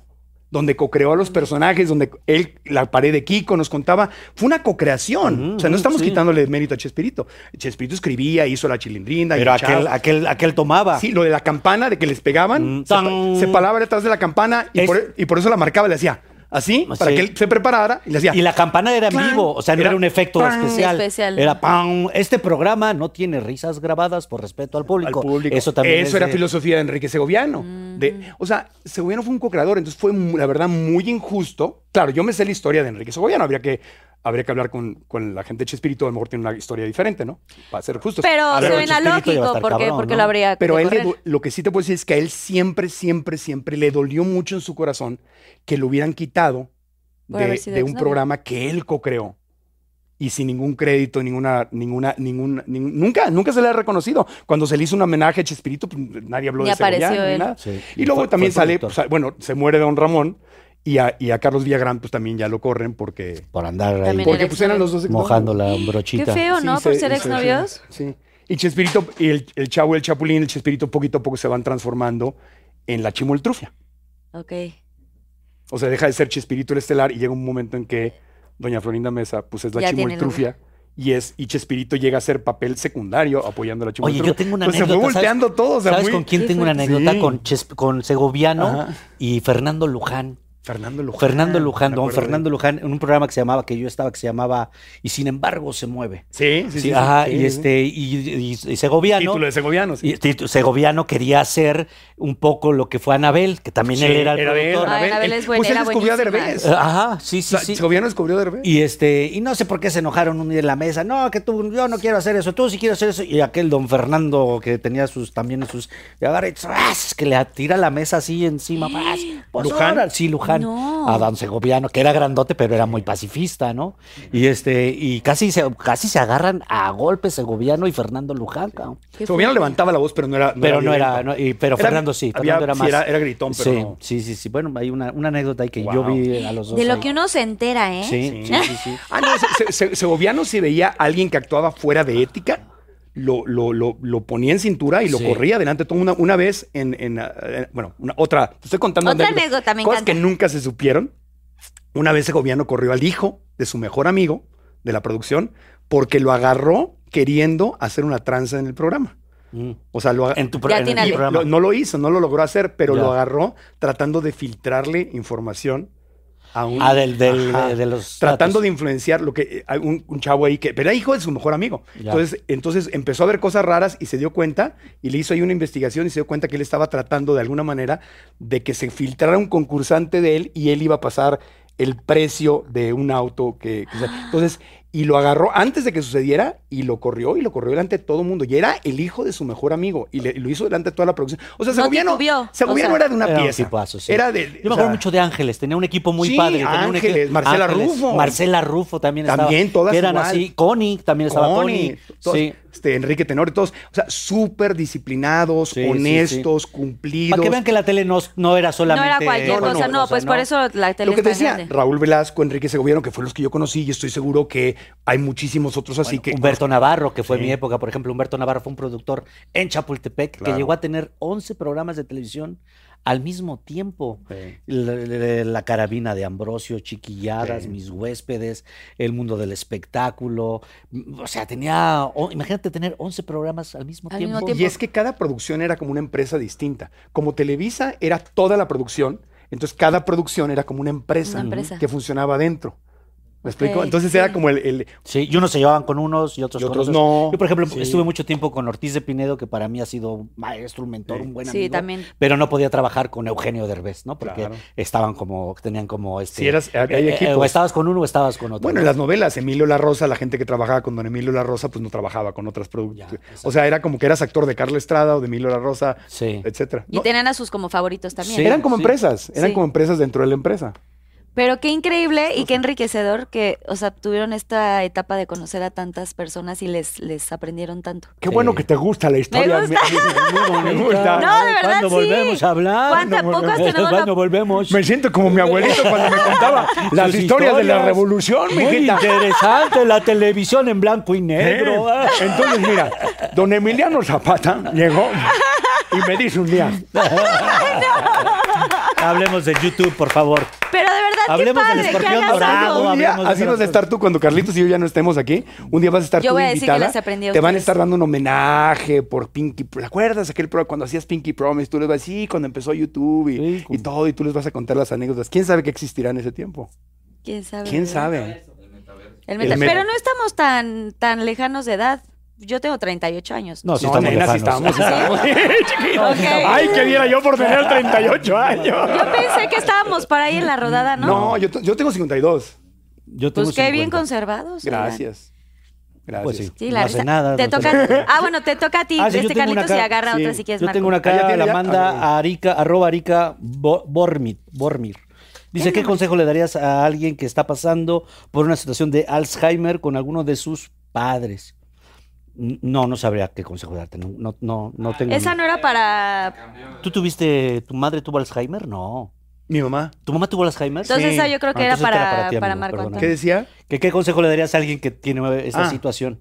donde co-creó a los personajes, donde él, la pared de Kiko nos contaba, fue una co-creación. o sea, no Ujú, estamos sí. quitándole mérito a Chespirito. Chespirito escribía, hizo la chilindrinda. y Pero aquel, aquel, aquel tomaba. Sí, lo de la campana, de que les pegaban, Mm, se, se paraba detrás de la campana y, Es- por, y por eso la marcaba, le hacía así, para que él se preparara y le hacía. Y la campana era en vivo, o sea, no Era era, un efecto pan. especial. Especial. Era pan. Este programa no tiene risas grabadas por respeto al al público. Eso también Eso es era de- filosofía de Enrique Segoviano. De, o sea, Segoviano fue un co-creador, entonces fue, la verdad, muy injusto. Claro, yo me sé la historia de Enrique Segoviano, habría que, habría que hablar con, con la gente de Chespirito, a lo mejor tiene una historia diferente, ¿no? Para ser justos. Pero va a lógico porque, cabrón, porque ¿no? lo habría Pero él le lo que sí te puedo decir es que a él siempre, siempre, siempre le dolió mucho en su corazón que lo hubieran quitado de, un programa que él co-creó. Y sin ningún crédito, ninguna, ninguna, ningún, ningún- nunca, nunca se le ha reconocido. Cuando se le hizo un homenaje a Chespirito, pues, nadie habló Ni de apareció Segoviano ni él. nada. Sí. Y luego Fue- también fue sale, pues, bueno, se muere Don Ramón y a, y a Carlos Villagrán, pues también ya lo corren porque, Por andar ahí También porque pues eran los dos mojando la Qué brochita. feo, ¿no? Sí, Por se- ser se- exnovios. Sí. Y Chespirito, y el, el chavo, el chapulín, el Chespirito poquito a poco se van transformando en la chimoltrufia. Ok. O sea, deja de ser Chespirito el estelar y llega un momento en que Doña Florinda Mesa, pues es la Ya chimoltrufia. Y, es, y Chespirito llega a ser papel secundario apoyando a la Oye, yo tengo una pues anécdota. Se fue volteando ¿sabes? todo. O sea, ¿Sabes muy- con quién Qué tengo una anécdota? Sí. Con, Ches- con Segoviano Ajá. y Fernando Luján. Fernando Luján. Fernando Luján, don Fernando Luján, en un programa que se llamaba, que yo estaba, que se llamaba Y sin embargo se mueve. Sí, sí, Sí, sí. ajá, sí, y sí. este, y, y- y Segoviano. Título de segoviano, sí. y Segoviano quería hacer un poco lo que fue Anabel, que también él era el era él, productor. Anabel Él- es buena, Pues él era descubrió a. Derbez. Eh, Ajá, sí, O sí, sea, sí. Segoviano descubrió a Derbez. Y este, y no sé por qué se enojaron un día en la mesa. No, que tú, yo no quiero hacer eso, tú sí quieres hacer eso. Y aquel don Fernando que tenía sus también sus. Y agarra y ¡zas! que le tira la mesa así encima. ¡paz! Pues, ¿Luján? Sí, Luján. No. A don Segoviano, que era grandote, pero era muy pacifista, ¿no? Y este, y casi se, casi se agarran a golpes Segoviano y Fernando Luján, Segoviano levantaba la voz, pero no era. Pero no era, violento. no, y- pero Era- Fernando sí, había- era sí, más. era- era gritón, pero sí, no. sí, sí, sí. Bueno, hay una, una anécdota ahí que yo vi a los dos. De lo ahí. que uno se entera, ¿eh? Sí, sí, sí, sí. Ah, no, Se- Se- Segoviano si veía a alguien que actuaba fuera de ética, lo, lo, lo, lo ponía en cintura y lo Sí. corría delante de todo. Una, una vez en, en, eh, bueno, una- otra, te estoy contando Otra anécdotas, anécdota, me cosas encanta. que nunca se supieron. Una vez Segoviano corrió al hijo de su mejor amigo de la producción porque lo agarró queriendo hacer una tranza en el programa. Mm. O sea, lo En tu, pro- Ya en el programa. lo- no lo hizo, no lo logró hacer, pero Ya. lo agarró tratando de filtrarle información a un. Ah, del, del- Ajá. de, de los. tratando datos. de influenciar lo que eh, un, un chavo ahí que pero era hijo de su mejor amigo Ya. entonces entonces empezó a ver cosas raras y se dio cuenta y le hizo ahí una investigación y se dio cuenta que él estaba tratando de alguna manera de que se filtrara un concursante de él y él iba a pasar el precio de un auto que, que sea. entonces y lo agarró antes de que sucediera y lo corrió y lo corrió delante de todo el mundo y era el hijo de su mejor amigo y, le- y lo hizo delante de toda la producción o sea No Segoviano titubeó, Segoviano o sea. era de una Era un pieza tipazo, sí. era de Yo me sea, acuerdo mucho de Ángeles, tenía un equipo muy Sí, padre. tenía un Ángeles, equipo- Marcela Rufo. Marcela Rufo también estaba. También, todas que eran igual. así. Connie, también estaba Connie. Connie, todos, Sí. este, Enrique Tenor y todos, o sea, súper disciplinados, Sí, sí, honestos, cumplidos. Para que vean que la tele no, no era No solamente. era cualquier No, no, cosa, no, no, o sea, pues no. por eso la tele Lo que te decía, grande. Raúl Velasco, Enrique Segoviano, que fue los que yo conocí y estoy seguro que hay muchísimos otros así que... Humberto Navarro, que fue Sí. mi época, por ejemplo, Humberto Navarro fue un productor en Chapultepec que llegó a tener 11 programas de televisión al mismo tiempo. Sí. La, la- la carabina de Ambrosio, Chiquilladas, Sí. Mis huéspedes, El mundo del espectáculo. O sea, tenía, imagínate tener 11 programas al mismo Al tiempo. mismo tiempo. Y es que cada producción era como una empresa distinta. Como Televisa era toda la producción, entonces cada producción era como una empresa, Una empresa. que funcionaba dentro. ¿Me explico? Entonces sí. era como el... el- Sí, y unos se llevaban con unos y otros Y con otros no. Yo, por ejemplo, Sí. estuve mucho tiempo con Ortiz de Pinedo, que para mí ha sido un maestro, un mentor, Sí. un buen Sí, amigo. también. Pero no podía trabajar con Eugenio Derbez, ¿no? Porque Claro. estaban como, tenían como este. Sí, eras- hay eh, eh, equipos. o estabas con uno o estabas con otro. Bueno, ¿no? en las novelas, Emilio La Rosa, la gente que trabajaba con don Emilio La Rosa, pues no trabajaba con otras producciones. O sea, era como que eras actor de Carla Estrada o de Emilio La Rosa, Sí. etcétera. Y No, tenían a sus como favoritos también. Sí. eran como empresas, eran Sí. como empresas dentro de la empresa. Pero qué increíble y qué enriquecedor que, o sea, tuvieron esta etapa de conocer a tantas personas y les, les aprendieron tanto. Qué Sí. bueno que te gusta la historia. gusta. Me, me gusta. No, de verdad, ¿Cuándo sí. volvemos a hablar? ¿Cuántas ¿Cuándo volvemos? tenemos la- ¿Cuándo volvemos? Me siento como mi abuelito cuando me contaba las historias, de la revolución, Muy mijita. interesante la televisión en blanco y negro. ¿eh? Entonces, mira, don Emiliano Zapata llegó y me dice un día, Hablemos de YouTube, por favor. Pero de verdad, Hablemos qué del padre, que escorpión hagas dorado, así vas a estar tú cuando Carlitos y yo ya no estemos aquí. Un día vas a estar Yo tú voy a decir que les aprendí a Te van a estar dando un homenaje por Pinky. ¿Te acuerdas aquel programa cuando hacías Pinky Promise? Tú les vas a decir, sí, cuando empezó YouTube y, Sí, y todo, y tú les vas a contar las anécdotas. ¿Quién sabe qué existirá en ese tiempo? ¿Quién sabe? ¿Quién sabe? El El Pero no estamos tan, tan lejanos de edad. Yo tengo 38 años. No, sí no, estamos nena, sí sí. Ok. Ay, que viera yo por tener 38 años. Yo pensé que estábamos por ahí en la rodada, ¿no? No, yo, tengo 52. Yo tengo Pues qué bien 50. conservados. oigan. Gracias. Gracias. Pues sí. Sí, la No hace nada, Te no toca. hace- Ah, bueno, te toca a ti. Ah, sí, yo este tengo una Carlitos y acá. agarra Sí. otra si quieres, Yo Marco. tengo una tiene, la manda A Arica, arroba Arica Bo- Bormir, Bormir. Dice, ¿qué consejo le darías a alguien que está pasando por una situación de Alzheimer con alguno de sus padres? No, no sabría qué consejo darte. No, no, no, no tengo. Esa no era para. ¿Tú tuviste, tu madre tuvo Alzheimer? No. Mi mamá. ¿Tu mamá tuvo Alzheimer? Entonces, Sí. esa yo creo que Ah, era para, era para ti, amigo, Marco perdona. ¿Qué Antonio. decía? ¿Qué, qué consejo le darías a alguien que tiene esa Ah. situación?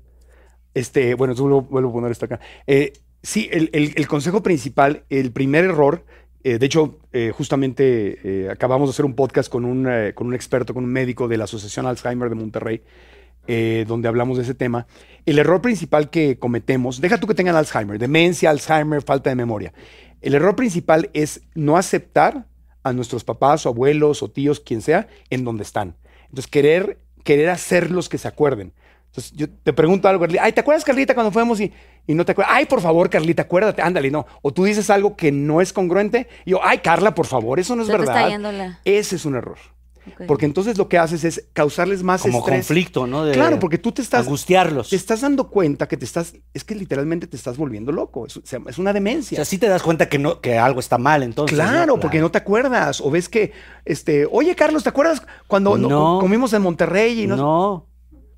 Este, bueno, tú vuelvo, vuelvo a poner esto acá. Eh, sí, el, el- el consejo principal, el primer error, eh, de hecho, eh, justamente eh, acabamos de hacer un podcast con un, eh, con un experto, con un médico de la Asociación Alzheimer de Monterrey, eh, donde hablamos de ese tema. El error principal que cometemos, deja tú que tengan Alzheimer, demencia, Alzheimer, falta de memoria. El error principal es no aceptar a nuestros papás o abuelos o tíos, quien sea, en donde están. Entonces, querer, querer hacerlos que se acuerden. Entonces, yo te pregunto algo, Carlita. Ay, ¿te acuerdas, Carlita, cuando fuimos y, y no te acuerdas? Ay, por favor, Carlita, acuérdate, ándale, no. O tú dices algo que no es congruente y yo, ay, Carla, por favor, eso no es verdad. Ese es un error. Porque entonces lo que haces es causarles más Como estrés. conflicto, ¿no? De Claro, porque tú te estás, Angustiarlos. te estás dando cuenta que te estás, es que literalmente te estás volviendo loco. Es, o una O demencia. sea, sí te das cuenta que, no, que algo está mal, entonces. Claro, porque no te acuerdas. O ves que, este, oye, Carlos, ¿te acuerdas cuando no- No. comimos en Monterrey? Y no, No.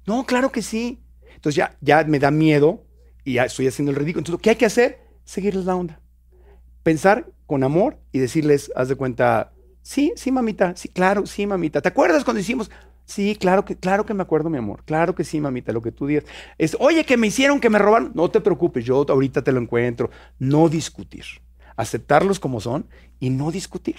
no, claro que sí. Entonces ya, ya me da miedo y ya estoy haciendo el ridículo. Entonces, ¿qué hay que hacer? Seguirles la onda. Pensar con amor y decirles, haz de cuenta, sí, sí, mamita, sí, claro, sí, mamita. ¿Te acuerdas cuando hicimos? Sí, claro que, claro que me acuerdo, mi amor. Claro que sí, mamita, lo que tú digas. Es, oye, que me hicieron, que me robaron. No te preocupes, yo ahorita te lo encuentro. No discutir. Aceptarlos como son y no discutir.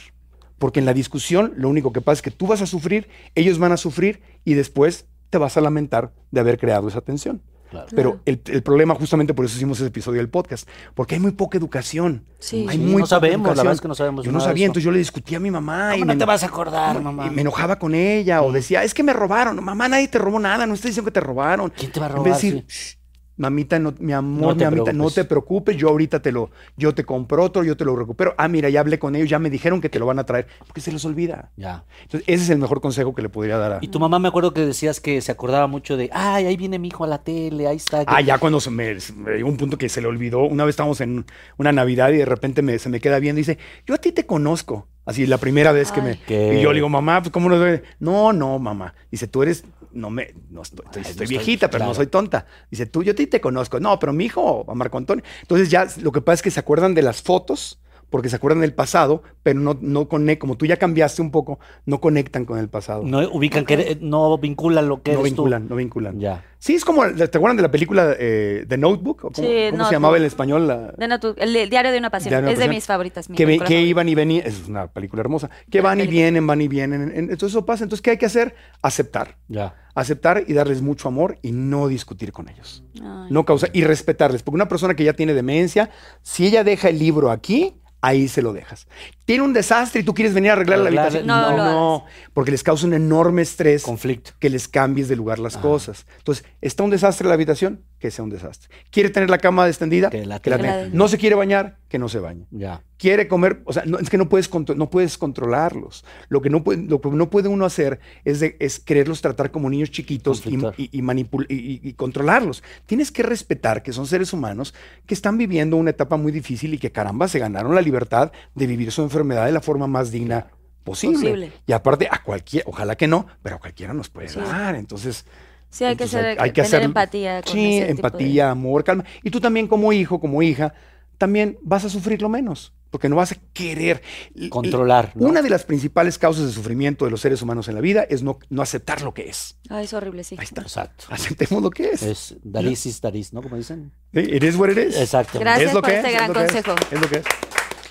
Porque en la discusión lo único que pasa es que tú vas a sufrir, ellos van a sufrir y después te vas a lamentar de haber creado esa tensión. Claro. Pero el, el problema, justamente por eso hicimos ese episodio del podcast, porque hay muy poca educación. Sí. hay Sí, muy no poca sabemos, la verdad es que no sabemos Yo no sabía, entonces yo le discutía a mi mamá. ¿Cómo y no me te vas a acordar, y mamá? me enojaba con ella, o decía, es que me robaron. Mamá, nadie te robó nada, no estoy diciendo que te robaron. ¿Quién te va a En robar? vez de decir, Sí. "Shh, mamita, no, mi amor, No mi te mamita, no te preocupes, yo ahorita te lo, yo te compro otro, yo te lo recupero. Ah, mira, ya hablé con ellos, ya me dijeron que te lo van a traer, porque se les olvida. Ya. Entonces, ese es el mejor consejo que le podría dar a... Y tu mamá me acuerdo que decías que se acordaba mucho de, ay, ahí viene mi hijo a la tele, ahí está. Ah, ya cuando se me, me llegó un punto que se le olvidó. Una vez estábamos en una Navidad y de repente me- se me queda viendo y dice, yo a ti te conozco. Así, la primera vez que Ay. me... ¿Qué? Y yo le digo, mamá, pues ¿cómo no? soy?". No, no, mamá. Dice, tú eres... No me... No estoy, estoy, Ay, no estoy estoy- viejita, pero no soy tonta. Dice, tú, yo ti te conozco. No, pero mi hijo, a Marco Antonio. Entonces ya lo que pasa es que se acuerdan de las fotos porque se acuerdan del pasado, pero no, no conectan, como tú ya cambiaste un poco, no conectan con el pasado. No ubican, que eres- no vinculan lo que No eres tú. vinculan, no vinculan. Ya. Sí, es como, ¿te acuerdan de la película eh, The Notebook? ¿O ¿Cómo, Sí, cómo Notebook. se llamaba en español? La, De natu- el, el diario de una pasión. Es de mis favoritas. mi que, película que favorita. iban y venían, es una película hermosa, que van y vienen, van y vienen. en- en- Entonces eso pasa. Entonces, ¿qué hay que hacer? Aceptar. Ya. Aceptar y darles mucho amor y no discutir con ellos. Ay. No causar, y respetarles. Porque una persona que ya tiene demencia, si ella deja el libro aquí, ahí se lo dejas. Tiene un desastre y tú quieres venir a arreglar la habitación. No no, lo no, porque les causa un enorme estrés Conflicto. que les cambies de lugar las cosas. Entonces, ¿está un desastre la habitación? Que sea un desastre. ¿Quiere tener la cama extendida? Que la Que la tenga. tenga. No se quiere bañar, que no se bañe. Ya. Quiere comer, o sea, no, es que no puedes, contro- no puedes controlarlos. Lo que no puede, lo que no puede uno hacer es, de- es quererlos tratar como niños chiquitos y, y- y manipul- y- y- y controlarlos. Tienes que respetar que son seres humanos que están viviendo una etapa muy difícil y que caramba se ganaron la libertad de vivir su enfermedad de la forma más digna posible. Posible. Y aparte, a cualquiera, ojalá que no, pero a cualquiera nos puede Sí. dar. Entonces, Sí, hay que, ser, hay que tener hacer- empatía. Con Sí, ese tipo de- empatía, amor, calma. Y tú también como hijo, como hija, también vas a sufrirlo menos, porque no vas a querer. Controlar, ¿no? Una de las principales causas de sufrimiento de los seres humanos en la vida es no, no aceptar lo que es. Ay, es horrible, sí. Ahí está. Exacto. Aceptemos lo que es. Es Daris is Daris, ¿no? Como dicen. It is what it is. Exacto. Gracias Es lo por que este es, gran es lo que es, consejo. Es, lo que es.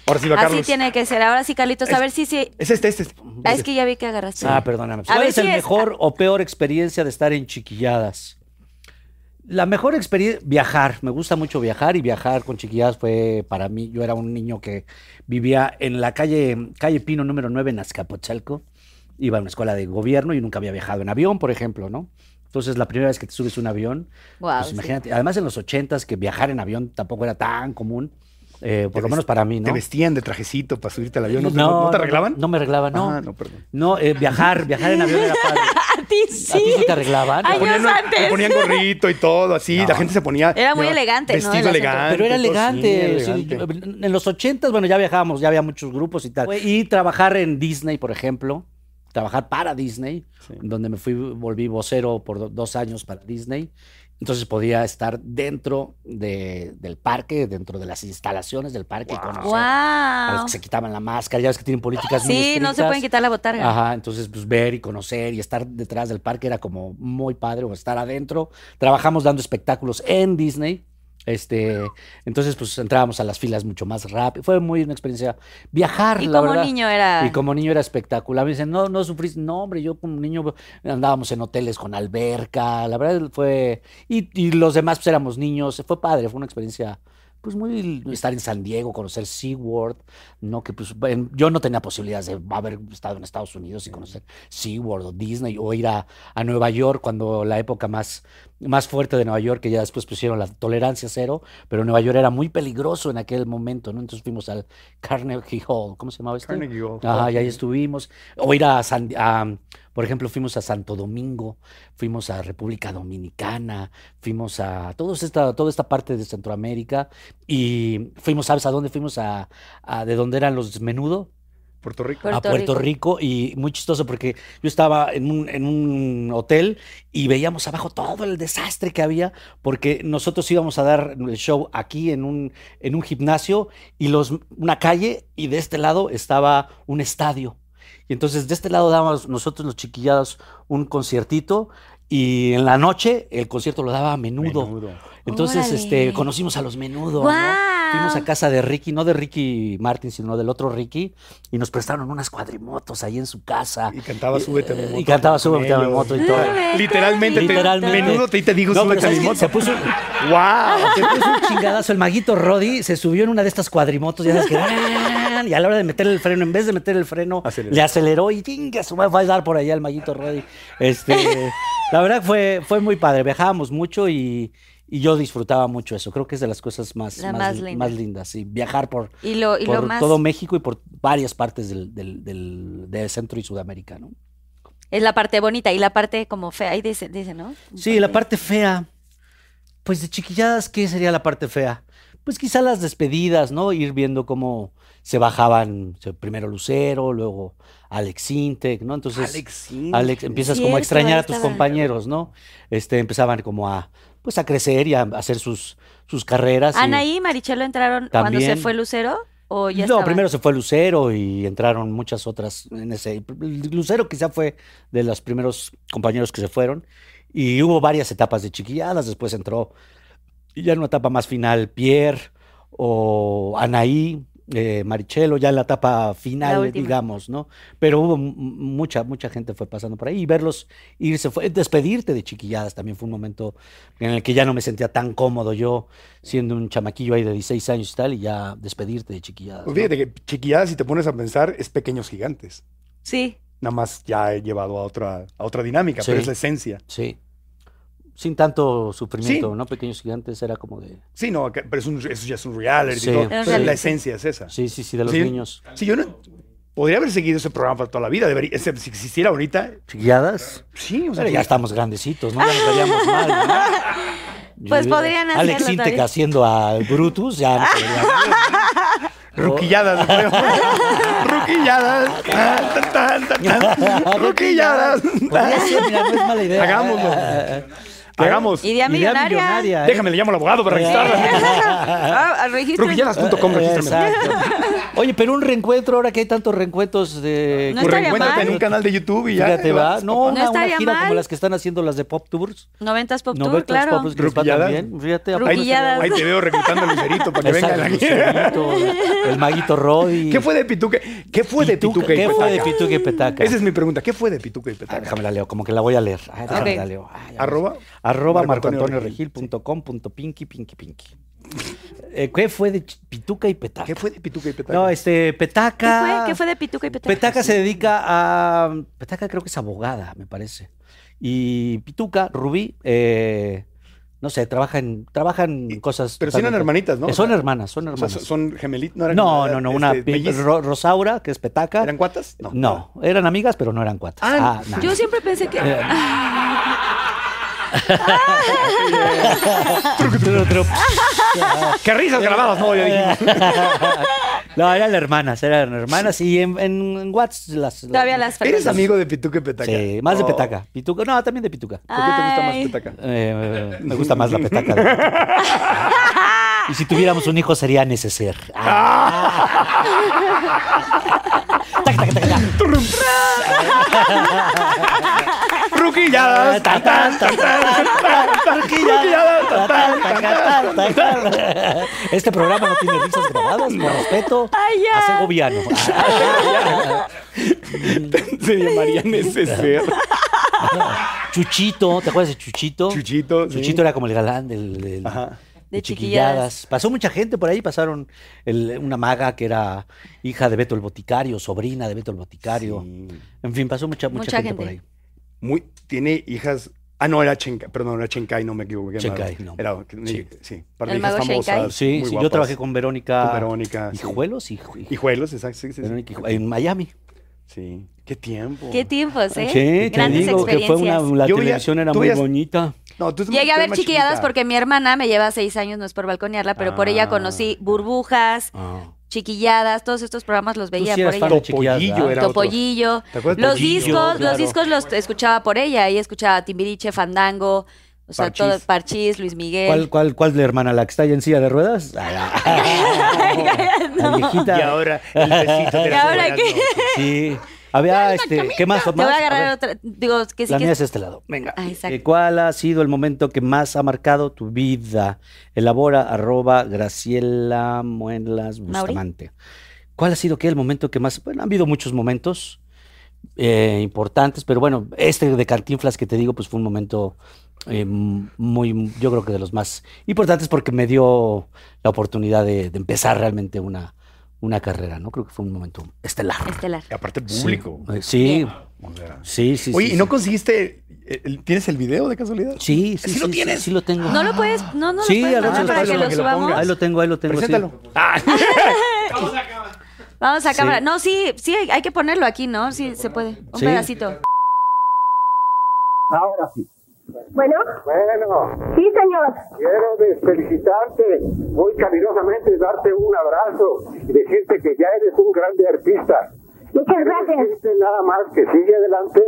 Ahora sí va Así tiene que ser. Ahora sí, Carlitos, a ver si sí. Es este, este. este. Ah, es que ya vi que agarraste. Ah, perdóname. A ¿Cuál ver es si el es- mejor o peor experiencia de estar en chiquilladas? La mejor experiencia, viajar. Me gusta mucho viajar y viajar con chiquilladas fue para mí. Yo era un niño que vivía en la calle, calle Pino número 9 en Azcapotzalco. Iba a una escuela de gobierno y nunca había viajado en avión, por ejemplo, ¿no? Entonces, la primera vez que te subes a un avión, Guau, pues sí. imagínate. Además, en los ochentas, que viajar en avión tampoco era tan común, eh, por lo Te menos para mí, Te ¿no? vestían de trajecito para subirte al avión. ¿No, te- no te arreglaban? No, me arreglaban, no. Ah, no, perdón. No, eh, viajar, viajar en avión era padre. A ti sí. ¿A ti sí te arreglaban? Años Ponían, antes. le ponían gorrito y todo, así. No. La gente se ponía. Era muy elegante, ¿no? Vestido El asunto. elegante. Pero era sí, elegante. sí, elegante. en los ochentas, bueno, ya viajábamos, ya había muchos grupos y tal. Y trabajar en Disney, por ejemplo, trabajar para Disney, Sí. donde me fui, volví vocero por do- dos años para Disney. Entonces podía estar dentro de- del parque, dentro de las instalaciones del parque y conocer a los Wow. que se quitaban la máscara. Ya ves que tienen políticas muy Sí, no se pueden quitar la botarga. Ajá, entonces pues ver y conocer y estar detrás del parque era como muy padre o estar adentro. Trabajamos dando espectáculos en Disney. Este, entonces pues entrábamos a las filas mucho más rápido. Fue muy una experiencia viajar, Y la como verdad. niño era. Y como niño era espectacular. Me dicen, no, no sufriste. No, hombre, yo como niño andábamos en hoteles con alberca. La verdad fue. Y, y los demás pues éramos niños. Fue padre, fue una experiencia pues muy estar en San Diego, conocer SeaWorld, ¿no? Que pues en- yo no tenía posibilidades de haber estado en Estados Unidos y conocer SeaWorld o Disney o ir a, a Nueva York cuando la época más, más fuerte de Nueva York, que ya después pusieron la tolerancia cero, pero Nueva York era muy peligroso en aquel momento, ¿no? Entonces fuimos al Carnegie Hall, ¿cómo se llamaba este? Carnegie Hall. Ajá, y ahí estuvimos. O ir a, San, a, por ejemplo, fuimos a Santo Domingo, fuimos a República Dominicana, fuimos a todos esta, toda esta parte de Centroamérica y fuimos, ¿sabes a dónde fuimos? A, a de dónde eran los menudo, Puerto Rico. Puerto a Puerto Rico. y muy chistoso porque yo estaba en un, en un hotel y veíamos abajo todo el desastre que había porque nosotros íbamos a dar el show aquí en un, en un gimnasio y los, una calle y de este lado estaba un estadio. Y entonces de este lado dábamos nosotros los chiquillados un conciertito y en la noche el concierto lo daba a menudo. Menudo. Entonces Órale. este, conocimos a los menudo. ¿no? Fuimos a casa de Ricky, no de Ricky Martin, sino del otro Ricky, y nos prestaron unas cuadrimotos ahí en su casa. Y cantaba Súbete a mi Eh, moto. Y cantaba Súbete a mi moto y todo. Literalmente, te- Literalmente. menudo te, te digo No, súbete a mi moto. Se puso, ¡Wow! se puso un chingadazo. El maguito Roddy se subió en una de estas cuadrimotos, ya sabes que. Y a la hora de meter el freno, en vez de meter el freno, Aceleró. le aceleró y chinga, va a dar por allá el maguito Roddy. Este, la verdad fue, fue muy padre. Viajábamos mucho y, y yo disfrutaba mucho eso. Creo que es de las cosas más, La más, más li- linda. más lindas. Sí, viajar por, Y lo, y por más todo México y por varias partes del, del, del- de Centro y Sudamérica, ¿no? es la parte bonita y la parte como fea. Ahí dice, dice ¿no? Sí, la parte fea. Pues de chiquilladas, ¿qué sería la parte fea? Pues quizá las despedidas, ¿no? Ir viendo cómo se bajaban o sea, primero Lucero, luego Alex Intec, ¿no? Entonces, Alex Alex, empiezas como a extrañar a tus compañeros, ¿no? Este, empezaban como a, pues a crecer y a hacer sus, sus carreras. y- Anaí y Marichelo entraron cuando se fue Lucero o ya no, estaban? primero se fue Lucero y entraron muchas otras en ese. Lucero quizá fue de los primeros compañeros que se fueron y hubo varias etapas de chiquilladas. Después entró y ya en una etapa más final Pierre o Anaí, eh, Marichelo, ya en la etapa final, digamos, ¿no? Pero hubo mucha, mucha gente fue pasando por ahí y verlos irse, fue, despedirte de chiquilladas también fue un momento en el que ya no me sentía tan cómodo yo siendo un chamaquillo ahí de 16 años y tal y ya despedirte de chiquilladas. Pues ¿no? fíjate que chiquilladas, si te pones a pensar, es pequeños gigantes. Sí. Nada más ya he llevado a otra, a otra dinámica, Sí. pero es la esencia. Sí. Sin tanto sufrimiento, Sí. ¿no? Pequeños gigantes era como de. Sí, no, pero es un- eso ya es un reality. Sí. reality. la esencia es esa. Sí, sí, sí, de los Sí. niños. Sí, yo no. Podría haber seguido ese programa para toda la vida. Debería, ese- si existiera ahorita, ¿Chiquilladas? sí, o sea, Pero ya sí. estamos grandecitos, ¿no? Ya nos veríamos mal, ¿no? Pues Yo- podrían Alex hacerlo Intec todavía. haciendo a Brutus, ya no podría. Ruquilladas. Ruquilladas. Ruquilladas. Podría ser, mira, no es mala idea. Hagámoslo. Hagamos. Idea millonaria. ¿eh? Déjame, le llamo al abogado para registrarla. Ah, al registro. Ruquilladas.com, regístrame. Oye, pero un reencuentro, ahora que hay tantos reencuentros de. No Pues reencuéntrate en un canal de YouTube y ya. Fíjate, te va. vas, No, papá. una, gira mal. como las que están haciendo las de Pop Tours. 90s Pop No Tour, ves las claro. Pop Tours que también. Fíjate. Ahí, te veo reclutando a Lucerito para que venga la Lucerito, el maguito Roddy. ¿Qué fue de Pituca? ¿Qué fue de Pituca? Y ¿Qué fue de Petaca? Pituca y Petaca? Esa es mi pregunta. ¿Qué fue de Pituca y Ah, Petaca? déjame la leo, como que la voy a leer. Ah, déjame la leo. Ah, Arroba. Arroba Marco Antonio marcoantonioregil.com punto pinky pinky pinky. Eh, ¿Qué fue de Pituca y Petaca? ¿Qué fue de Pituca y Petaca? No, este, ¿Qué Petaca. fue? ¿Qué fue de Pituca y Petaca? Petaca se dedica a. Petaca creo que es abogada, me parece. Y Pituca, Rubí, eh, no sé, trabaja en, trabaja en cosas. Pero sí eran hermanitas, ¿no? Eh, O son sea, hermanas, son O sea, hermanas. son gemelitos. No, eran, no, no, no, una este. Ro- Rosaura, que es Petaca. ¿Eran cuatas? No, eran amigas, pero no eran cuatas. Ah, no. Yo siempre pensé que. Eh, tru. ¡Qué risas grabadas! No, ya dijimos. No, eran hermanas, eran hermanas y en, en, en Whats las... Todavía las ¿Eres frecuencias. amigo de Pituca y Petaca? Sí, más de Oh. Petaca. Pituca, no, también de Pituca. ¿Por qué te gusta más Ay. Petaca? Eh, me gusta más la petaca. de Pituca. y si tuviéramos un hijo sería neceser. Ah. Ruquilladas. Este programa no tiene risas grabadas, por respeto Ay, ya. a Segoviano. Se llamaría neceser. Chuchito, ¿te acuerdas de Chuchito? Chuchito, sí. Chuchito era como el galán del, del- Ajá. De chiquilladas. Pasó mucha gente por ahí, pasaron el- una maga que era hija de Beto el Boticario, sobrina de Beto el Boticario. Sí. En fin, pasó mucha, mucha, Mucha gente, gente. por ahí. Muy, tiene hijas. Ah, no, era Chenkai, perdón, era Chenkai, no me equivoqué. Chenkai, no. Era, Sí. sí, par de ¿El hijas famosas. Sí, sí, yo trabajé con Verónica. Con Verónica, sí. Hijuelos y, y- Hijuelos, exacto, sí. Verónica Hijuelos, en Miami. Sí. Qué tiempo. Qué tiempos, ¿eh? Sí, te Grandes digo que fue una, la Yo veía- televisión era muy veías- bonita. No, tú Llegué a ver chiquilladas chiquita. porque mi hermana me lleva seis años, no es por balconearla, pero por ella Ah. conocí burbujas, Ah. chiquilladas, todos estos programas los veía sí por ella. Topollillo ¿verdad? era otro. Topollillo. ¿Te acuerdas de Los Topollillo? discos, Claro. los discos los escuchaba por ella. Ella escuchaba Timbiriche, Fandango, o sea, Parchís. todo Parchís, Luis Miguel. ¿Cuál, cuál, ¿Cuál de la hermana? ¿La que está allá en silla de ruedas? La viejita. Y ahora el besito de ¿Y ahora qué? Sí. Había, este, ¿qué más? Te voy más? a A agarrar ver, otra. Digo, que sí La que mía es este lado. Venga. Ah, exacto. ¿Cuál ha sido el momento que más ha marcado tu vida? Elabora arroba Graciela Muelas Bustamante. ¿Cuál ha sido qué el momento que más? Bueno, han habido muchos momentos eh, importantes, pero bueno, este de Cantinflas que te digo, pues fue un momento eh, muy, yo creo que de los más importantes porque me dio la oportunidad de, de empezar realmente una, una carrera, ¿no? Creo que fue un momento estelar. Estelar. Y aparte Sí. público. Eh, Sí, O sea. sí, sí. Oye, sí, ¿y no sí. conseguiste? el- ¿Tienes el video de casualidad? Sí, sí, ¿Sí lo sí, tienes? Sí, sí lo tengo. No lo puedes, no, no Sí, lo puedes se para que lo para que lo subamos. Ahí lo tengo, ahí lo tengo. sí. Preséntalo. Ah, Vamos a Sí. cámara. No, sí, sí, hay, hay que ponerlo aquí, ¿no? Sí, se puede. Un Sí. pedacito. Ahora sí. Bueno, Bueno, sí, señor. quiero felicitarte muy cariñosamente, darte un abrazo y decirte que ya eres un grande artista. Muchas gracias. decirte nada más que sigue adelante,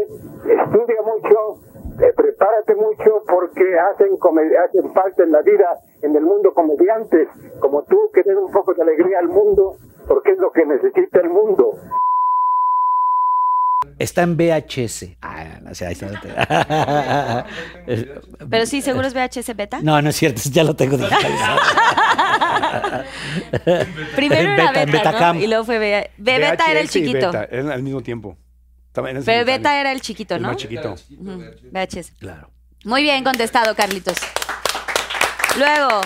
estudia mucho, eh, prepárate mucho porque hacen, hacen falta en la vida, en el mundo comediantes como tú que den un poco de alegría al mundo porque es lo que necesita el mundo. Está en VHS. Ah, no sé, ahí está. Pero sí, seguro es VHS beta. No, no es cierto, ya lo tengo digitalizado. Primero En era beta, beta. ¿no? Y luego fue beta. beta era el VHS y chiquito. Beta, eran al mismo tiempo. Pero beta era el chiquito, El ¿no? más chiquito. Ujú, VHS. Claro. Muy bien contestado, Carlitos. Luego,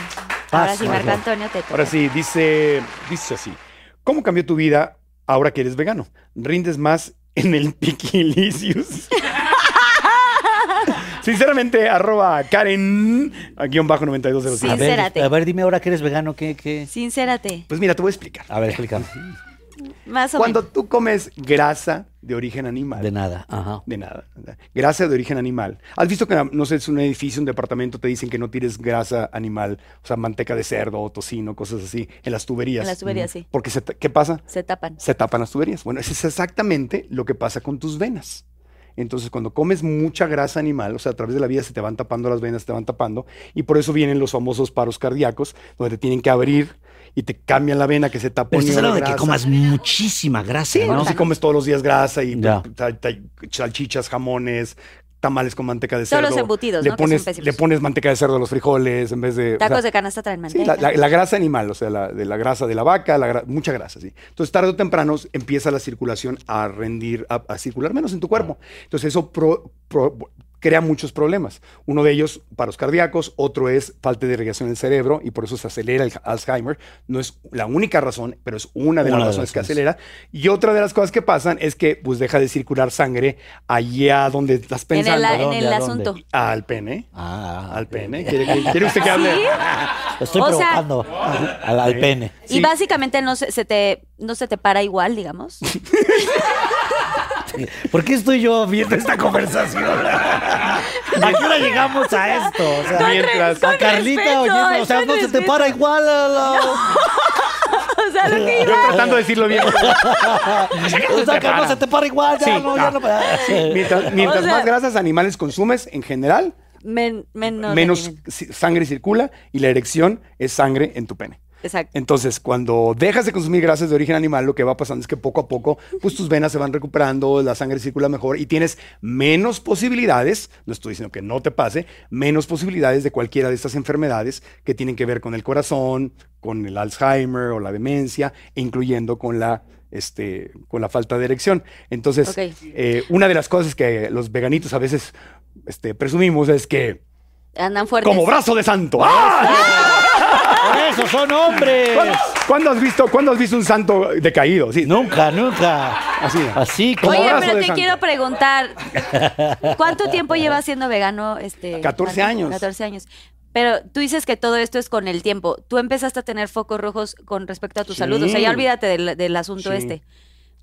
ahora sí, Marco Marco. Antonio, te toca. Ahora sí, dice, dice así. ¿Cómo cambió tu vida ahora que eres vegano? ¿Rindes más en el Piquilicious? Sinceramente, arroba Karen, a guion bajo 9205. Sí. A ver, Sincérate. a ver, dime ahora que eres vegano, ¿qué? qué? Sincérate, Pues mira, te voy a explicar. A ver, explícame. Más o Cuando menos. tú comes grasa de origen animal, De nada. Ajá. De nada. Grasa de origen animal. ¿Has visto que, no sé, es un edificio, un departamento, te dicen que no tires grasa animal, o sea, manteca de cerdo o tocino, cosas así, en las tuberías? En las tuberías, sí. Porque, se ¿qué pasa? Se tapan. Se tapan las tuberías. Bueno, eso es exactamente lo que pasa con tus venas. Entonces, cuando comes mucha grasa animal, o sea, a través de la vida se te van tapando las venas, se te van tapando, y por eso vienen los famosos paros cardíacos, donde te tienen que abrir y te cambian la vena que se tapó. Pero estás hablando de que comas muchísima grasa, Sí, ¿no? si comes todos los días grasa y salchichas, jamones, tamales con manteca de Todos cerdo. los embutidos, le ¿no? Pones, le pones manteca de cerdo a los frijoles en vez de... o Tacos sea, de canasta traen Sí, manteca. la, la- la grasa animal, o sea, la, de la grasa de la vaca, la gra- mucha grasa, sí. Entonces, tarde o temprano empieza la circulación a rendir, a, a circular menos en tu cuerpo. Entonces, eso pro- pro- crea muchos problemas. Uno de ellos, paros cardíacos, otro es falta de irrigación del cerebro y por eso se acelera el Alzheimer. No es la única razón, pero es una de Una las de razones las que acelera. Y otra de las cosas que pasan es que pues deja de circular sangre allá donde estás en el, pensando. en ¿Dónde, el asunto. Al pene. Ah, Al pene. ¿Quiere, quiere usted que hable? Lo estoy O sea- provocando al, al pene. Y básicamente no se, se te, no se te para igual, digamos. ¿Por qué estoy yo viendo esta conversación? ¿A qué hora llegamos a esto? O sea, Mientras- a Carlita respeto, oyendo, o sea, no se te respeto. para igual a la... o sea, lo que Yo iba. tratando de decirlo bien. O sea, que no se te para igual, ya Sí, no, ya no. no. Mientras, mientras O sea- más grasas animales consumes, en general, Men- menos. menos sangre circula y la erección es sangre en tu pene. Exacto. Entonces, cuando dejas de consumir grasas de origen animal, lo que va pasando es que poco a poco, pues tus venas se van recuperando, la sangre circula mejor y tienes menos posibilidades, no estoy diciendo que no te pase, menos posibilidades de cualquiera de estas enfermedades que tienen que ver con el corazón, con el Alzheimer o la demencia, e incluyendo con la este, con la falta de erección. Entonces, eh, una de las cosas que los veganitos a veces este, presumimos es que Andan fuertes. como brazo de santo. ¡Ah! Por eso son hombres. ¿Cuándo, cuándo has visto, ¿Cuándo has visto un santo decaído? Sí, Nunca, nunca. Así. Así como. Oye, pero te santo. quiero preguntar, ¿cuánto tiempo llevas siendo vegano? Este, 14 Martín? años. 14 años. Pero tú dices que todo esto es con el tiempo. Tú empezaste a tener focos rojos con respecto a tu Sí. salud. O sea, ya olvídate del, del asunto Sí. este.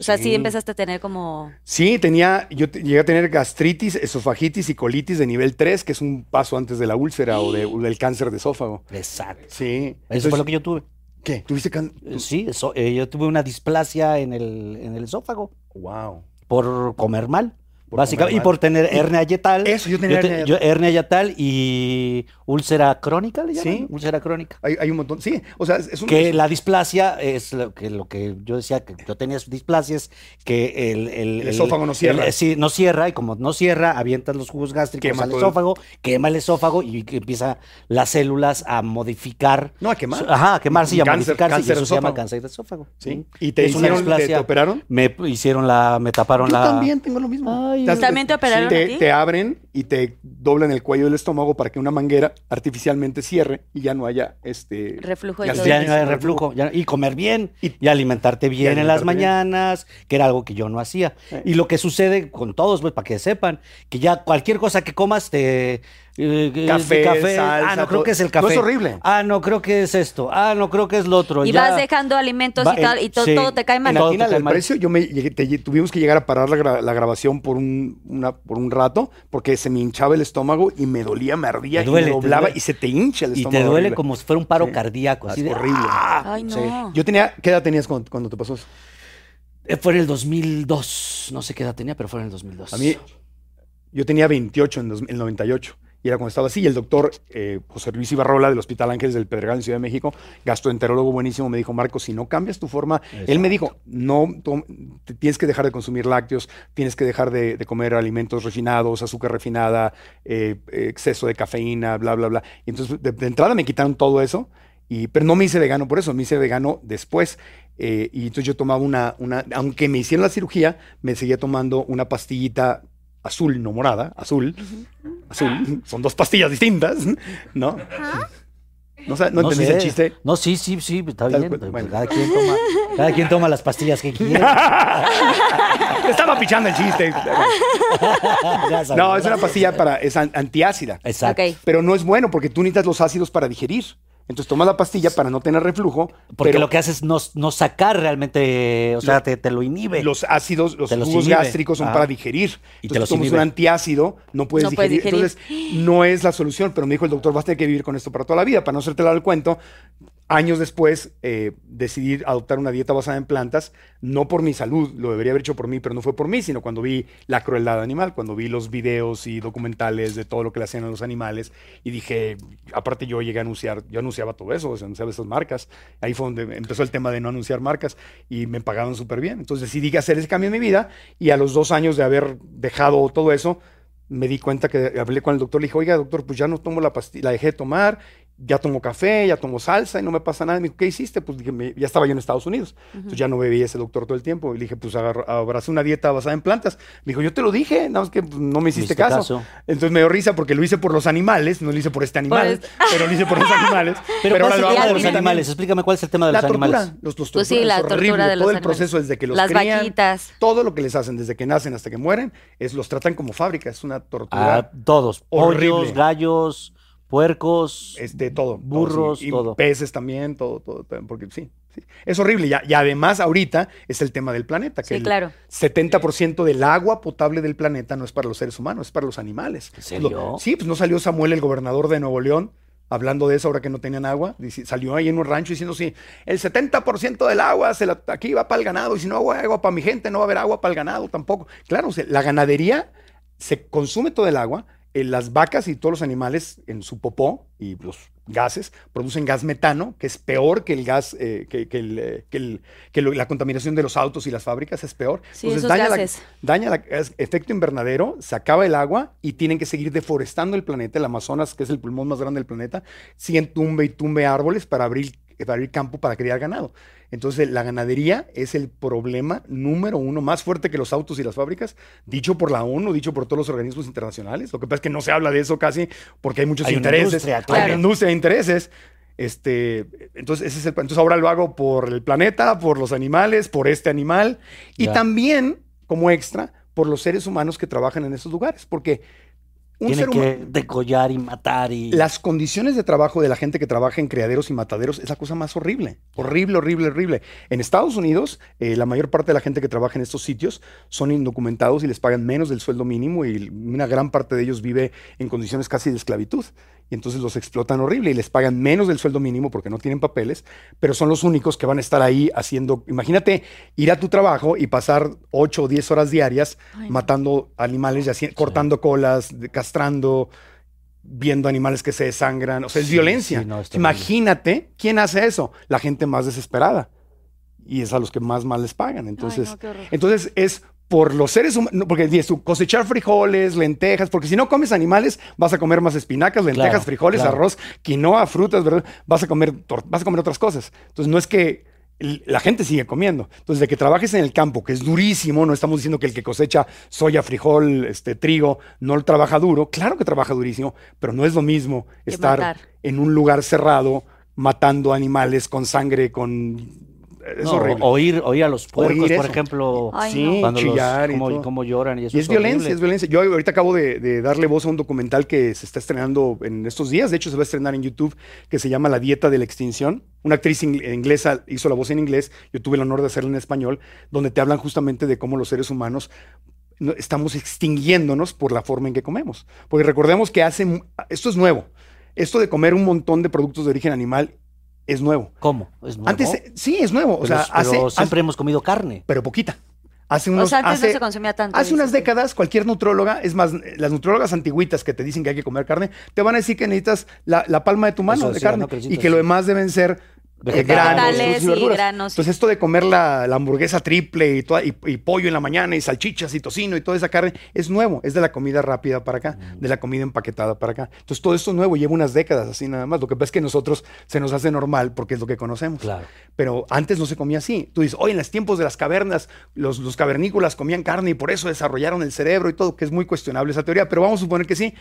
O sea, sí. Sí. empezaste a tener como... Sí, tenía, yo te- llegué a tener gastritis, esofagitis y colitis de nivel 3, que es un paso antes de la úlcera o, de- o del cáncer de esófago. Exacto. Sí. Eso fue lo que yo tuve. ¿Qué? ¿Tuviste cáncer? Sí, eso, eh, yo tuve una displasia en el, en el esófago Wow. por comer mal. Por básicamente, comer y por tener hernia yatal. Eso, yo tenía te- hernia yo- hernia yatal y úlcera crónica, ¿le llaman? Sí. Úlcera crónica. Hay, hay un montón. Sí, o sea, es, un. Que la displasia es lo que, lo que yo decía que yo tenía displasias, que el, el- El esófago no cierra. el- sí, no cierra, y como no cierra, avientas los jugos gástricos Quema al esófago, quema el esófago y empieza las células a modificar. No, a quemar. Ajá, a quemarse y a Cáncer- modificarse. cáncer y eso se llama cáncer de esófago. Sí. ¿Y te Es una hicieron, te- te operaron? Me hicieron la, me taparon Yo la. también tengo lo mismo. Ay, ¿También te operaron te, a ti? te abren y te doblan el cuello del estómago para que una manguera artificialmente cierre y ya no haya este Reflujo y Ya, gastritis, no hay reflujo. ya- y comer bien. Y- Y, alimentarte bien en las bien. mañanas, que era algo que yo no hacía. Eh. Y lo que sucede con todos, pues, para que sepan, que ya cualquier cosa que comas te... eh, eh, Café, de salsa, ah, no creo que es el No, café. es horrible. Ah, no creo que es esto. Ah, no creo que es lo otro. Y ya. vas dejando alimentos Va- y tal, y to- sí. todo te cae mal. En la Todo te tina cae del mal. precio, yo me llegué- te- tuvimos que llegar a parar la, gra- la grabación por un, una, por un rato porque se me hinchaba el estómago y me dolía, me ardía duele, y me doblaba y se te hincha el Y estómago. te duele horrible. como si fuera un paro Sí. cardíaco. Así Es de, horrible. ¡ah! Ay, no. Sí. Yo tenía, ¿qué edad tenías cuando, cuando te pasó eso? Eh, Fue en el 2002. No sé qué edad tenía, pero fue en el 2002. A mí, yo tenía 28 en el 98. Y era cuando estaba así. Y el doctor eh, José Luis Ibarrola del Hospital Ángeles del Pedregal en Ciudad de México, gastroenterólogo buenísimo, me dijo, Marco, si no cambias tu forma, él me dijo, no, tienes que dejar de consumir lácteos, tienes que dejar de, de comer alimentos refinados, azúcar refinada, eh, exceso de cafeína, bla, bla, bla. Y entonces, de, de entrada me quitaron todo eso. Y, pero no me hice vegano por eso, me hice vegano después. Eh, y entonces yo tomaba una, una, aunque me hicieron la cirugía, me seguía tomando una pastillita azul, no morada, azul. Azul. Son dos pastillas distintas, ¿no? No, ¿no entendiste sé. el chiste? No, sí, sí, sí, está bien. bueno. Cada, quien toma, cada quien toma las pastillas que quiere. Estaba pichando el chiste. No, es una pastilla para, es an- antiácida. Exacto. Pero no es bueno porque tú necesitas los ácidos para digerir. Entonces tomas la pastilla para no tener reflujo. Porque pero lo que hace es no, no sacar realmente, o sea, te, te lo inhibe. los ácidos, los Te los jugos inhibe. gástricos son Ah. para digerir. Y te Entonces los tomas inhibe. un antiácido, no puedes, No puedes digerir. digerir. Entonces no es la solución, pero me dijo el doctor, vas a tener que vivir con esto para toda la vida. Para no hacerte el cuento, años después eh, decidí adoptar una dieta basada en plantas, no por mi salud, lo debería haber hecho por mí, pero no fue por mí, sino cuando vi la crueldad animal, cuando vi los videos y documentales de todo lo que le hacían a los animales y dije, aparte yo llegué a anunciar, yo anunciaba todo eso, o sea, anunciaba esas marcas, ahí fue donde empezó el tema de no anunciar marcas y me pagaban súper bien, entonces decidí hacer ese cambio en mi vida y a los dos años de haber dejado todo eso, me di cuenta que hablé con el doctor, le dije, oiga, doctor, pues ya no tomo la pastilla, la dejé de tomar, ya tomo café, ya tomo salsa y no me pasa nada. Me dijo, ¿qué hiciste? Pues dije, "Me- ya estaba yo en Estados Unidos. Entonces ya no bebía ese doctor todo el tiempo. Y le dije, pues abracé una dieta basada en plantas. Me dijo, yo te lo dije, nada más que pues, no me hiciste caso. caso. Entonces me dio risa porque lo hice por los animales, no lo hice por este animal, este- pero lo hice por los animales. Pero, ¿cuál ahora es el lo tema hago de por los animales? Explícame cuál es el tema de La los tortura, animales. los, los Pues sí, torturan, la es tortura horrible. de los Todo el proceso desde que los Las crían, vaquitas. todo lo que les hacen desde que nacen hasta que mueren, es los tratan como fábrica, es una tortura. Ah, todos. Horrible. Pollos, gallos, puercos. este, todo. todo, burros, sí. Y todo. peces también, todo, todo, todo, porque sí, sí. Es horrible. Y, además ahorita es el tema del planeta, que Sí, el claro. 70% del agua potable del planeta no es para los seres humanos, es para los animales. ¿En serio? Lo- sí, pues no salió Samuel, el gobernador de Nuevo León, hablando de eso ahora que no tenían agua. Dice- salió ahí en un rancho diciendo, sí, el 70% del agua se la- aquí va para el ganado, y si no hago agua para mi gente, no va a haber agua para el ganado tampoco. Claro, o sea, la ganadería se consume todo el agua. Eh, las vacas y todos los animales en su popó y los gases producen gas metano, que es peor que el gas, eh, que, que el, eh, que el- que lo- la contaminación de los autos y las fábricas es peor. Sí, gases. daña la- es efecto invernadero, se acaba el agua y tienen que seguir deforestando el planeta. El Amazonas, que es el pulmón más grande del planeta, siguen tumbe y tumbe árboles para abrir, abrir campo para criar ganado. Entonces, la ganadería es el problema número uno, más fuerte que los autos y las fábricas, dicho por la ONU, dicho por todos los organismos internacionales. Lo que pasa es que no se habla de eso casi porque hay muchos Hay intereses. industria, hay claro. una industria de intereses. Este, entonces, ese es el, entonces ahora lo hago por el planeta, por los animales, por este animal y Ya. también, como extra, por los seres humanos que trabajan en esos lugares. Porque un Tiene que decollar y matar y... Las condiciones de trabajo de la gente que trabaja en criaderos y mataderos es la cosa más horrible. Horrible, horrible, horrible. En Estados Unidos, eh, la mayor parte de la gente que trabaja en estos sitios son indocumentados y les pagan menos del sueldo mínimo y una gran parte de ellos vive en condiciones casi de esclavitud. Y entonces los explotan horrible y les pagan menos del sueldo mínimo porque no tienen papeles, pero son los únicos que van a estar ahí haciendo. Imagínate ir a tu trabajo y pasar 8 o 10 horas diarias matando animales, y así- cortando colas, castrando, viendo animales que se desangran. O sea, es Sí, violencia. sí, no. Imagínate quién hace eso. La gente más desesperada. Y es a los que más mal les pagan. Entonces, no, entonces es por los seres humanos, porque cosechar frijoles, lentejas, porque si no comes animales, vas a comer más espinacas, lentejas, Claro, frijoles, claro. arroz, quinoa, frutas, ¿verdad? Vas a comer, vas a comer otras cosas. Entonces no es que la gente sigue comiendo. Entonces, de que trabajes en el campo, que es durísimo, no estamos diciendo que el que cosecha soya, frijol, este, trigo, no lo trabaja duro. Claro que trabaja durísimo, pero no es lo mismo estar matar. en un lugar cerrado, matando animales con sangre, con... Es No, horrible. Oír, oír a los puercos, Oír por ejemplo, Ay, sí, no. cuando los- chillar y cómo, todo. cómo lloran y eso Y es violencia, es violencia. Yo ahorita acabo de, de darle voz a un documental que se está estrenando en estos días. De hecho, se va a estrenar en YouTube, que se llama La Dieta de la Extinción. Una actriz ing- inglesa hizo la voz en inglés. Yo tuve el honor de hacerla en español, donde te hablan justamente de cómo los seres humanos no- estamos extinguiéndonos por la forma en que comemos. Porque recordemos que hace. Esto es nuevo. Esto de comer un montón de productos de origen animal es nuevo. ¿Cómo? ¿Es nuevo? Antes, sí, es nuevo. O sea, hace, pero hace- siempre hemos comido carne. pero poquita. Hace unos, o sea, antes hace- no se consumía tanto. Hace unas décadas, cualquier nutróloga, es más, las nutrólogas antiguitas que te dicen que hay que comer carne, te van a decir que necesitas la, la palma de tu mano Eso de carne y que lo demás deben ser Vegetales. granos, Vegetales frutas y y verduras. granos. Entonces esto de comer la, la hamburguesa triple y, toda- y, y pollo en la mañana y salchichas y tocino y toda esa carne es nuevo, es de la comida rápida para acá, Mm. de la comida empaquetada para acá. Entonces todo esto es nuevo, lleva unas décadas así nada más. Lo que pasa es que a nosotros se nos hace normal porque es lo que conocemos. Claro. Pero antes no se comía así. Tú dices, hoy en los tiempos de las cavernas, los, los cavernícolas comían carne y por eso desarrollaron el cerebro y todo, que es muy cuestionable esa teoría, pero vamos a suponer que sí.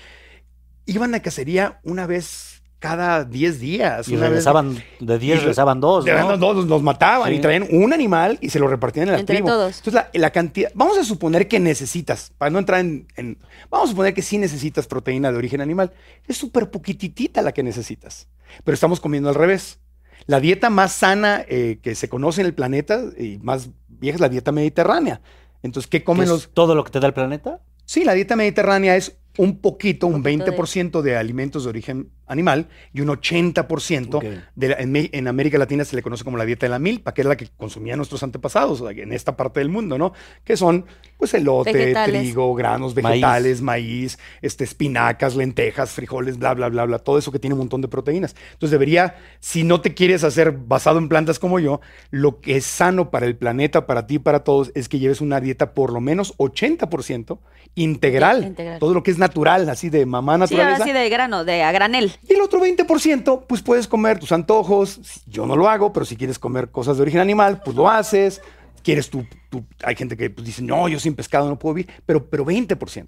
Iban a cacería una vez cada 10 días. Y una vez- regresaban de 10, y re- regresaban dos, de ¿no? dos, nos mataban Sí. y traían un animal y se lo repartían en la Entre tribu. todos. Entonces, la, la cantidad. Vamos a suponer que necesitas, para no entrar en, en- Vamos a suponer que sí necesitas proteína de origen animal. Es súper poquititita la que necesitas. Pero estamos comiendo al revés. La dieta más sana eh, que se conoce en el planeta y más vieja es la dieta mediterránea. Entonces, ¿qué ¿Que comen es los.? todo lo que te da el planeta? Sí, la dieta mediterránea es un poquito, un poquito de- 20% de... alimentos de origen animal y un 80% Ok. de la- en, en América Latina se le conoce como la dieta de la milpa, que era la que consumían nuestros antepasados en esta parte del mundo, ¿no? Que son, pues, elote, Vegetales. trigo, granos, vegetales, maíz, este, espinacas, lentejas, frijoles, bla, bla, bla, bla, todo eso que tiene un montón de proteínas. Entonces debería, si no te quieres hacer basado en plantas como yo, lo que es sano para el planeta, para ti y para todos, es que lleves una dieta por lo menos 80% integral, Integral. todo lo que es natural, así de mamá Sí, naturaleza. sí de grano, de a granel. Y el otro 20%, pues puedes comer tus antojos. Yo no lo hago, pero si quieres comer cosas de origen animal, pues lo haces. Quieres tu, hay gente que pues, dice, no, yo sin pescado no puedo vivir, pero, pero 20%.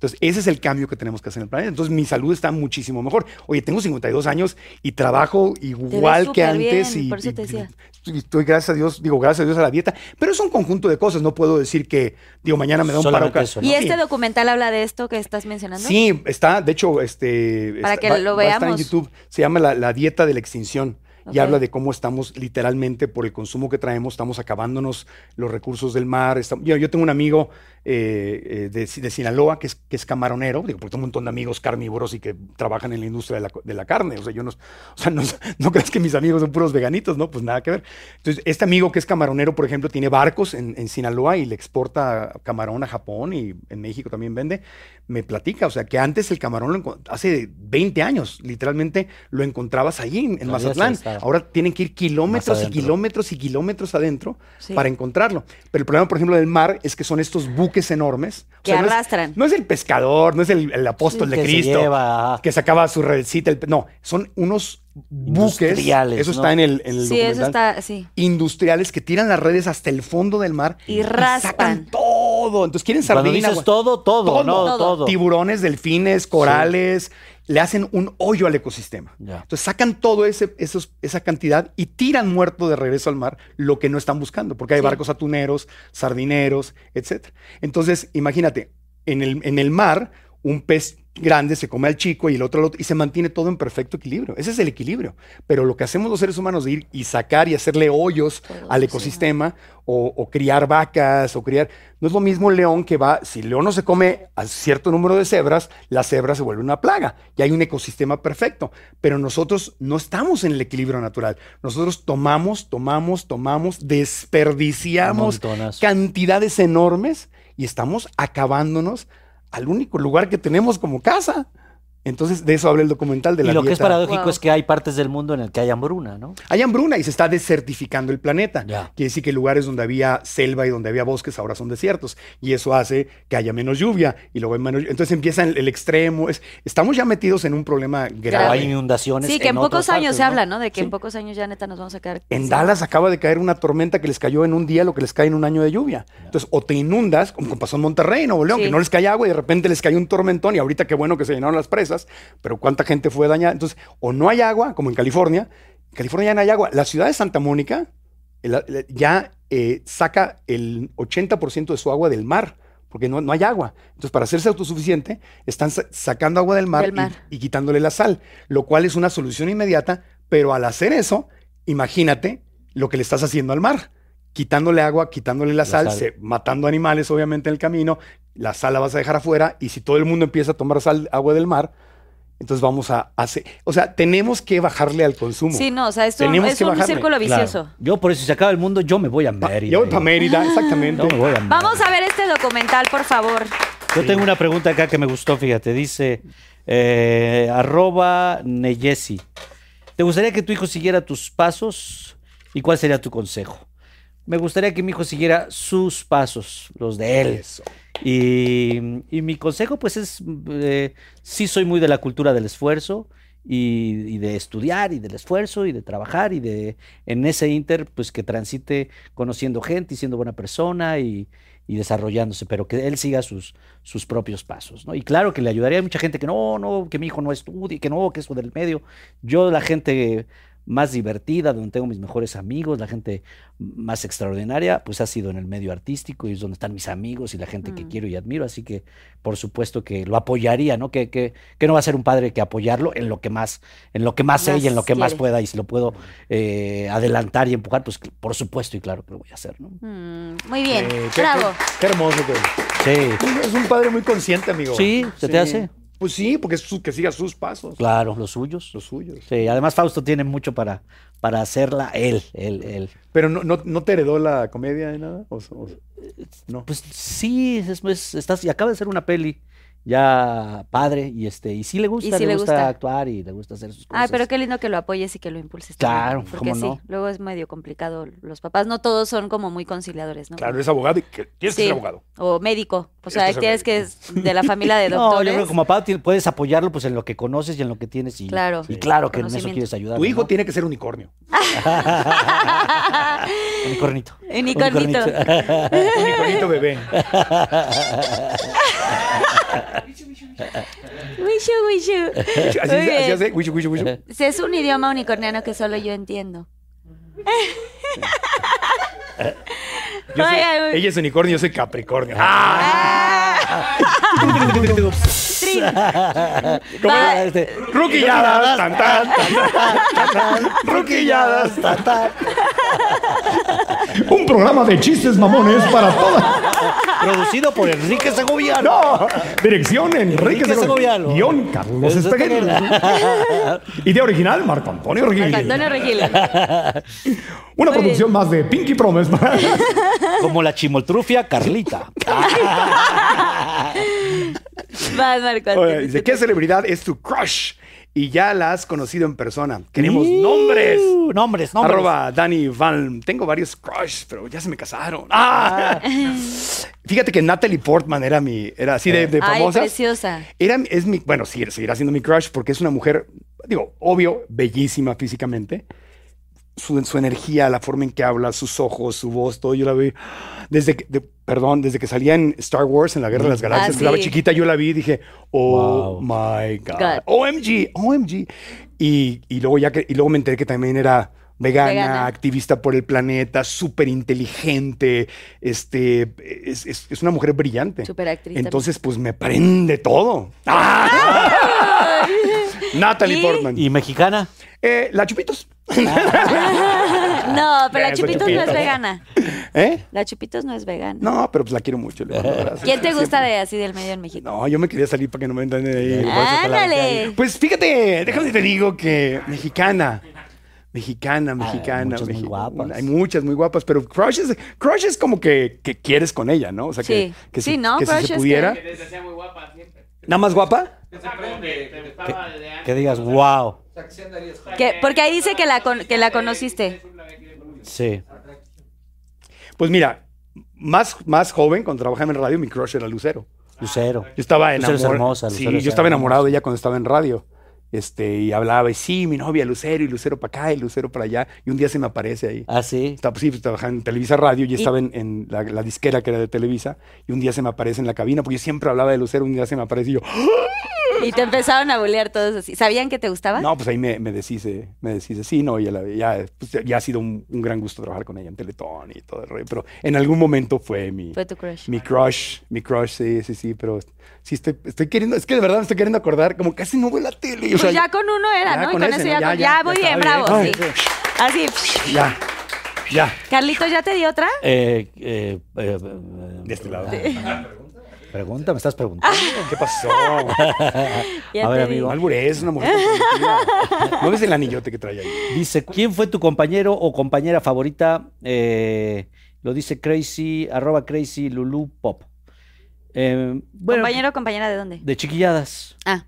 Entonces, ese es el cambio que tenemos que hacer en el planeta. Entonces, mi salud está muchísimo mejor. Oye, tengo 52 años y trabajo igual que bien, antes. y, por eso te decía. y estoy, gracias a Dios, digo, gracias a Dios a la dieta. Pero es un conjunto de cosas. No puedo decir que, digo, mañana me da un paro. ¿Y Sí. este documental habla de esto que estás mencionando? Sí, está, de hecho, este. Para está- que va- lo va a estar en veamos. YouTube. Se llama la, La dieta de la extinción. Y habla de cómo estamos literalmente por el consumo que traemos, estamos acabándonos los recursos del mar. estamos- yo, yo tengo un amigo eh, eh, de, de Sinaloa que es, que es camaronero, digo, porque tengo un montón de amigos carnívoros y que trabajan en la industria de la, de la carne. O sea, yo no, o sea, no, no creas que mis amigos son puros veganitos, ¿no? Pues nada que ver. Entonces, este amigo que es camaronero, por ejemplo, tiene barcos en, en Sinaloa y le exporta camarón a Japón y en México también vende. Me platica, o sea, que antes el camarón, lo hace 20 años, literalmente lo encontrabas allí en, Mazatlán. Ahora tienen que ir kilómetros y kilómetros y kilómetros adentro Sí. para encontrarlo. Pero el problema, por ejemplo, del mar es que son estos buques enormes. O Que sea, no es- arrastran. No es, el pescador, no es el, el apóstol Sí, de que se Cristo lleva, que sacaba su redcita. el no, son unos buques. Industriales, Eso ¿no? está en el, en el Sí, eso está, sí. Industriales que tiran las redes hasta el fondo del mar Y raspan. sacan todo todo. Entonces quieren Cuando sardina. dices gua- todo, todo, no, Todo. todo. Tiburones, delfines, corales, le hacen un hoyo al ecosistema. Ya. Entonces sacan todo ese, esos, esa cantidad y tiran muerto de regreso al mar lo que no están buscando, porque hay barcos atuneros, sardineros, etc. Entonces, imagínate, en el, en el mar, un pez grande se come al chico y el otro al otro y se mantiene todo en perfecto equilibrio. Ese es el equilibrio. Pero lo que hacemos los seres humanos de ir y sacar y hacerle hoyos al ecosistema o, o criar vacas o criar... No es lo mismo un león que va, si el león no se come a cierto número de cebras, la cebra se vuelve una plaga y hay un ecosistema perfecto. Pero nosotros no estamos en el equilibrio natural. Nosotros tomamos, tomamos, tomamos, desperdiciamos cantidades enormes y estamos acabándonos al único lugar que tenemos como casa. Entonces, de eso habla el documental de la y lo que es paradójico Wow. es que hay partes del mundo en el que hay hambruna, ¿no? Hay hambruna y se está desertificando el planeta. Ya. Quiere decir que lugares donde había selva y donde había bosques ahora son desiertos. Y eso hace que haya menos lluvia y luego hay menos Entonces empieza el, el extremo. Es- estamos ya metidos en un problema grave. hay inundaciones. Sí, que en, pocos años partes, se ¿no? habla, ¿no? De que Sí. en pocos años ya neta nos vamos a quedar. En Dallas acaba de caer una tormenta que les cayó en un día lo que les cae en un año de lluvia. Entonces, o te inundas, como pasó en Monterrey, Nuevo León, Sí. que no les cae agua y de repente les cayó un tormentón y ahorita qué bueno que se llenaron las presas, pero cuánta gente fue dañada. Entonces, o no hay agua, como en California. En California ya no hay agua. La ciudad de Santa Mónica el- ya eh, saca el 80% de su agua del mar. Porque no, no hay agua. Entonces, para hacerse autosuficiente, están sa- sacando agua del mar, Del mar. Y, y quitándole la sal, lo cual es una solución inmediata, pero al hacer eso, imagínate lo que le estás haciendo al mar. Quitándole agua, quitándole la, La sal, sal. se- matando animales, obviamente, en el camino. La sal la vas a dejar afuera. Y si todo el mundo empieza a tomar sal, agua del mar, entonces vamos a hacer. O sea, tenemos que bajarle al consumo. Sí, no, o sea, esto Tenemos es que un bajarle. círculo Claro. vicioso. Yo por eso, si se acaba el mundo, yo me voy a Pa- Mérida. yo voy para Mérida, exactamente. Yo me voy a Mérida. Vamos a ver este documental, por favor. Yo tengo una pregunta acá que me gustó, fíjate. Dice, eh, arroba Neyesi. ¿Te gustaría que tu hijo siguiera tus pasos? ¿Y cuál sería tu consejo? Me gustaría que mi hijo siguiera sus pasos, los de él. Eso. Y, y mi consejo, pues, es, eh, sí soy muy de la cultura del esfuerzo y, y de estudiar y del esfuerzo y de trabajar y de, en ese inter, pues, que transite conociendo gente y siendo buena persona y, y desarrollándose, pero que él siga sus, sus propios pasos, ¿no? Y claro que le ayudaría a mucha gente que no, no, que mi hijo no estudie, que no, que eso del medio. Yo, la gente más divertida, donde tengo mis mejores amigos, la gente más extraordinaria, pues ha sido en el medio artístico y es donde están mis amigos y la gente que Mm. quiero y admiro, así que por supuesto que lo apoyaría, ¿no? Que, que, que no va a ser un padre que apoyarlo en lo que más, en lo que más sé y en lo que más pueda y si lo puedo eh, adelantar y empujar, pues por supuesto y claro que lo voy a hacer, ¿no? Mm, muy bien, Eh, qué, bravo. qué- qué hermoso que Sí, Es un padre muy consciente, amigo. Sí, ¿se te hace? Pues sí, porque es su- que siga sus pasos. claro, los suyos. Los suyos. Sí, además Fausto tiene mucho para, para hacerla él, él, él. Pero no, no, no te heredó la comedia de nada. ¿O, o- no. Pues sí, es, es- estás, y acaba de hacer una peli ya padre y este y sí le gusta, sí le, le gusta, gusta. actuar y le gusta hacer sus cosas. Ay, pero qué lindo que lo apoyes y que lo impulses. Claro, también, Porque ¿cómo no? sí, luego es medio complicado. Los papás no todos son como muy conciliadores, ¿no? Claro, eres abogado y que- tienes que ser abogado. O médico. O sea, Tienes que ser tienes que es de la familia de No, yo doctores. creo que como papá puedes apoyarlo pues en lo que conoces y en lo que tienes y, Claro. y Sí. claro que en eso quieres ayudar. Tu hijo tiene que ser unicornio. Unicornito. Unicornito. Unicornito bebé. Wishu, wishu. Así, así hace. Wishu, wishu, wishu. Es un idioma unicorniano que solo yo entiendo. Yo soy- Ay, ay, ella es unicornio, yo soy capricornio. Ah. Trin. ¿Cómo Va- era? Este, Ruquilladas, tan, tan, tan, tan, ruquilladas, tan, tan. Un programa de chistes mamones para todas. Producido por Enrique Segoviano. No, dirección Enrique Enrique Segoviano. Segoviano. Guión Carlos Eso está. Idea original Marco Antonio Regil. Antonio Regil. Una producción más de Pinky Promise. Como la chimoltrufia Carlita. Vas, Marco Oye. Dice, ¿qué celebridad es tu crush? Y ya la has conocido en persona. Queremos nombres. Uh, nombres, nombres. Arroba Dani Van. Tengo varios crush, pero ya se me casaron. ¡Ah! Fíjate que Natalie Portman era mi, era así de, de Ay, famosa. preciosa. Era, es mi, bueno, sí, seguirá siendo mi crush porque es una mujer, digo, obvio, bellísima físicamente, su, su energía, la forma en que habla, sus ojos, su voz, todo. Yo la vi desde que, de- perdón, desde que salía en Star Wars, en la Guerra de las Galaxias, Ah, que estaba sí. chiquita, yo la vi y dije, oh Wow. my God. God. OMG, OMG. Y, y luego ya que, y luego me enteré que también era vegana, Vegana. activista por el planeta, súper inteligente, este, es, es- es una mujer brillante. Súper actriz. Entonces, pues me prende todo. ¡Ah! Natalie ¿Y? Portman. ¿Y mexicana? Eh, la Chupitos. No, pero la Chupitos no es vegana. ¿Eh? La Chupitos no es vegana. No, pero pues la quiero mucho. le. ¿Quién te Siempre. gusta de así del medio en México? No, yo me quería salir para que no me entiendan ahí. ¡Ándale! Pues fíjate, déjame te digo que mexicana. Mexicana, mexicana. muchas muy guapas. Hay muchas muy guapas, pero crush es, crush es como que, que quieres con ella, ¿no? O sea, que, Sí. que Sí, si, ¿no? que si Crush se es pudiera. que- ¿Nada más guapa? Que digas, wow. Que- porque ahí dice que la, con- que la conociste. Sí. Pues mira, más, más joven, cuando trabajaba en radio, mi crush era Lucero. Lucero. Yo estaba Lucero es enamorado. hermosa, sí, Lucero es yo estaba enamorado de ella cuando estaba en radio. Este, y hablaba, y sí, mi novia Lucero, y Lucero para acá, y Lucero para allá. Y un día se me aparece ahí. Ah, sí. Estaba, sí, pues, trabajaba en Televisa Radio, y estaba en, en la, la disquera que era de Televisa, y un día se me aparece en la cabina, porque yo siempre hablaba de Lucero, un día se me aparece y yo, Y te empezaron a bullear todos así. ¿Sabían que te gustaba? no, pues ahí me, me deshice, me deshice. Sí, no, ya, la- ya, pues, ya ha sido un, un gran gusto trabajar con ella en Teletón y todo el rollo, pero en algún momento fue mi, Fue tu crush. mi crush, mi crush, sí, sí, sí, pero sí estoy, estoy queriendo, es que de verdad me estoy queriendo acordar, como casi no veo la tele. o Pues sea, ya con uno era, ya ¿no? Y con con ese, eso ¿no? ya, Ya, con- ya, ya, muy ya bien, bravo, bien. sí. Ay, Así. Ya, ya. Carlitos, ¿ya te di otra? Eh, eh, eh, De este lado. Pregunta, me estás preguntando. ¿Qué pasó? A ver, amigo. No albures, una mujer. ¿No ves el anillote que trae ahí? Dice, ¿quién fue tu compañero o compañera favorita? Eh, lo dice Crazy, arroba Crazy Lulu Pop. Eh, bueno, ¿Compañero o compañera de dónde? de chiquilladas. Ah,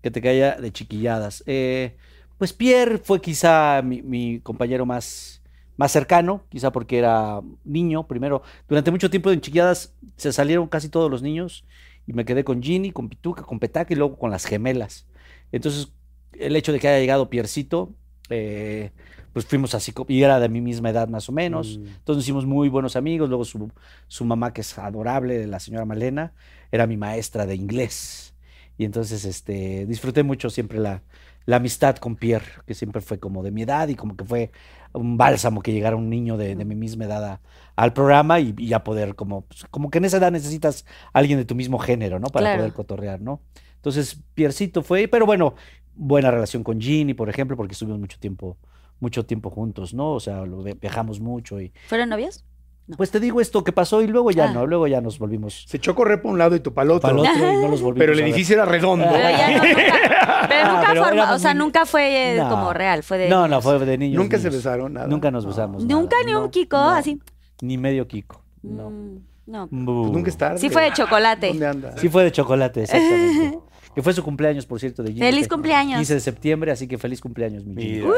Que te caiga de chiquilladas. Eh, pues Pierre fue quizá mi, mi compañero más, más cercano, quizá porque era niño primero. Durante mucho tiempo en chiquilladas se salieron casi todos los niños y me quedé con Ginny, con Pituca, con Petaca y luego con las gemelas. Entonces, el hecho de que haya llegado Piercito, eh, pues fuimos así, y era de mi misma edad más o menos. Entonces nos hicimos muy buenos amigos. Luego su, su mamá, que es adorable, la señora Malena, era mi maestra de inglés. Y entonces este, disfruté mucho siempre la, la amistad con Pierre, que siempre fue como de mi edad y como que fue un bálsamo que llegara un niño de, de mi misma edad a- al programa y, y a poder como, pues, como que en esa edad necesitas a alguien de tu mismo género, ¿no? Para Claro. poder cotorrear, ¿no? Entonces, Piercito fue, pero bueno, buena relación con Ginny, por ejemplo, porque estuvimos mucho tiempo, mucho tiempo juntos, ¿no? O sea, lo- viajamos mucho y ¿fueron novios? No. pues te digo esto que pasó y luego ya Ah. no, luego ya nos volvimos Se echó a correr por un lado y tú para el otro. para el otro y no los volvimos Pero el edificio era redondo. Pero ya no, nunca, pero nunca Pero forma- o sea, muy- nunca fue eh, No. como real, fue de No, niños. no, fue de niños. Nunca se besaron, nada. Nunca nos besamos. Nunca nada, ni un Kiko, no, así. Ni medio Kiko. No. Mm, no. Pues nunca es tarde. Sí fue de chocolate. ¿Dónde anda? Sí fue de chocolate, exactamente. que fue su cumpleaños, por cierto, de Ginny, Feliz cumpleaños. 15 de septiembre, así que feliz cumpleaños, mi Ginny. Mira.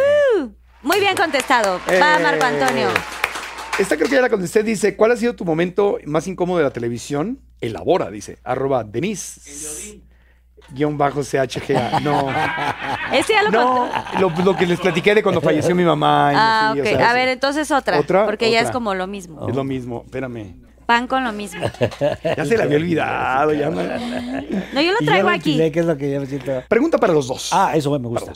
Muy bien contestado. Va, Eh, Marco Antonio. Esta creo que ya la contesté. Dice, ¿cuál ha sido tu momento más incómodo de la televisión? Elabora, dice. Arroba Denise. Guión bajo CHGA. No. Este ya lo No, contó. lo, lo que les platiqué de cuando falleció mi mamá. y Ah, así, ok. sea, a ver, entonces otra. ¿Otra? Porque ya es como lo mismo. Es lo mismo, espérame. Pan con lo mismo. Ya se la había olvidado. Ya me- No, yo lo traigo yo aquí. que es lo que yo me siento. Pregunta para los dos. Ah, eso me gusta.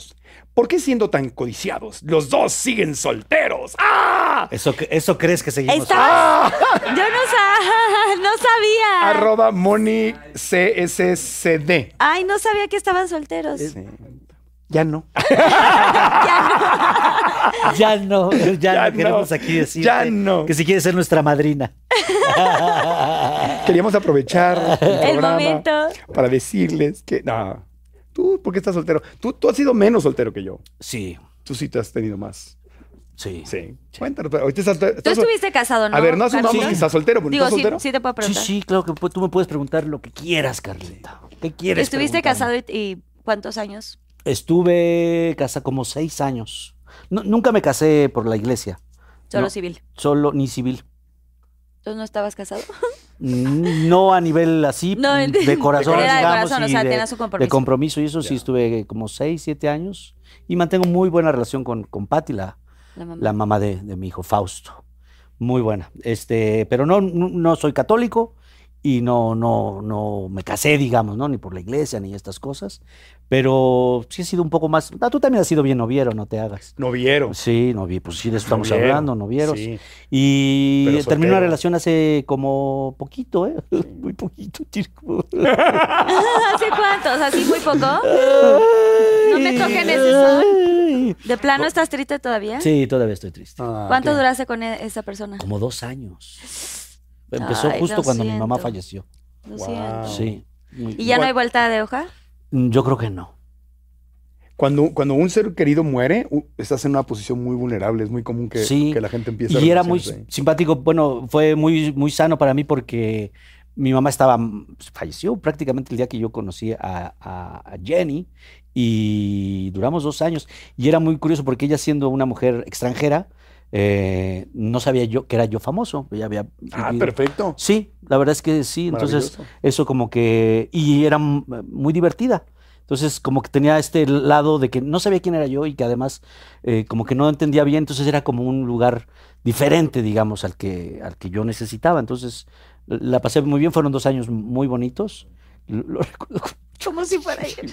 ¿Por qué siendo tan codiciados, los dos siguen solteros? ¡Ah! Eso, eso crees que seguimos. Estaba- Yo no, sa- no sabía. Arroba Moni CSCD. Ay, no sabía que estaban solteros. Ya no. Ya no, ya, Ya no queremos no, aquí decir ya no. que si quieres ser nuestra madrina. Queríamos aprovechar el, momento. para decirles que no. Tú, ¿por qué estás soltero? Tú, tú has sido menos soltero que yo. Sí, Tú sí te has tenido más. sí. Sí. Cuéntanos. pero ahorita estás- Tú estás- estuviste casado, ¿no? A ver, no asumamos Carlos? que estás soltero. ¿no Digo, ¿Estás sí, soltero? sí te puedo Sí, preguntar. sí, claro que tú me puedes preguntar lo que quieras, Carlita. ¿Qué quieres? ¿Estuviste preguntarme? casado y, y cuántos años? Estuve casado como seis años. Nu- nunca me casé por la iglesia, Solo No. civil. solo ni civil. ¿Entonces no estabas casado? Mm, No a nivel así, No, de corazón, Era de digamos, corazón, o sea, de, tenías un compromiso. de compromiso. Y eso sí, estuve como seis, siete años. Y mantengo muy buena relación con, con Patti, la, La mamá. la mamá de, de mi hijo Fausto. Muy buena. Este, pero no, no, no soy católico y no, no, no me casé, digamos, ¿no? Ni por la iglesia, ni estas cosas. Pero sí he sido un poco más. Ah, tú también has sido bien noviero, no te hagas. Noviero. Sí, novi, pues sí, de eso estamos Noviero, hablando, novieros. sí. Y terminé una relación hace como poquito, ¿eh? Muy poquito, chico. ¿Hace cuántos? ¿Así muy poco? No me toquen ese son. ¿De plano estás triste todavía? Sí, todavía estoy triste. Ah, ¿Cuánto duraste con e- esa persona? Como dos años. Empezó Ay, justo cuando mi mamá falleció. Lo Wow. siento. Sí. ¿Y ya no hay vuelta de hoja? Yo creo que no. Cuando, cuando un ser querido muere, estás en una posición muy vulnerable. Es muy común que, Sí. que la gente empiece a Y era muy simpático. Bueno, fue muy, muy sano para mí porque mi mamá estaba, falleció prácticamente el día que yo conocí a, a- a Jenny y duramos dos años. Y era muy curioso porque ella siendo una mujer extranjera, eh, no sabía yo que era yo famoso. Ella había Ah, vivido- perfecto. Sí, la verdad es que sí. Entonces, eso como que. Y era muy divertida. Entonces, como que tenía este lado de que no sabía quién era yo y que además, eh, como que no entendía bien. Entonces, era como un lugar diferente, digamos, al que, al que yo necesitaba. Entonces, la pasé muy bien. Fueron dos años muy bonitos. Lo, recuerdo Como si fuera ayer.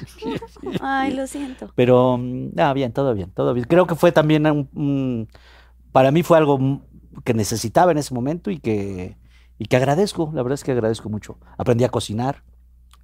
Ay, lo siento. Pero, mm, ah, bien, todo bien, todo bien. Creo que fue también un- un- para mí fue algo que necesitaba en ese momento y que, y que agradezco, la verdad es que agradezco mucho. Aprendí a cocinar,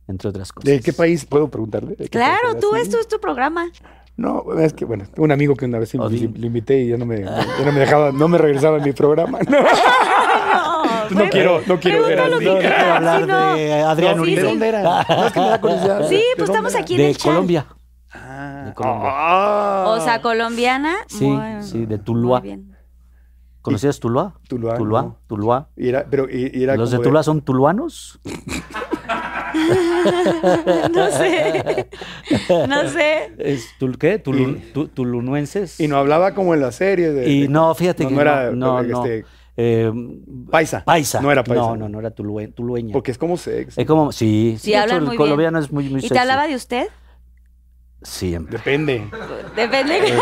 entre otras cosas. ¿De qué país puedo preguntarle? ¿De qué Claro, tú, esto es tu programa. No, es que bueno, un amigo que una vez Oh, le invité y ya no me, ya no me dejaba, no me regresaba en mi programa. No, No, no bueno, quiero, no quiero ver pregunta lo así. que No, no quieras, quiero hablar sí, no. de Adrián No, Uribe. ¿De dónde era? No, es que me da curiosidad. Sí, ¿De pues estamos aquí en el De chat. Colombia. Ah, De Colombia. O sea, colombiana. Sí, muy- sí, de Tuluá. muy bien. ¿Conocías Tuluá? Tuluá, Tuluá, no. Tuluá. Y era, pero y, y era ¿Los de Tuluá son tuluanos? No sé. No sé. ¿Es tul- ¿Qué? Tulu- Y- tu- ¿Tulunuenses? Y no hablaba como en la serie de. Y de- no, fíjate no, que no era no, no, este, Eh, paisa. paisa. No era paisa. No, no, no era tulue- tulueña. Porque es como sexy. Es como, sí, Sí, de hecho, hablan el muy bien. colombiano es muy, muy ¿Y te hablaba de usted? Siempre. Depende. Depende.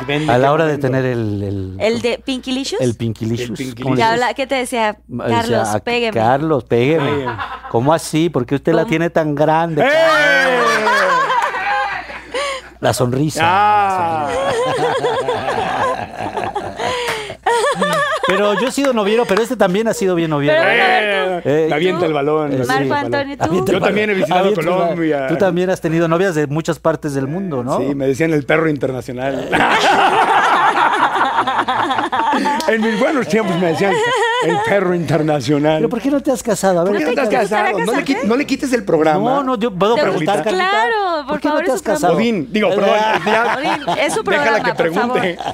Depende A la hora de tener el... El, ¿El de Pinkylicious? el Pinkylicious. El Pinkylicious. ¿cómo le ¿Qué, dices? habla- qué te decía? Carlos, "Ah, pégueme. Carlos, pégueme. Pégueme. ¿Cómo así? ¿Por qué usted la tiene tan grande? ¡Eh! La sonrisa. Ah. Pero yo he sido noviero, pero este también ha sido bien noviero. Pero- Eh, Eh, me avienta el balón. Eh, Marco Yo también he visitado Avienta. Colombia. Tú también has tenido novias de muchas partes del mundo, ¿no? Sí, me decían el perro internacional. en mis buenos tiempos me decían el perro internacional. Pero ¿por qué no te has casado? A ver, ¿Por qué no te has casado? No le, qui- no le quites el programa. No, no, yo puedo ¿Te preguntar. Claro, por qué favor, no te has casado? Odín, digo, perdón. Odín, es su Déjala programa, que por pregunte.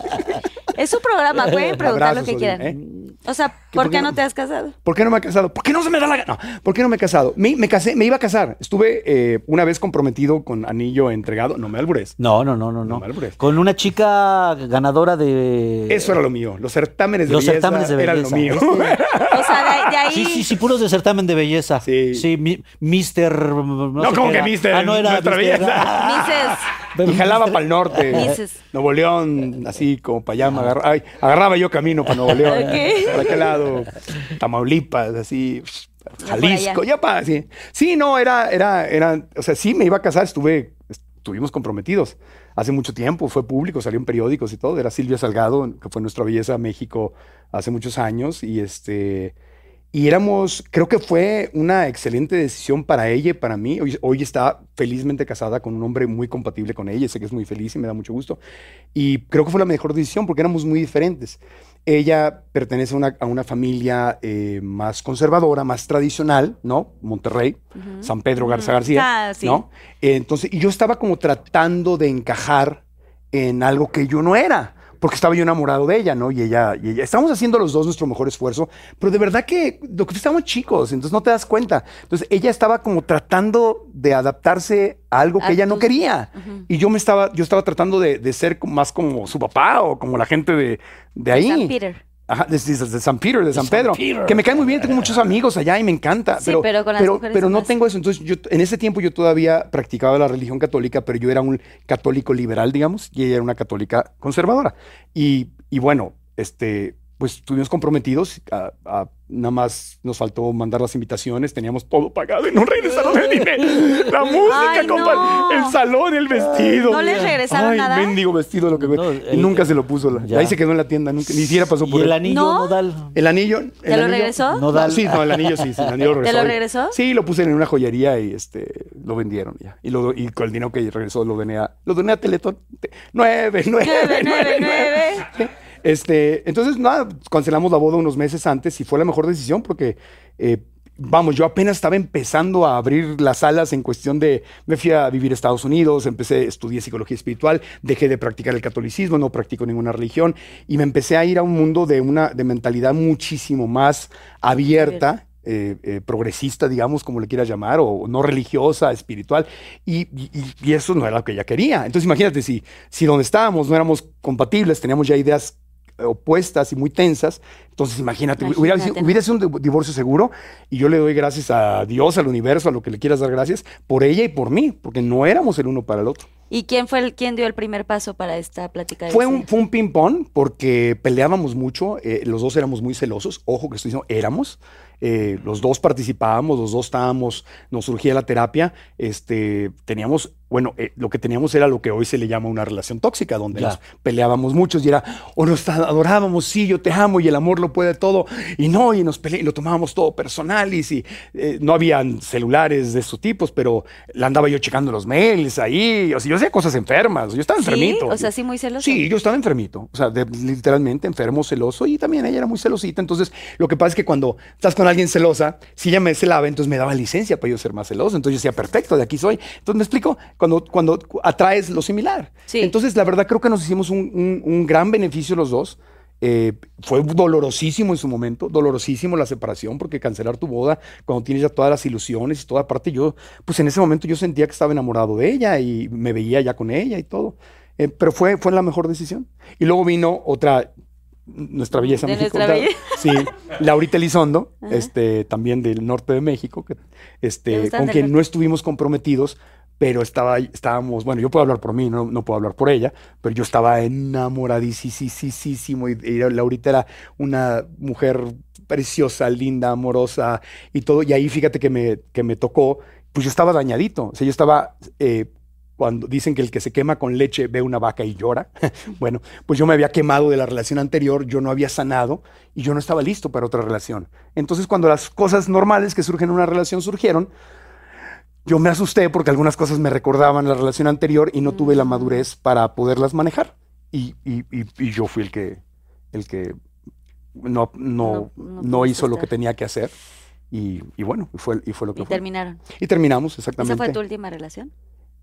Es su programa, pueden preguntar Abrazos, lo que quieran. ¿eh? O sea, ¿Que ¿por por qué no no? te has casado? ¿Por qué no me he casado? ¿Por qué no se me da la gana? No, ¿por qué no me he casado? Me, me casé, me iba a casar. Estuve eh, una vez comprometido con anillo entregado. No me albures. No, no, no, no, no. No me albures. Con una chica ganadora de. Eso era lo mío. Los certámenes de Los belleza certámenes de eran lo belleza. mío. O sea, de, de ahí. Sí, sí, sí, puros de certamen de belleza. Sí. Sí, mi- Mister. No, No, sé como que era. Mister, Ah, no era nuestra Mister. belleza. Mises. Y jalaba para el norte. Nuevo León, así como para allá. me agarra- ay, agarraba yo camino para Nuevo León. Ok. ¿Para qué lado? Tamaulipas, así. Jalisco, ya para, sí. Sí, no, era, era, era, o sea, sí me iba a casar, estuve, estuvimos comprometidos hace mucho tiempo, fue público, salió en periódicos y todo, era Silvia Salgado, que fue nuestra belleza México hace muchos años, y este, y éramos, creo que fue una excelente decisión para ella y para mí. Hoy, hoy está felizmente casada con un hombre muy compatible con ella. Sé que es muy feliz y me da mucho gusto. Y creo que fue la mejor decisión porque éramos muy diferentes. Ella pertenece a una, a una familia eh, más conservadora, más tradicional, ¿no? Monterrey, San Pedro Garza García, Ah, sí. ¿no? Entonces, y yo estaba como tratando de encajar en algo que yo no era, porque estaba yo enamorado de ella, ¿no? Y ella, y ella, estábamos haciendo los dos nuestro mejor esfuerzo, pero de verdad que lo que estábamos chicos, entonces no te das cuenta. Entonces, ella estaba como tratando de adaptarse a algo que A ella no quería. Y yo me estaba, yo estaba tratando de, de ser más como su papá o como la gente de, de ahí. San Peter. Ajá, de, de- de San Peter, de San San Pedro. Peter. Que me cae muy bien, tengo muchos amigos allá y me encanta. Sí, pero, pero con las mujeres pero son no más- tengo eso. Entonces, yo en ese tiempo yo todavía practicaba la religión católica, pero yo era un católico liberal, digamos, y ella era una católica conservadora. Y, y bueno, este, pues estuvimos comprometidos. a- a- nada más nos faltó mandar las invitaciones, teníamos todo pagado y no regresaron el dinero. La música, Ay, compa, no. el salón, el vestido. ¿No les regresaron Ay, nada? mendigo vestido, lo que No, y el- nunca se lo puso. la- ahí se quedó en la tienda, nunca, ni siquiera pasó ¿Y por el él. anillo ¿No? nodal? El anillo. el ¿Te lo anillo- regresó? Nodal. No, sí, no, el anillo sí, sí, el anillo lo regresó. lo regresó? Sí, lo puse en una joyería y este lo vendieron ya. Y, lo, y con el dinero que regresó lo doné a, lo doné a Teletón. Te- Nueve, nueve, Nueve, nueve, nueve, nueve. Este, entonces, nada, cancelamos la boda unos meses antes y fue la mejor decisión porque, eh, vamos, yo apenas estaba empezando a abrir las alas en cuestión de, me fui a vivir a Estados Unidos, empecé, estudié psicología espiritual, dejé de practicar el catolicismo, no practico ninguna religión y me empecé a ir a un mundo de una, de mentalidad muchísimo más abierta. eh, eh, progresista, digamos, como le quieras llamar, o no religiosa, espiritual, y, y- y eso no era lo que ella quería. Entonces imagínate, si, si donde estábamos no éramos compatibles, teníamos ya ideas opuestas y muy tensas, entonces imagínate, hubiera, sido- Imagínate. hubiera sido un div- divorcio seguro, y yo le doy gracias a Dios, al universo, a lo que le quieras dar gracias, por ella y por mí, porque no éramos el uno para el otro. ¿Y quién fue el quién dio el primer paso para esta plática? de Fue un, fue un ping-pong porque peleábamos mucho, eh, los dos éramos muy celosos, ojo que estoy diciendo éramos, eh, los dos participábamos, los dos estábamos, nos surgía la terapia, este, teníamos, bueno, eh, lo que teníamos era lo que hoy se le llama una relación tóxica, donde Ya. nos peleábamos muchos y era, o nos adorábamos, sí, yo te amo y el amor lo puede todo, y no, y nos pele y lo tomábamos todo personal, y sí, eh, no habían celulares de esos tipos, pero la andaba yo checando los mails ahí, o sea, yo hacía cosas enfermas, yo estaba ¿Sí? enfermito. O sea, sí muy celoso. Sí, yo estaba enfermito, o sea, de- literalmente enfermo, celoso y también ella era muy celosita. Entonces, lo que pasa es que cuando estás con alguien celosa, si ella me celaba, entonces me daba licencia para yo ser más celoso. Entonces yo decía, perfecto, de aquí soy. Entonces, me explico, cuando, cuando atraes lo similar. Sí. Entonces, la verdad, creo que nos hicimos un, un- un gran beneficio los dos. Eh, fue dolorosísimo en su momento, dolorosísimo la separación, porque cancelar tu boda cuando tienes ya todas las ilusiones y toda parte, yo, pues en ese momento yo sentía que estaba enamorado de ella y me veía ya con ella y todo. Eh, pero fue, fue la mejor decisión. Y luego vino otra, nuestra belleza De México. nuestra otra- belle- Sí, Laurita Elizondo, este, también del norte de México, que, ¿Te este, con quien no estuvimos comprometidos, pero estaba, estábamos, bueno, yo puedo hablar por mí, no, no puedo hablar por ella, pero yo estaba enamoradísimo y, y Laurita era una mujer preciosa, linda, amorosa y todo, y ahí fíjate que me, que me tocó, pues yo estaba dañadito, o sea, yo estaba... eh, cuando dicen que el que se quema con leche ve una vaca y llora. bueno, pues yo me había quemado de la relación anterior, yo no había sanado y yo no estaba listo para otra relación. Entonces, cuando las cosas normales que surgen en una relación surgieron, yo me asusté porque algunas cosas me recordaban la relación anterior y no tuve la madurez para poderlas manejar. Y, y- y- y yo fui el que, el que no, no, No- hizo lo que tenía que hacer. Y, y bueno, fue, y fue lo que Y fue. terminaron. Y terminamos, exactamente. ¿Esa fue tu última relación?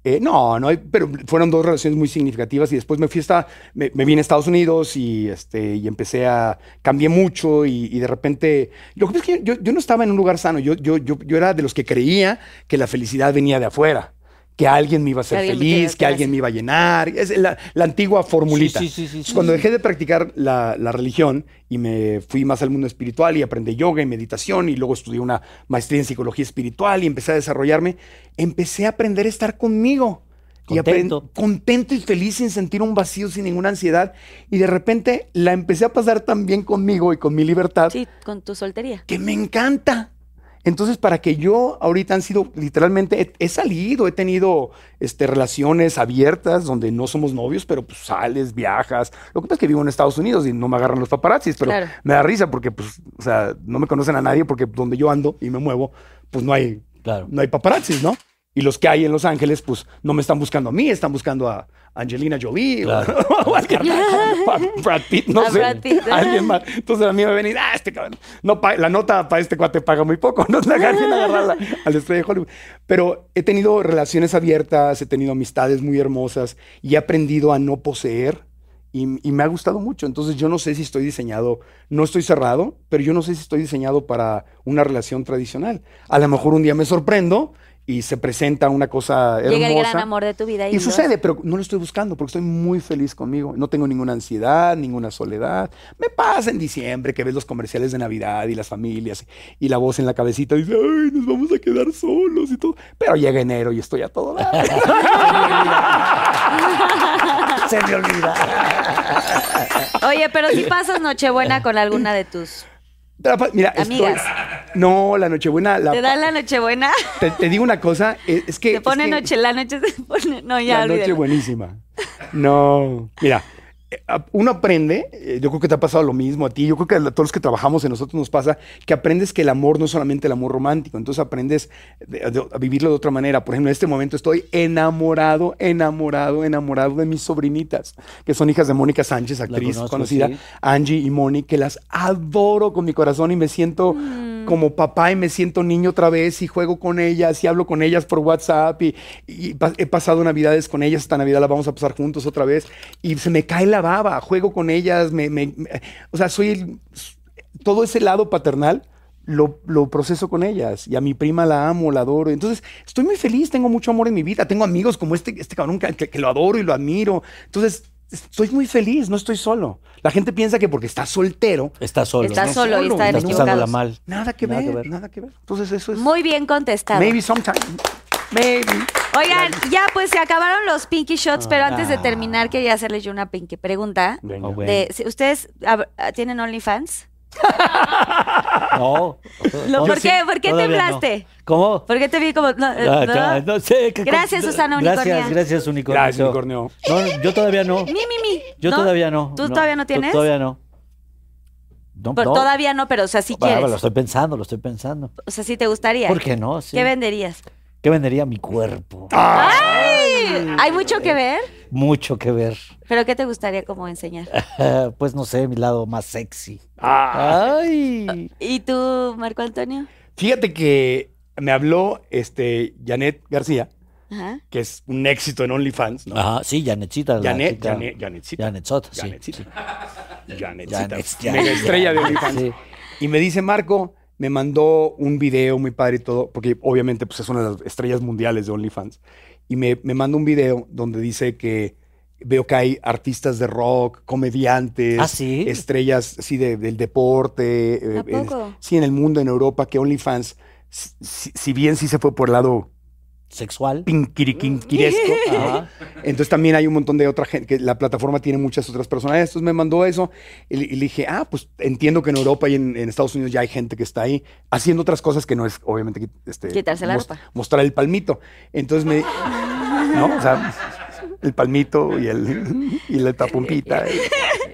Eh, no, no, pero fueron dos relaciones muy significativas y después me fui hasta, me, me vine a Estados Unidos y, este, y empecé a, cambié mucho y, y de repente, lo que pasa es que yo, yo no estaba en un lugar sano, yo, yo, yo, yo era de los que creía que la felicidad venía de afuera, que alguien me iba a hacer a feliz, que alguien me iba a llenar, es la, la antigua formulita. Sí, sí, sí, Entonces. Cuando dejé de practicar la, la religión y me fui más al mundo espiritual y aprendí yoga y meditación y luego estudié una maestría en psicología espiritual y empecé a desarrollarme, empecé a aprender a estar conmigo. Y Contento. contento y feliz sin sentir un vacío, sin ninguna ansiedad. Y de repente la empecé a pasar tan bien conmigo y con mi libertad Sí, con tu soltería. que me encanta. Entonces, para que yo ahorita han sido, literalmente, he, he salido, he tenido este, relaciones abiertas donde no somos novios, pero pues sales, viajas. Lo que pasa es que vivo en Estados Unidos y no me agarran los paparazzis, pero Claro. me da risa porque, pues, o sea, no me conocen a nadie porque donde yo ando y me muevo, pues no hay, Claro. no hay paparazzis, ¿no? Y los que hay en Los Ángeles, pues no me están buscando a mí, están buscando a Angelina Jolie o- Claro. o, a a Brad Pitt, no A sé. Brad Pitt. a alguien más. Entonces a mí me venir, ah, este cabrón, no pa- la nota para este cuate paga muy poco, no la agarren a agarrarla al estrella de Hollywood. Pero he tenido relaciones abiertas, he tenido amistades muy hermosas y he aprendido a no poseer. Y, y me ha gustado mucho. Entonces yo no sé si estoy diseñado, no estoy cerrado, pero yo no sé si estoy diseñado para una relación tradicional. A lo mejor un día me sorprendo y se presenta una cosa hermosa. Llega el gran amor de tu vida. Y lo- sucede, pero no lo estoy buscando porque estoy muy feliz conmigo. No tengo ninguna ansiedad, ninguna soledad. Me pasa en diciembre que ves los comerciales de Navidad y las familias y la voz en la cabecita dice, ay, nos vamos a quedar solos y todo. Pero llega enero y estoy a todo dar. Se me olvida. Oye, pero si pasas Nochebuena con alguna de tus. Pa- Mira, estoy- Amigas. No, la Nochebuena. La, ¿Te dan la Nochebuena? te, te digo una cosa, es, es que. Te pone es que- noche, la noche se pone. No, ya, la noche buenísima. No, mira, uno aprende, eh, yo creo que te ha pasado lo mismo a ti, yo creo que a todos los que trabajamos en nosotros nos pasa, que aprendes que el amor no es solamente el amor romántico, entonces aprendes de- de- a vivirlo de otra manera. Por ejemplo, en este momento estoy enamorado, enamorado, enamorado de mis sobrinitas, que son hijas de Mónica Sánchez, actriz conozco, conocida, sí. Angie y Moni, que las adoro con mi corazón y me siento como papá y me siento niño otra vez y juego con ellas y hablo con ellas por WhatsApp y, he pasado navidades con ellas, esta Navidad la vamos a pasar juntos otra vez y se me cae la baba, juego con ellas, me, me- o sea, soy todo ese lado paternal. Lo, lo proceso con ellas y a mi prima la amo, la adoro. Entonces, estoy muy feliz, tengo mucho amor en mi vida. Tengo amigos como este, este cabrón que- que lo adoro y lo admiro. Entonces, estoy muy feliz, no estoy solo. La gente piensa que porque está soltero, Está solo. Está ¿no? solo y solo, están Estás equivocados. mal. nada que, Nada ver, que ver. nada que ver. Entonces, eso es. Muy bien contestado. Maybe sometime. Maybe. Oigan, ya pues se acabaron los Pinky Shots, pero antes de terminar quería hacerles yo una Pinky pregunta. Venga. Ah, bueno. De, ¿Ustedes tienen OnlyFans? No. No, ¿por sí, qué? ¿Por qué temblaste? no. ¿Cómo? ¿Por qué te vi como.? No, Ah, ¿no? ya, no sé. ¿qué- Gracias, Susana Unicornia. Gracias, gracias, Unicornio. Gracias, Unicornio. No, yo todavía no. Mi, mi, mi. Yo ¿No? todavía no. ¿Tú todavía no tienes? Todavía no. No, Pero no. Todavía no, pero o sea, si Ah, quieres. Lo estoy pensando, lo estoy pensando. O sea, si te gustaría. ¿Por qué no? Sí. ¿Qué venderías? ¿Qué vendería mi cuerpo? ¡Ay! Hay mucho que ver, Mucho que ver. pero ¿qué te gustaría como enseñar? pues no sé, mi lado más sexy. Ah, Ay. ¿Y tú, Marco Antonio? fíjate que me habló este, Janet García, Ajá. que es un éxito en OnlyFans. ¿no? Ajá, sí, Janetcita. Janet, Janet, Janetcita. Janetsota, sí. Janetcita. Janetcita. Janet, mega Janet. estrella de OnlyFans. Sí. Y me dice, Marco, me mandó un video muy padre y todo, porque obviamente pues, es una de las estrellas mundiales de OnlyFans. Y me, me manda un video donde dice que veo que hay artistas de rock, comediantes, ¿Ah, sí? estrellas así de- del deporte, eh, ¿A poco? eh, sí, en el mundo, en Europa, que OnlyFans, si, si- si bien sí se fue por el lado Sexual. pinquiriquinquiresco, entonces también hay un montón de otra gente, que la plataforma tiene muchas otras personalidades. Entonces me mandó eso y, le- y le dije, ah, pues entiendo que en Europa y en, en Estados Unidos ya hay gente que está ahí haciendo otras cosas que no es, obviamente, este, Quitarse la ropa. Mostrar el palmito. Entonces me, ¿no? O sea, el palmito y el, y la tapumpita.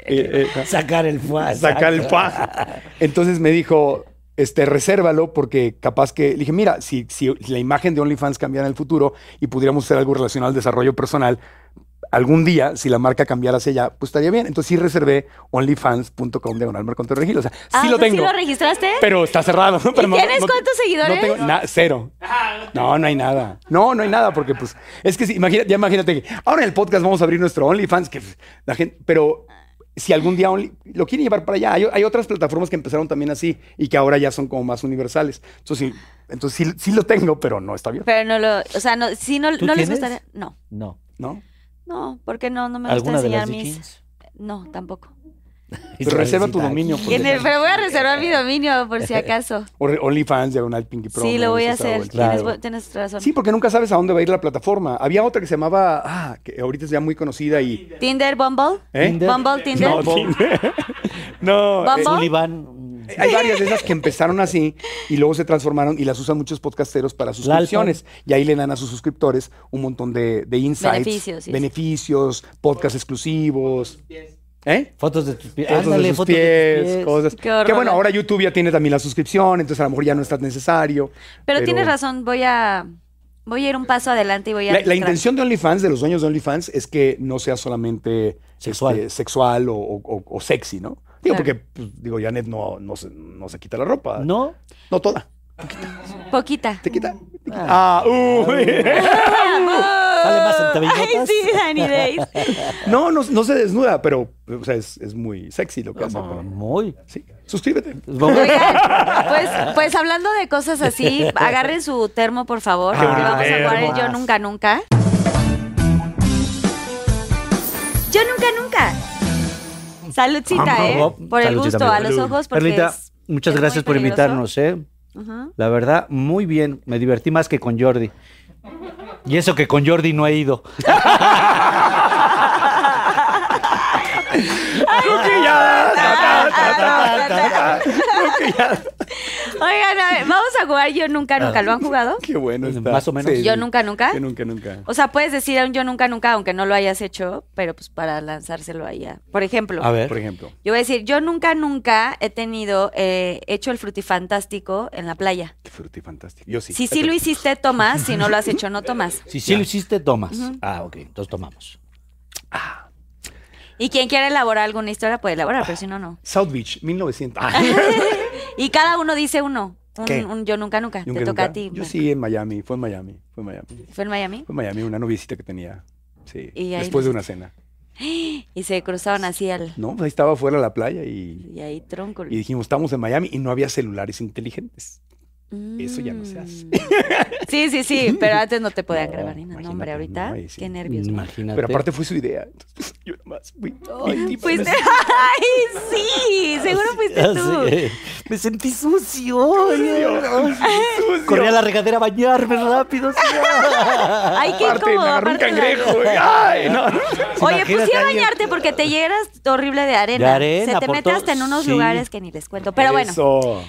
y- y- y- Sacar el fuá. sacar el pa. Entonces me dijo, este, resérvalo porque capaz que, le dije, mira, si, si la imagen de OnlyFans cambiara en el futuro y pudiéramos hacer algo relacionado al desarrollo personal, algún día, si la marca cambiara hacia allá, pues estaría bien. Entonces sí reservé onlyfans.com de Marco Antonio Regil. O sea, Ah, sí lo tengo. ¿Sí lo registraste? Pero está cerrado. Pero no- tienes no- cuántos seguidores? No tengo na- cero. No, no hay nada. No, no hay nada porque pues es que si, imagínate, ya imagínate que ahora en el podcast vamos a abrir nuestro OnlyFans que la gente, pero si algún día Only- lo quieren llevar para allá, hay, hay otras plataformas que empezaron también así y que ahora ya son como más universales. Entonces sí, entonces sí, sí lo tengo, pero no está bien, Pero no lo. O sea, no, si no, ¿Tú no les gustaría. No. No. ¿no? No, porque no, no me gusta ¿Alguna de enseñar mis. jeans? No, tampoco. Pero reserva tu dominio. porque- En el- pero voy a reservar mi dominio por si acaso. o- OnlyFans, diagonal Pinky Pro. Sí, lo voy a hacer. Tienes, Claro. tienes razón. Sí, porque nunca sabes a dónde va a ir la plataforma. Había otra que se llamaba, ah, que ahorita es ya muy conocida y... Tinder, Bumble. ¿eh? Tinder. Bumble, Tinder. No, Tinder. no, eh, Bumble. Sullivan. mm, Hay varias de esas que empezaron así y luego se transformaron y las usan muchos podcasteros para suscripciones. Y ahí le dan a sus suscriptores un montón de, de insights, Beneficios, sí. beneficios, podcasts exclusivos. ¿Eh? Fotos de tus pies. Fotos Ándale, de sus fotos pies, de tus pies. cosas. Qué horror. Que bueno, ahora YouTube ya tiene también la suscripción, entonces a lo mejor ya no es tan necesario. Pero, tienes razón, voy a. Voy a ir un paso adelante y voy a. La, intención de OnlyFans, de los dueños de OnlyFans, es que no sea solamente Sexual. este, sexual o, o- o sexy, ¿no? Digo, Claro. porque, pues, digo, Janet no, no, se, no se quita la ropa. ¿No? No toda. Poquita. ¿Te quita? Ah, uy. Sale más en TV Ay, Notas. sí, Danny Days. No, no, no se desnuda, pero o sea, es, es muy sexy lo que hace. pero- Muy. Sí, suscríbete. Oigan, pues, pues hablando de cosas así, agarren su termo, por favor. Qué porque bonito vamos a jugar el termo. Yo Nunca Nunca. Yo Nunca Nunca. Saludcita, ¿eh? Por el Saludcita, gusto, a amigo. los ojos, porque Perlita, es- muchas es gracias muy por peligroso. invitarnos, ¿eh? Ujú. La verdad, muy bien. Me divertí más que con Jordi. Y eso que con Jordi no he ido. Oigan, a ver, vamos a jugar Yo Nunca Nunca. ¿Lo han jugado? Qué bueno está. Más o menos. Yo Nunca Nunca. Yo nunca, nunca. O sea, puedes decir un Yo Nunca Nunca, aunque no lo hayas hecho, pero pues para lanzárselo allá. Por ejemplo, A ver. Por ejemplo. yo voy a decir, yo nunca, nunca he tenido, eh, hecho el frutifantástico en la playa. Qué fantástico. Yo sí. Si sí lo hiciste, tomas. Si no lo has hecho, no tomas. Si sí lo hiciste, tomas. Ah, ok. Entonces tomamos. Y quien quiera elaborar alguna historia puede elaborar, pero si no, no. South Beach, 1900. Ah, Y cada uno dice uno. Un, yo nunca, nunca. nunca, Te toca nunca. a ti. Yo sí, en Miami. Fue en Miami. Fue en Miami. ¿Fue en Miami? Fue en Miami, una noviecita que tenía. Sí. Y Después de una cena. Y se cruzaron así al... No, pues ahí estaba afuera de la playa y, Y ahí tronco. y dijimos, estamos en Miami y no había celulares inteligentes. Eso ya no se hace. Mm. Sí, sí, sí, pero antes no te podían grabar ni nada. No, hombre, ahorita, no, sí. qué nervios. man. Imagínate. Pero aparte fue su idea. Entonces, yo nada más fui víctima. Fuiste... ¡Ay, sí! Seguro fuiste Ah, tú. Me sentí sucio. Sucio. Corrí a la regadera a bañarme rápido. sí. Ay, qué Aparte, me incómodo. agarró un cangrejo. Ay, no. Oye, pues sí a bañarte porque te llenas horrible de arena. De arena, Se te mete hasta en unos sí. lugares que ni les cuento. Pero bueno, Eso.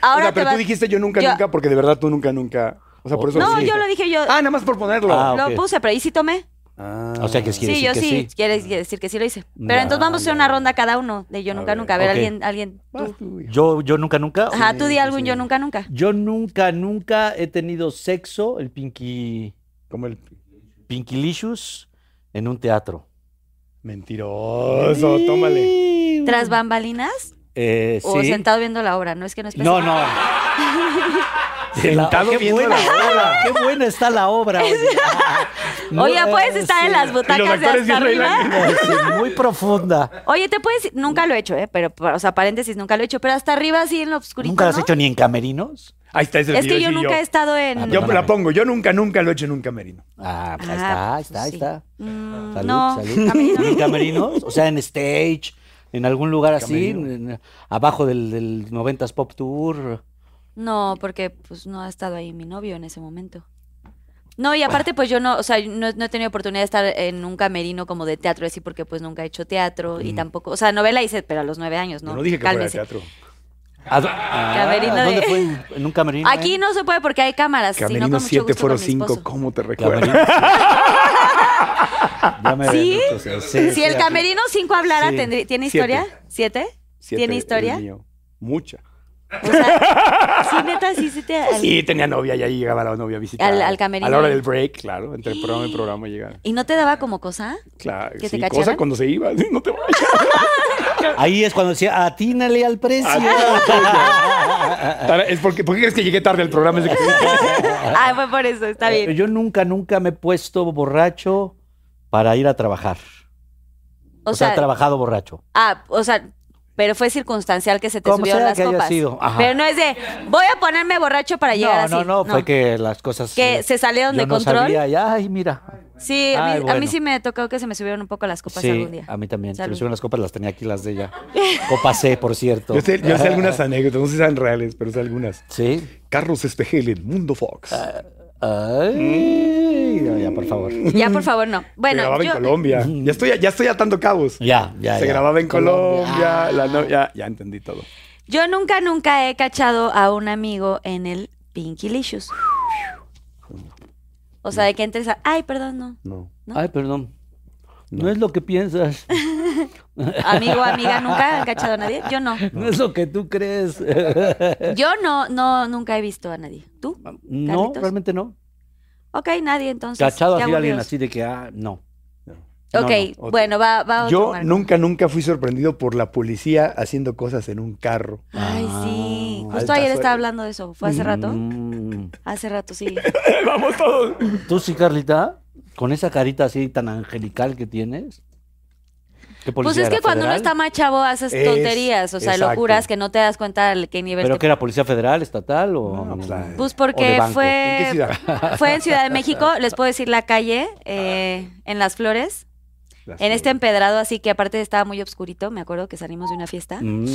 Ahora o sea, te pero vas- tú dijiste yo nunca, Yo- nunca, porque de verdad tú nunca, nunca. O sea, por eso. No, sí. yo lo dije yo. Ah, nada más por ponerlo. Ah, lo puse, pero ¿y sí tomé? Ah. O sea que Sí, decir yo que sí. sí. Quiere decir que sí lo hice. Pero Ya, entonces vamos a hacer una ronda cada uno de yo nunca, nunca. A ver, alguien, alguien. Tú. tú. Yo, yo nunca, nunca. Ajá, tú di algo en sí. yo nunca, nunca. Yo nunca, nunca he tenido sexo, el Pinky, Como el Pinkylicious, en un teatro. mentiroso. Tómale. ¿Tras bambalinas? Eh, O sí. sentado viendo la obra, no es que no es No, no. Sentado qué viendo buena, la obra. Qué buena está la obra. oye. No, Oye, puedes eh, estar en las butacas de hasta arriba. Sí, muy profunda. Oye, te puedes, nunca lo he hecho, ¿eh? Pero, o sea, paréntesis, nunca lo he hecho, pero hasta arriba así en lo oscurito, ¿Nunca lo has ¿no? hecho ni en camerinos? Ahí está ese Es que yo nunca he estado en... Ah, Yo la pongo. Yo nunca, nunca lo he hecho en un camerino. Ah, pues ahí Ah, está, ahí está, pues ahí sí. está. Mm, Salud, no, salud. camerino. ¿Ni en camerinos? O sea, en stage, en algún lugar así, en- abajo del, del 90s Pop Tour. No, porque pues no ha estado ahí mi novio en ese momento. No, y aparte pues yo no, o sea, no, no he tenido oportunidad de estar en un camerino como de teatro así porque pues nunca he hecho teatro y tampoco, o sea, novela hice, pero a los nueve años, ¿no? Yo no dije que fuera de teatro. ¿A ah, Camerino de- ¿Dónde fue? ¿En, un camerino? Aquí eh? no se puede porque hay cámaras, Camerino mucho 7, gusto foro con mi 5. esposo. ¿Cómo te recuerdo? Ya me ¿Sí? dicho, sí, sí, Si el camerino 5 hablara, Sí. tendrí- ¿tiene Siete. historia? ¿Siete? Siete ¿Tiene es historia? el mío. Mucha. O sea, sí, neta, sí, sí te... al- Sí, tenía novia y ahí llegaba la novia a visitar. Al- al camerino. A la hora del break, claro. Entre programa y programa llegaba. ¿Y no te daba como cosa? Claro, ¿Que te sí, cacharan? cosa cuando se iba. No te vayas. Ahí es cuando decía, atínale al precio. Tara, es porque, ¿Por qué crees que llegué tarde al programa? te? Ah, fue por eso, está bien. Yo nunca, nunca me he puesto borracho para ir a trabajar. O O, sea, sea, trabajado borracho. Ah, o sea, pero fue circunstancial que se te subieron las que haya copas. sido, ajá. Pero no es de, voy a ponerme borracho para llegar No, así. no, no, fue que las cosas... Que se salieron yo de no control. sabía, y, ay, mira. Sí, a mí, a sí me tocó que se me subieron un poco las copas Sí, algún día. a mí también. Se me subieron las copas, las tenía aquí las de ella. Copa C, por cierto. Yo sé, yo sé algunas anécdotas, no sé si sean reales, pero sé algunas. Sí. Carlos Espejel en Mundo Fox. Ah, Ay, no, ya, por favor. Ya, por favor, no. se Bueno, grababa yo, en Colombia. Ya estoy, ya estoy atando cabos. Ya, ya. se ya. grababa en Colombia. Ah. la no- ya, ya entendí todo. yo nunca, nunca he cachado a un amigo en el Pinky Licious. O sea, de que entres a... Ay, perdón, no. No. ¿no? Ay, perdón. No. es lo que piensas. Amigo, amiga, nunca han cachado a nadie. Yo no. No es lo que tú crees. Yo no, no, nunca he visto a nadie. ¿Tú? No, Carlitos? realmente no. Ok, nadie entonces. Cachado así a alguien así de que, ah, no. No, Ok, no, otro. bueno, va, va otro. Yo Marco. nunca, nunca fui sorprendido por la policía haciendo cosas en un carro. Ay, sí. Ah, Justo altas ayer estaba hablando de eso. ¿Fue hace rato? Mm. Hace rato, sí. Vamos todos. ¿Tú sí, Carlita? Con esa carita así tan angelical que tienes. ¿Qué Pues es que era, cuando uno está más chavo haces Es- tonterías, o sea, exacto. locuras que no te das cuenta de qué nivel ¿Pero te- que era policía federal, estatal o...? No, pues, Pues o de porque banco? fue... ¿En qué ciudad? Fue en Ciudad de México, les puedo decir la calle, eh, en Las Flores, Las en este empedrado, así que aparte estaba muy oscurito, me acuerdo que salimos de una fiesta. Mm,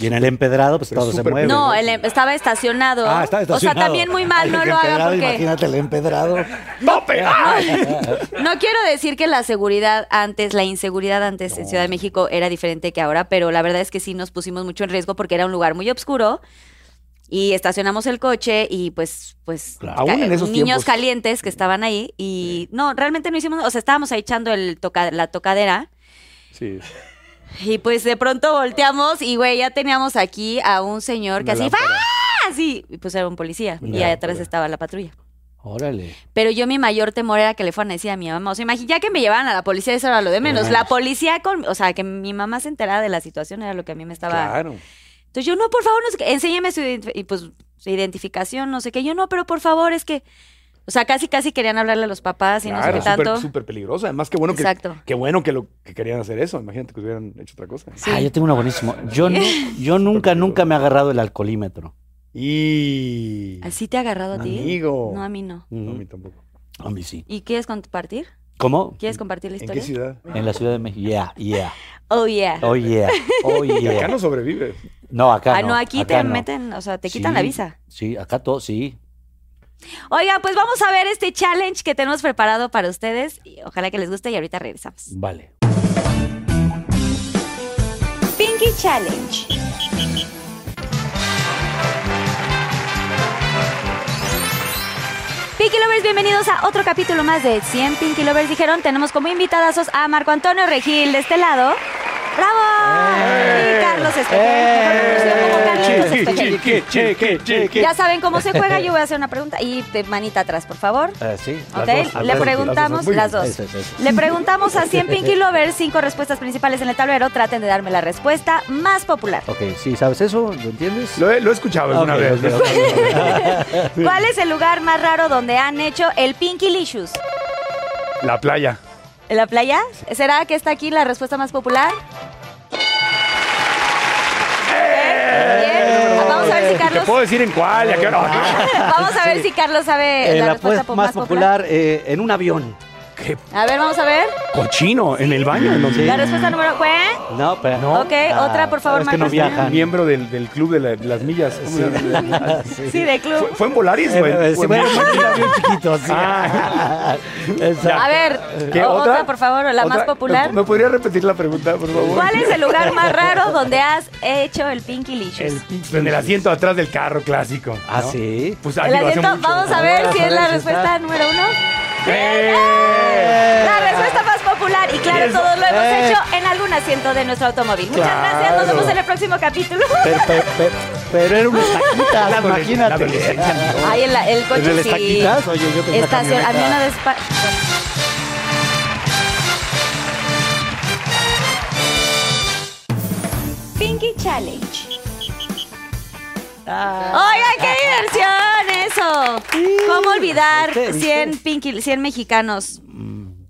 Y en el empedrado, pues Pero todo se mueve. No, el em- estaba estacionado. Ah, está O estacionado. sea, también muy mal, Ay, no lo hagan porque... Imagínate el empedrado. ¡Tope! ¡Ay! No quiero decir que la seguridad antes, la inseguridad antes en Ciudad de México era diferente que ahora, pero la verdad es que sí nos pusimos mucho en riesgo porque era un lugar muy oscuro y estacionamos el coche y pues, pues, Claro. Aún en esos niños tiempos. calientes que estaban ahí y no, realmente no hicimos, o sea, estábamos ahí echando el toca- la tocadera Sí. y pues de pronto volteamos y güey, ya teníamos aquí a un señor que así. ¡ah! Así, y pues era un policía y Una atrás estaba la patrulla. Órale. Pero yo mi mayor temor era que le fueran a decir a mi mamá. O sea, imagínate, ya que me llevaban a la policía, eso era lo de menos. La policía con, o sea, que mi mamá se enterara de la situación era lo que a mí me estaba. Claro. Entonces yo, no, por favor, no sé qué, enséñame su, ident- y pues, su identificación, no sé qué. Yo, no, pero por favor, es que. O sea, casi, casi querían hablarle a los papás y no sé qué tanto. súper, súper peligroso. Además, qué bueno que, Exacto. qué bueno que, lo, que querían hacer eso. Imagínate que hubieran hecho otra cosa. Sí. Ah, yo tengo una buenísima. Yo, nu- yo nunca, nunca me he agarrado el alcoholímetro. Y... ¿Así te ha agarrado a ti? Amigo. No, a mí no. No, a mí tampoco. A mí sí. ¿Y quieres compartir? ¿Cómo? ¿Quieres compartir la ¿En historia? qué ciudad? En la Ciudad de México. Yeah, yeah. Oh, yeah. Oh, yeah. Oh, Y yeah. acá no sobrevive. No, acá ah, no. no, aquí acá te no. meten, o sea, te quitan Sí, la visa. Sí, acá todo, sí. Oiga, pues vamos a ver este challenge que tenemos preparado para ustedes. Y ojalá que les guste y ahorita regresamos. Vale. Pinky Challenge. Pinky Lovers, bienvenidos a otro capítulo más de 100 Pinky Lovers. Dijeron, tenemos como invitadazos a Marco Antonio Regil de este lado. ¡Bravo! Y Carlos como Carlitos Espejel. Ya saben cómo se juega, yo voy a hacer una pregunta. Y de manita atrás, por favor. Eh, sí. ¿Ok? las dos, Le las dos. preguntamos las dos. Eso, eso, eso. Le preguntamos a 100 Pinky Lovers cinco respuestas principales en el tablero. Traten de darme la respuesta más popular. Ok, sí, ¿sabes eso? ¿Lo entiendes? Lo he, lo he escuchado alguna vez. ok, ok. ¿Cuál es el lugar más raro donde han hecho el Pinky Licious? La playa. ¿En la playa? ¿Será que está aquí la respuesta más popular? Bien. Vamos a ver si Te Carlos. puedo decir en cuál y a qué hora. Vamos a ver si Carlos sabe Eh, la, la respuesta pues- po- más popular, eh, en un avión. Qué A ver, vamos a ver. cochino en el baño. ¿en dónde? La respuesta número fue. No, pero No. Ok, otra, por favor, es que no Marcos. viajan. Miembro del, del club de, la- de las millas. Sí, de club. ¿Fue, fue en Volaris, güey? eh, Fue sí, en bueno, avión chiquito, sí. Ah. A ver, ¿Qué, o- otra? otra, por favor, la más popular. ¿Me, me podría repetir la pregunta, por favor? ¿Cuál es el lugar más raro donde has hecho el Pinky Licious? El, en el asiento atrás del carro clásico. Ah, ¿no? sí. Pues El ah, asiento, mucho. vamos a ver si es la si respuesta número uno. ¡Eh! La respuesta más popular y claro, todos lo hemos Eh. hecho en algún asiento de nuestro automóvil. Muchas Claro. gracias, nos vemos en el próximo capítulo. Pero, pero, pero, pero era una estaquita, La la imagínate. adolescencia, amigo. Ahí el, coche ¿En el sí. estaquitas? Oye, yo tengo una Estación, camioneta. había una despa- Pinky Challenge. Oigan, qué diversión eso. ¿Cómo olvidar ¿Viste? ¿Viste? 100 Pinky, 100 mexicanos?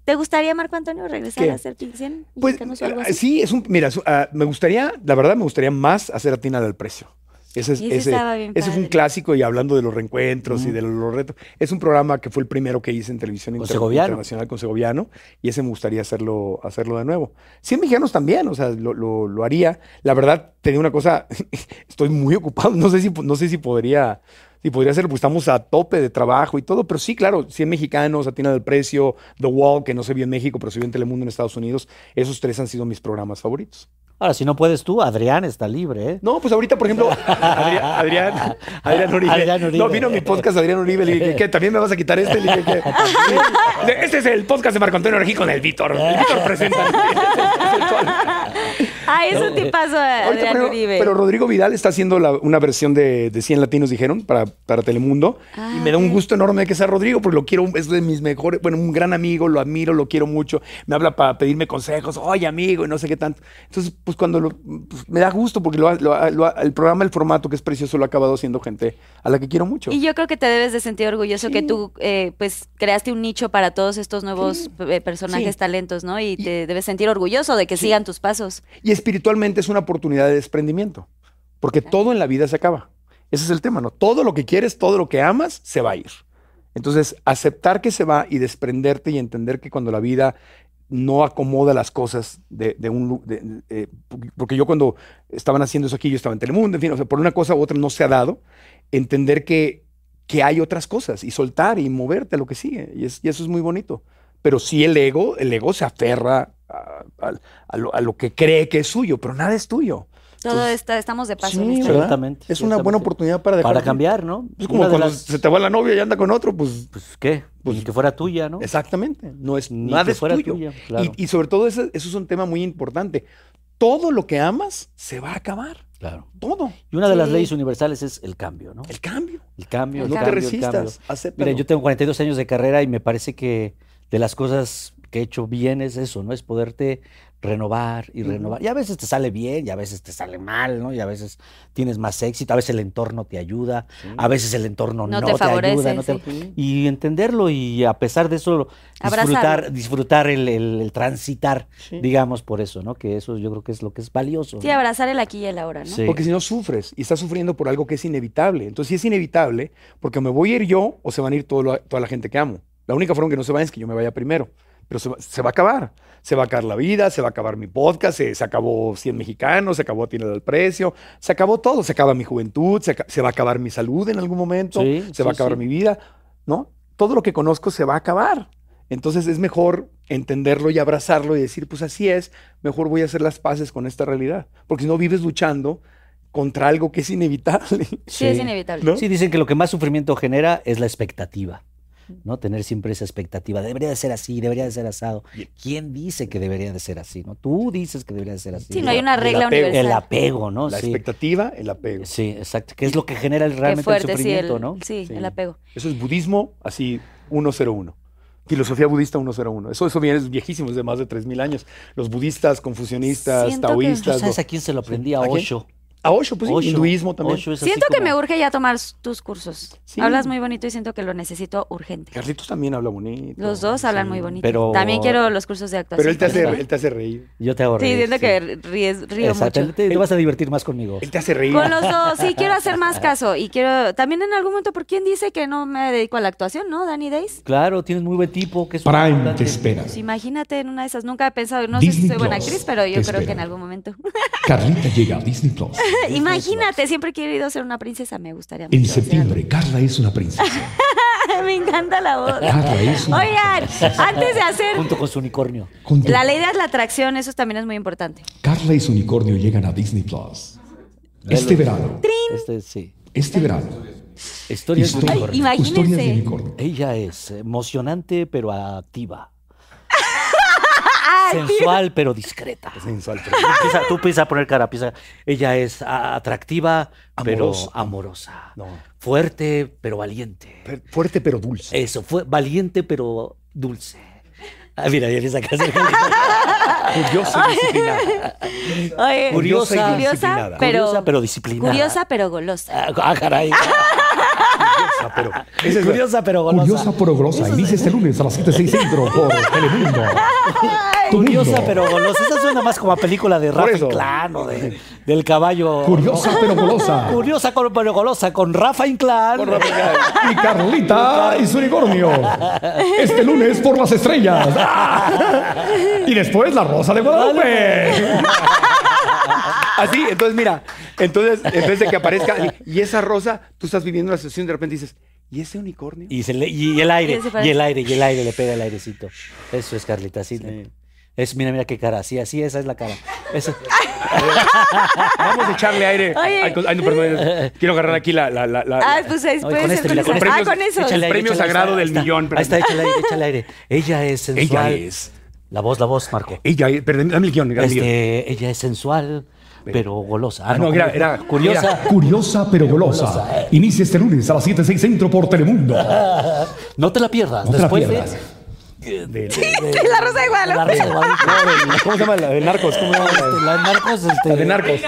¿Te gustaría, Marco Antonio, regresar ¿Qué? a Pinky 100 Pues algo ah, así? sí, es un. Mira, su- ah, me gustaría, la verdad, me gustaría más hacer Atina del Precio. Ese, es, ese ese, estaba bien ese fue un clásico y hablando de los reencuentros y de los retos. Es un programa que fue el primero que hice en televisión Con inter- Segoviano. internacional con Segoviano y ese me gustaría hacerlo, hacerlo de nuevo. 100 mexicanos también, o sea, lo, lo- lo haría. La verdad, tenía una cosa, estoy muy ocupado, no sé si, no sé si podría... Si podría hacerlo, pues estamos a tope de trabajo y todo, pero sí, claro, 100 mexicanos, Atina del Precio, The Wall, que no se vio en México, pero se vio en Telemundo en Estados Unidos, esos tres han sido mis programas favoritos. Ahora, si no puedes tú, Adrián está libre, ¿eh? No, pues ahorita, por ejemplo, Adrián, Adrián, Adrián Uribe. Adrián Uribe. No, vino mi podcast Adrián Uribe. Le dije, ¿qué? ¿También me vas a quitar este? Le dije, ¿qué? Este es el podcast de Marco Antonio Regí con el Víctor. El Víctor presenta. Ay, es un tipazo, Ahorita, Adrián pero, Uribe. pero Rodrigo Vidal está haciendo la- una versión de, de 100 latinos, dijeron, para, para Telemundo. Ah, y me da un gusto enorme que sea Rodrigo, porque lo quiero, es de mis mejores, bueno, un gran amigo, lo admiro, lo quiero mucho. Me habla para pedirme consejos, oye, amigo, y no sé qué tanto. Entonces, pues cuando lo, pues, me da gusto, porque lo lo lo el programa, el formato que es precioso, lo ha acabado siendo gente a la que quiero mucho. Y yo creo que te debes de sentir orgulloso que tú, eh, pues, creaste un nicho para todos estos nuevos eh, personajes, Sí. talentos, ¿no? Y te debes sentir orgulloso de que sigan tus pasos. Y espiritualmente es una oportunidad de desprendimiento, porque todo en la vida se acaba. Ese es el tema, ¿no? Todo lo que quieres, todo lo que amas, se va a ir. Entonces, aceptar que se va y desprenderte y entender que cuando la vida no acomoda las cosas de, un... de- eh, porque yo cuando estaban haciendo eso aquí, yo estaba en Telemundo, en fin, o sea, por una cosa u otra no se ha dado, entender que, que hay otras cosas y soltar y moverte a lo que sigue. Y, es- y eso es muy bonito. Pero sí el ego, el ego se aferra a lo, a lo que cree que es suyo, pero nada es tuyo. Todo Entonces, está, estamos de paso Sí, ¿verdad? Ciertamente, Es una buena oportunidad para dejar. Para cambiar, ¿no? Es como Una cuando las- se te va la novia y anda con otro, pues Pues, ¿qué? Pues- Ni que fuera tuya, ¿no? exactamente. No es Ni nada que es fuera tuyo. tuya, claro. y, y sobre todo eso, eso es un tema muy importante. Todo lo que amas se va a acabar. Claro. Todo. Y una de las leyes universales es el cambio, ¿no? El cambio. El cambio, el no cambio, te resistas. Mira, yo tengo 42 años de carrera y me parece que de las cosas que he hecho bien es eso, ¿no? Es poderte renovar y renovar. Y a veces te sale bien y a veces te sale mal, ¿no? Y a veces tienes más éxito, a veces el entorno te ayuda, a veces el entorno no, No te ayuda. no te- sí. Y entenderlo y a pesar de eso Abrazarlo. disfrutar, disfrutar el, el- el transitar, digamos, por eso, ¿no? Que eso yo creo que es lo que es valioso. Sí, ¿no? abrazar el aquí y el ahora, ¿no? Sí. Porque si no sufres y estás sufriendo por algo que es inevitable. Entonces, si es inevitable, porque me voy a ir yo o se van a ir todo lo- toda la gente que amo. La única forma que no se vayan es que yo me vaya primero. Pero se va, se va a acabar. Se va a acabar la vida, se va a acabar mi podcast, se, se acabó 100 mexicanos, se acabó Tiene del Precio, se acabó todo. Se acaba mi juventud, se, va a acabar mi salud en algún momento, Sí, se va a acabar sí. mi vida, ¿no? Todo lo que conozco se va a acabar. Entonces es mejor entenderlo y abrazarlo y decir, pues así es, mejor voy a hacer las paces con esta realidad. Porque si no vives luchando contra algo que es inevitable. Sí, es inevitable. ¿No? Sí, dicen que lo que más sufrimiento genera es la expectativa. ¿No? Tener siempre esa expectativa. Debería de ser así, debería de ser asado. ¿Quién dice que debería de ser así? ¿no? Tú dices que debería de ser así. Sí, no hay una el regla apego. universal. El apego, ¿no? La sí. expectativa, el apego. Sí, exacto. Que es lo que genera el- realmente fuerte, el sí, sufrimiento, el, ¿no? sí, Sí. el apego. Eso es budismo, así 101. Filosofía budista 101. Eso, eso viene, es viejísimo, es de más de 3.000 años. Los budistas, confucionistas, Siento que- ¿Tú taoístas. sabes lo- a quién se lo aprendí? A. Osho. A Osho, pues sí, Osho. hinduismo también. Osho Siento que como- me urge ya tomar tus cursos. Sí. Hablas muy bonito y siento que lo necesito urgente. Carlitos también habla bonito. Los dos hablan sí. muy bonito. pero- También quiero los cursos de actuación. Pero él te, hace, él te hace reír. Yo te hago Sí, reír, siento sí. que ríes, río Exacto, mucho. Te, te vas a divertir más conmigo. Él te hace reír. Con los dos, sí, quiero hacer más caso. Y quiero, también en algún momento, ¿por quién dice que no me dedico a la actuación, no, Danny Days? Claro, tienes muy buen tipo. Que es Prime importante. te espera. Pues imagínate en una de esas. Nunca he pensado, no sé si Disney soy buena Plus actriz, pero yo creo que en algún momento. Carlita llega a Disney Plus. Imagínate, siempre he querido ser una princesa, me gustaría En septiembre, Carla es una princesa. me encanta la voz. Carla es una Oigan, antes de hacer Junto con su unicornio. Con- la ley de la atracción, eso también es muy importante. Carla y su unicornio llegan a Disney Plus. Este verano, Este, sí. este verano. Historias de Historia- unicornio. imagínense. Historias de unicornio. Ella es emocionante pero activa. Sensual pero discreta. Sensual. Tú empieza, tú empieza a poner cara, empieza. Ella es atractiva pero Amorosa. amorosa. No. Fuerte pero valiente. Per- Fuerte pero dulce. Eso, fue valiente pero dulce. Ah, mira, ya empieza a casar. Curiosa y disciplinada. Oye, Curiosa y curiosa, disciplinada. pero, Curiosa, pero disciplinada. Curiosa, pero golosa. Ah, ah, caray. Curiosa, pero. Esa es Curiosa pero golosa. Curiosa pero grosa. Inicia este lunes a las 7.06 centro por Telemundo. Curiosa pero golosa. Esta suena más como a película de Rafa. Inclán o de, del caballo. Curiosa pero golosa. Curiosa pero golosa con Rafa Inclán. Con. Y Carlita y su unicornio. Este lunes por las estrellas. Y después la rosa de Guadalupe. Así, entonces mira, entonces en vez de que aparezca y esa rosa, tú estás viviendo la situación y de repente dices, ¿y ese unicornio? Y, se le- y el aire, Y el aire, y el aire, le pega el airecito. Eso es, Carlita, así. Es, mira, mira qué cara, así, así, esa es la cara. Eso- Vamos a echarle aire. Oye. Ay, no, perdón, quiero agarrar aquí la, la, la, la- Ah, pues ahí Ay, puede con ser este, con Ah, con eso. aire, premio sagrado está, del está. millón, Ahí está, échale aire, échale aire. Ella es sensual. Ella es La voz, la voz, Marco. Ella, eh, perdón, dame el guion. dame el guion. Este, ella es sensual, pero golosa. Ah, no, era, era curiosa. era- Curiosa pero golosa. Inicia este lunes a las 7, 6 centro por Telemundo. No te la pierdas. No te la Después de- pierdas. De- de- La Rosa de Guadalupe. La Rosa de Guadalupe. no, de- ¿Cómo se llama? La de Narcos. ¿Cómo se llama? Este, La de Narcos, este, La de Narcos.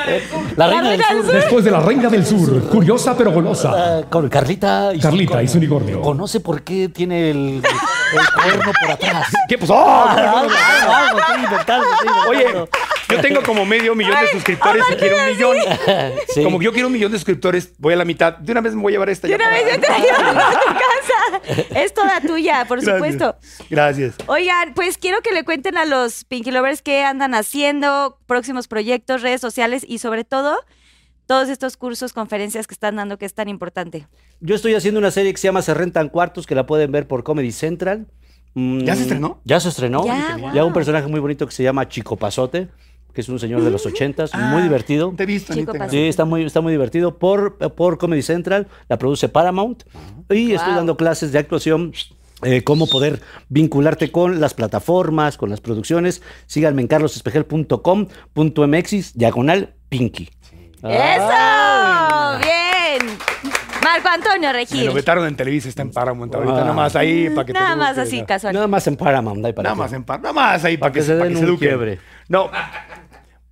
La Reina del Sur. Después de la Reina del Sur. Curiosa pero golosa. Ah, Con Carlita y Carlita y su unicornio. Conoce por qué tiene el, el cuerno por atrás. ¿Qué? Pues, ¡oh! Oye, yo tengo como medio millón de suscriptores y quiero un millón. Sí. Como yo quiero un millón de suscriptores, voy a la mitad. De una vez me voy a llevar esta. De ya una para- vez yo te la llevo a tu casa. Es toda tuya, por Gracias. supuesto. Gracias. Oigan, pues quiero que le cuenten a los Pinky Lovers qué andan haciendo, próximos proyectos, redes sociales y sobre todo todos estos cursos, conferencias que están dando que es tan importante. Yo estoy haciendo una serie que se llama Se Rentan Cuartos, que la pueden ver por Comedy Central. Mm, ¿Ya se estrenó? Ya se estrenó. Ya, Ya wow. un personaje muy bonito que se llama Chico Pasote, que es un señor de los ochentas, muy divertido. Te he visto en Chico Instagram. Sí, está muy, está muy divertido. Por, por Comedy Central, la produce Paramount. Y estoy dando clases de actuación. Eh, cómo poder vincularte con las plataformas, con las producciones. Síganme en carlosespejel.com.mx, diagonal Pinky. ¡Eso! ¡Bien! Marco Antonio Me Regil. lo vetaron en Televisa, está en Paramount ahorita. Nada más ahí para que te Nada digo más que- así, casual. Nada más en Paramount. ahí para Nada que- más en par, nada más ahí para, que se para den se un eduquen. quiebre. No.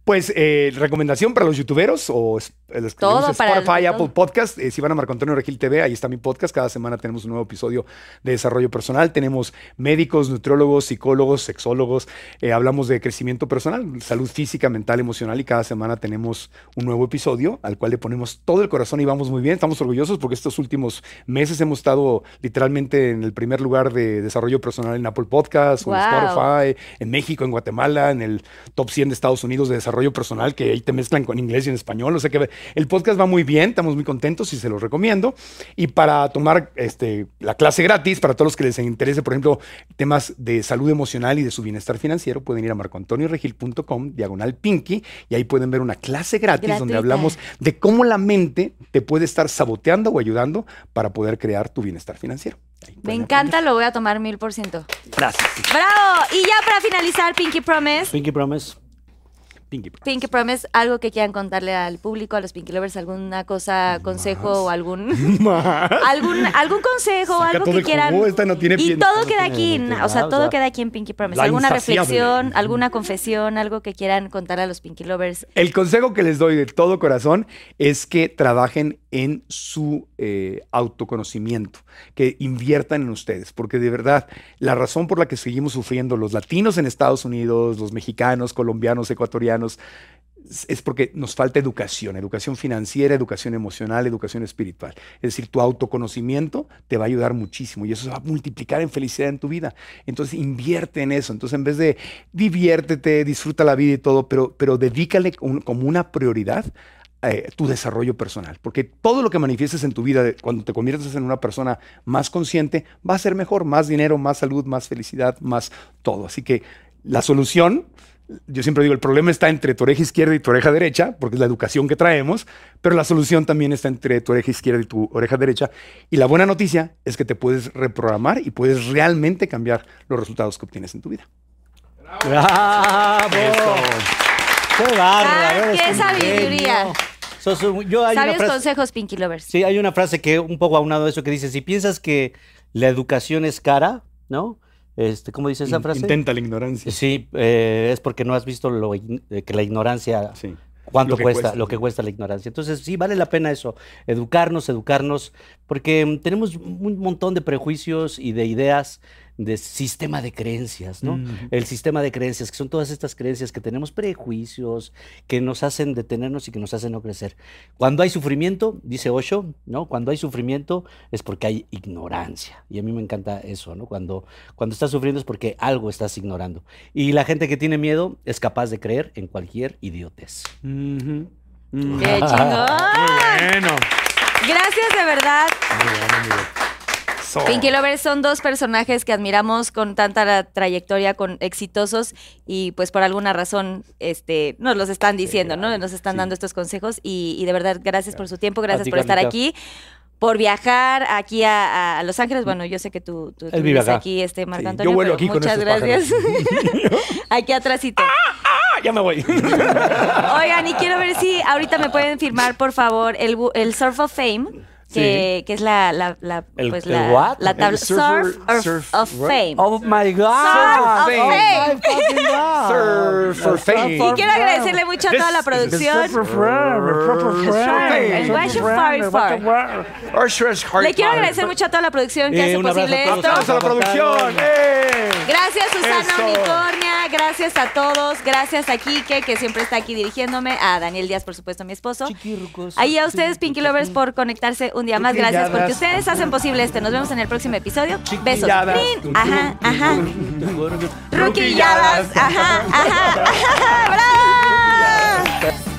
Pues eh, recomendación para los youtuberos o es- los que Todo el- Spotify, Apple todo. Podcast. eh, si van a Marco Antonio Regil TV, ahí está mi podcast. Cada semana tenemos un nuevo episodio de desarrollo personal. Tenemos médicos, nutriólogos, psicólogos, sexólogos. eh, hablamos de crecimiento personal, salud física, mental, emocional. Y cada semana tenemos un nuevo episodio al cual le ponemos todo el corazón y vamos muy bien. Estamos orgullosos porque estos últimos meses hemos estado literalmente en el primer lugar de desarrollo personal en Apple Podcast o en. Spotify, en México, en Guatemala, en el top 100 de Estados Unidos de desarrollo personal, que ahí te mezclan con inglés y en español. O sea que el podcast va muy bien, estamos muy contentos y se los recomiendo. Y para tomar este, la clase gratis, para todos los que les interese, por ejemplo, temas de salud emocional y de su bienestar financiero, pueden ir a marcoantonioregil.com, diagonal pinky, y ahí pueden ver una clase gratis donde hablamos de cómo la mente te puede estar saboteando o ayudando para poder crear tu bienestar financiero. Me encanta, lo voy a tomar mil por ciento. Gracias. ¡Bravo! Y ya para finalizar, Pinky Promise. Pinky Promise. Pinky. Pinky Promise, algo que quieran contarle al público, a los Pinky Lovers, alguna cosa, consejo o algún algún algún consejo o algo que quieran. esta no tiene y todo queda aquí, o sea, todo queda aquí en Pinky Promise. Alguna reflexión, alguna confesión, algo que quieran contar a los Pinky Lovers. El consejo que les doy de todo corazón es que trabajen en su eh, autoconocimiento, que inviertan en ustedes, porque de verdad la razón por la que seguimos sufriendo los latinos en Estados Unidos, los mexicanos, colombianos, ecuatorianos, es- porque nos falta educación, educación financiera, educación emocional, educación espiritual. Es decir, tu autoconocimiento te va a ayudar muchísimo y eso se va a multiplicar en felicidad en tu vida. Entonces invierte en eso. Entonces en vez de diviértete, disfruta la vida y todo, pero, pero dedícale como una prioridad eh, tu desarrollo personal, porque todo lo que manifiestes en tu vida, cuando te conviertes en una persona más consciente, va a ser mejor, más dinero, más salud, más felicidad, más todo. Así que la solución, yo siempre digo, el problema está entre tu oreja izquierda y tu oreja derecha, porque es la educación que traemos, pero la solución también está entre tu oreja izquierda y tu oreja derecha. Y la buena noticia es que te puedes reprogramar y puedes realmente cambiar los resultados que obtienes en tu vida. ¡Bravo! ¡Qué bárbaro! Ah, eres qué sabiduría. genio. Sos un- yo hay una Sabios frase- consejos, Pinky Lovers. Sí, hay una frase que un poco aunado a eso que dice, si piensas que la educación es cara, ¿no? Este, ¿Cómo dice esa frase? Intenta la ignorancia. Sí, eh, es porque no has visto lo, eh, que la ignorancia, Sí. cuánto cuesta, cuesta, lo que cuesta la ignorancia. Entonces, sí, vale la pena eso, educarnos, educarnos, porque mm, tenemos un montón de prejuicios y de ideas de sistema de creencias, ¿no? El sistema de creencias, que son todas estas creencias que tenemos prejuicios, que nos hacen detenernos y que nos hacen no crecer. Cuando hay sufrimiento, dice Osho, ¿no? Cuando hay sufrimiento es porque hay ignorancia. Y a mí me encanta eso, ¿no? Cuando, cuando estás sufriendo es porque algo estás ignorando. Y la gente que tiene miedo es capaz de creer en cualquier idiotez. ¡Qué chingón! Bueno. Gracias de verdad. So- Pinky Lovers son dos personajes que admiramos con tanta trayectoria, con exitosos y pues por alguna razón este, nos los están diciendo, ¿no? Nos están dando estos consejos y, y de verdad gracias por su tiempo, gracias ti, por estar aquí. por viajar aquí a, a Los Ángeles. Bueno, yo sé que tú, tú, tú vives acá. aquí, este Marco Sí, yo Antonio. vuelo aquí con muchas gracias. aquí atrásito. Ah, ya me voy. Oigan, y quiero ver si ahorita me pueden firmar, por favor, el, el Surf of Fame. Que, que es la, la, la, ¿El- pues el la, what? la tabla El surfer- Surf, of- surf- of Fame. Oh my God. Surf of Fame. Oh Fame. my fucking God. Surf for fame. Y quiero agradecerle mucho a toda la producción. Or Le quiero agradecer mucho a toda la producción que Eh, hace posible esto. Aplausos a la producción. ¡Eh! Gracias Susana. Unicornia, gracias a todos, gracias a Kike que siempre está aquí dirigiéndome, a Daniel Díaz por supuesto mi esposo. Ahí a ustedes Pinky Lovers por conectarse un un día más. Gracias porque ustedes hacen posible este Nos vemos en el próximo episodio. Besos. Rin. Ajá, ajá. Ajá, ajá, ajá. ¡Bravo!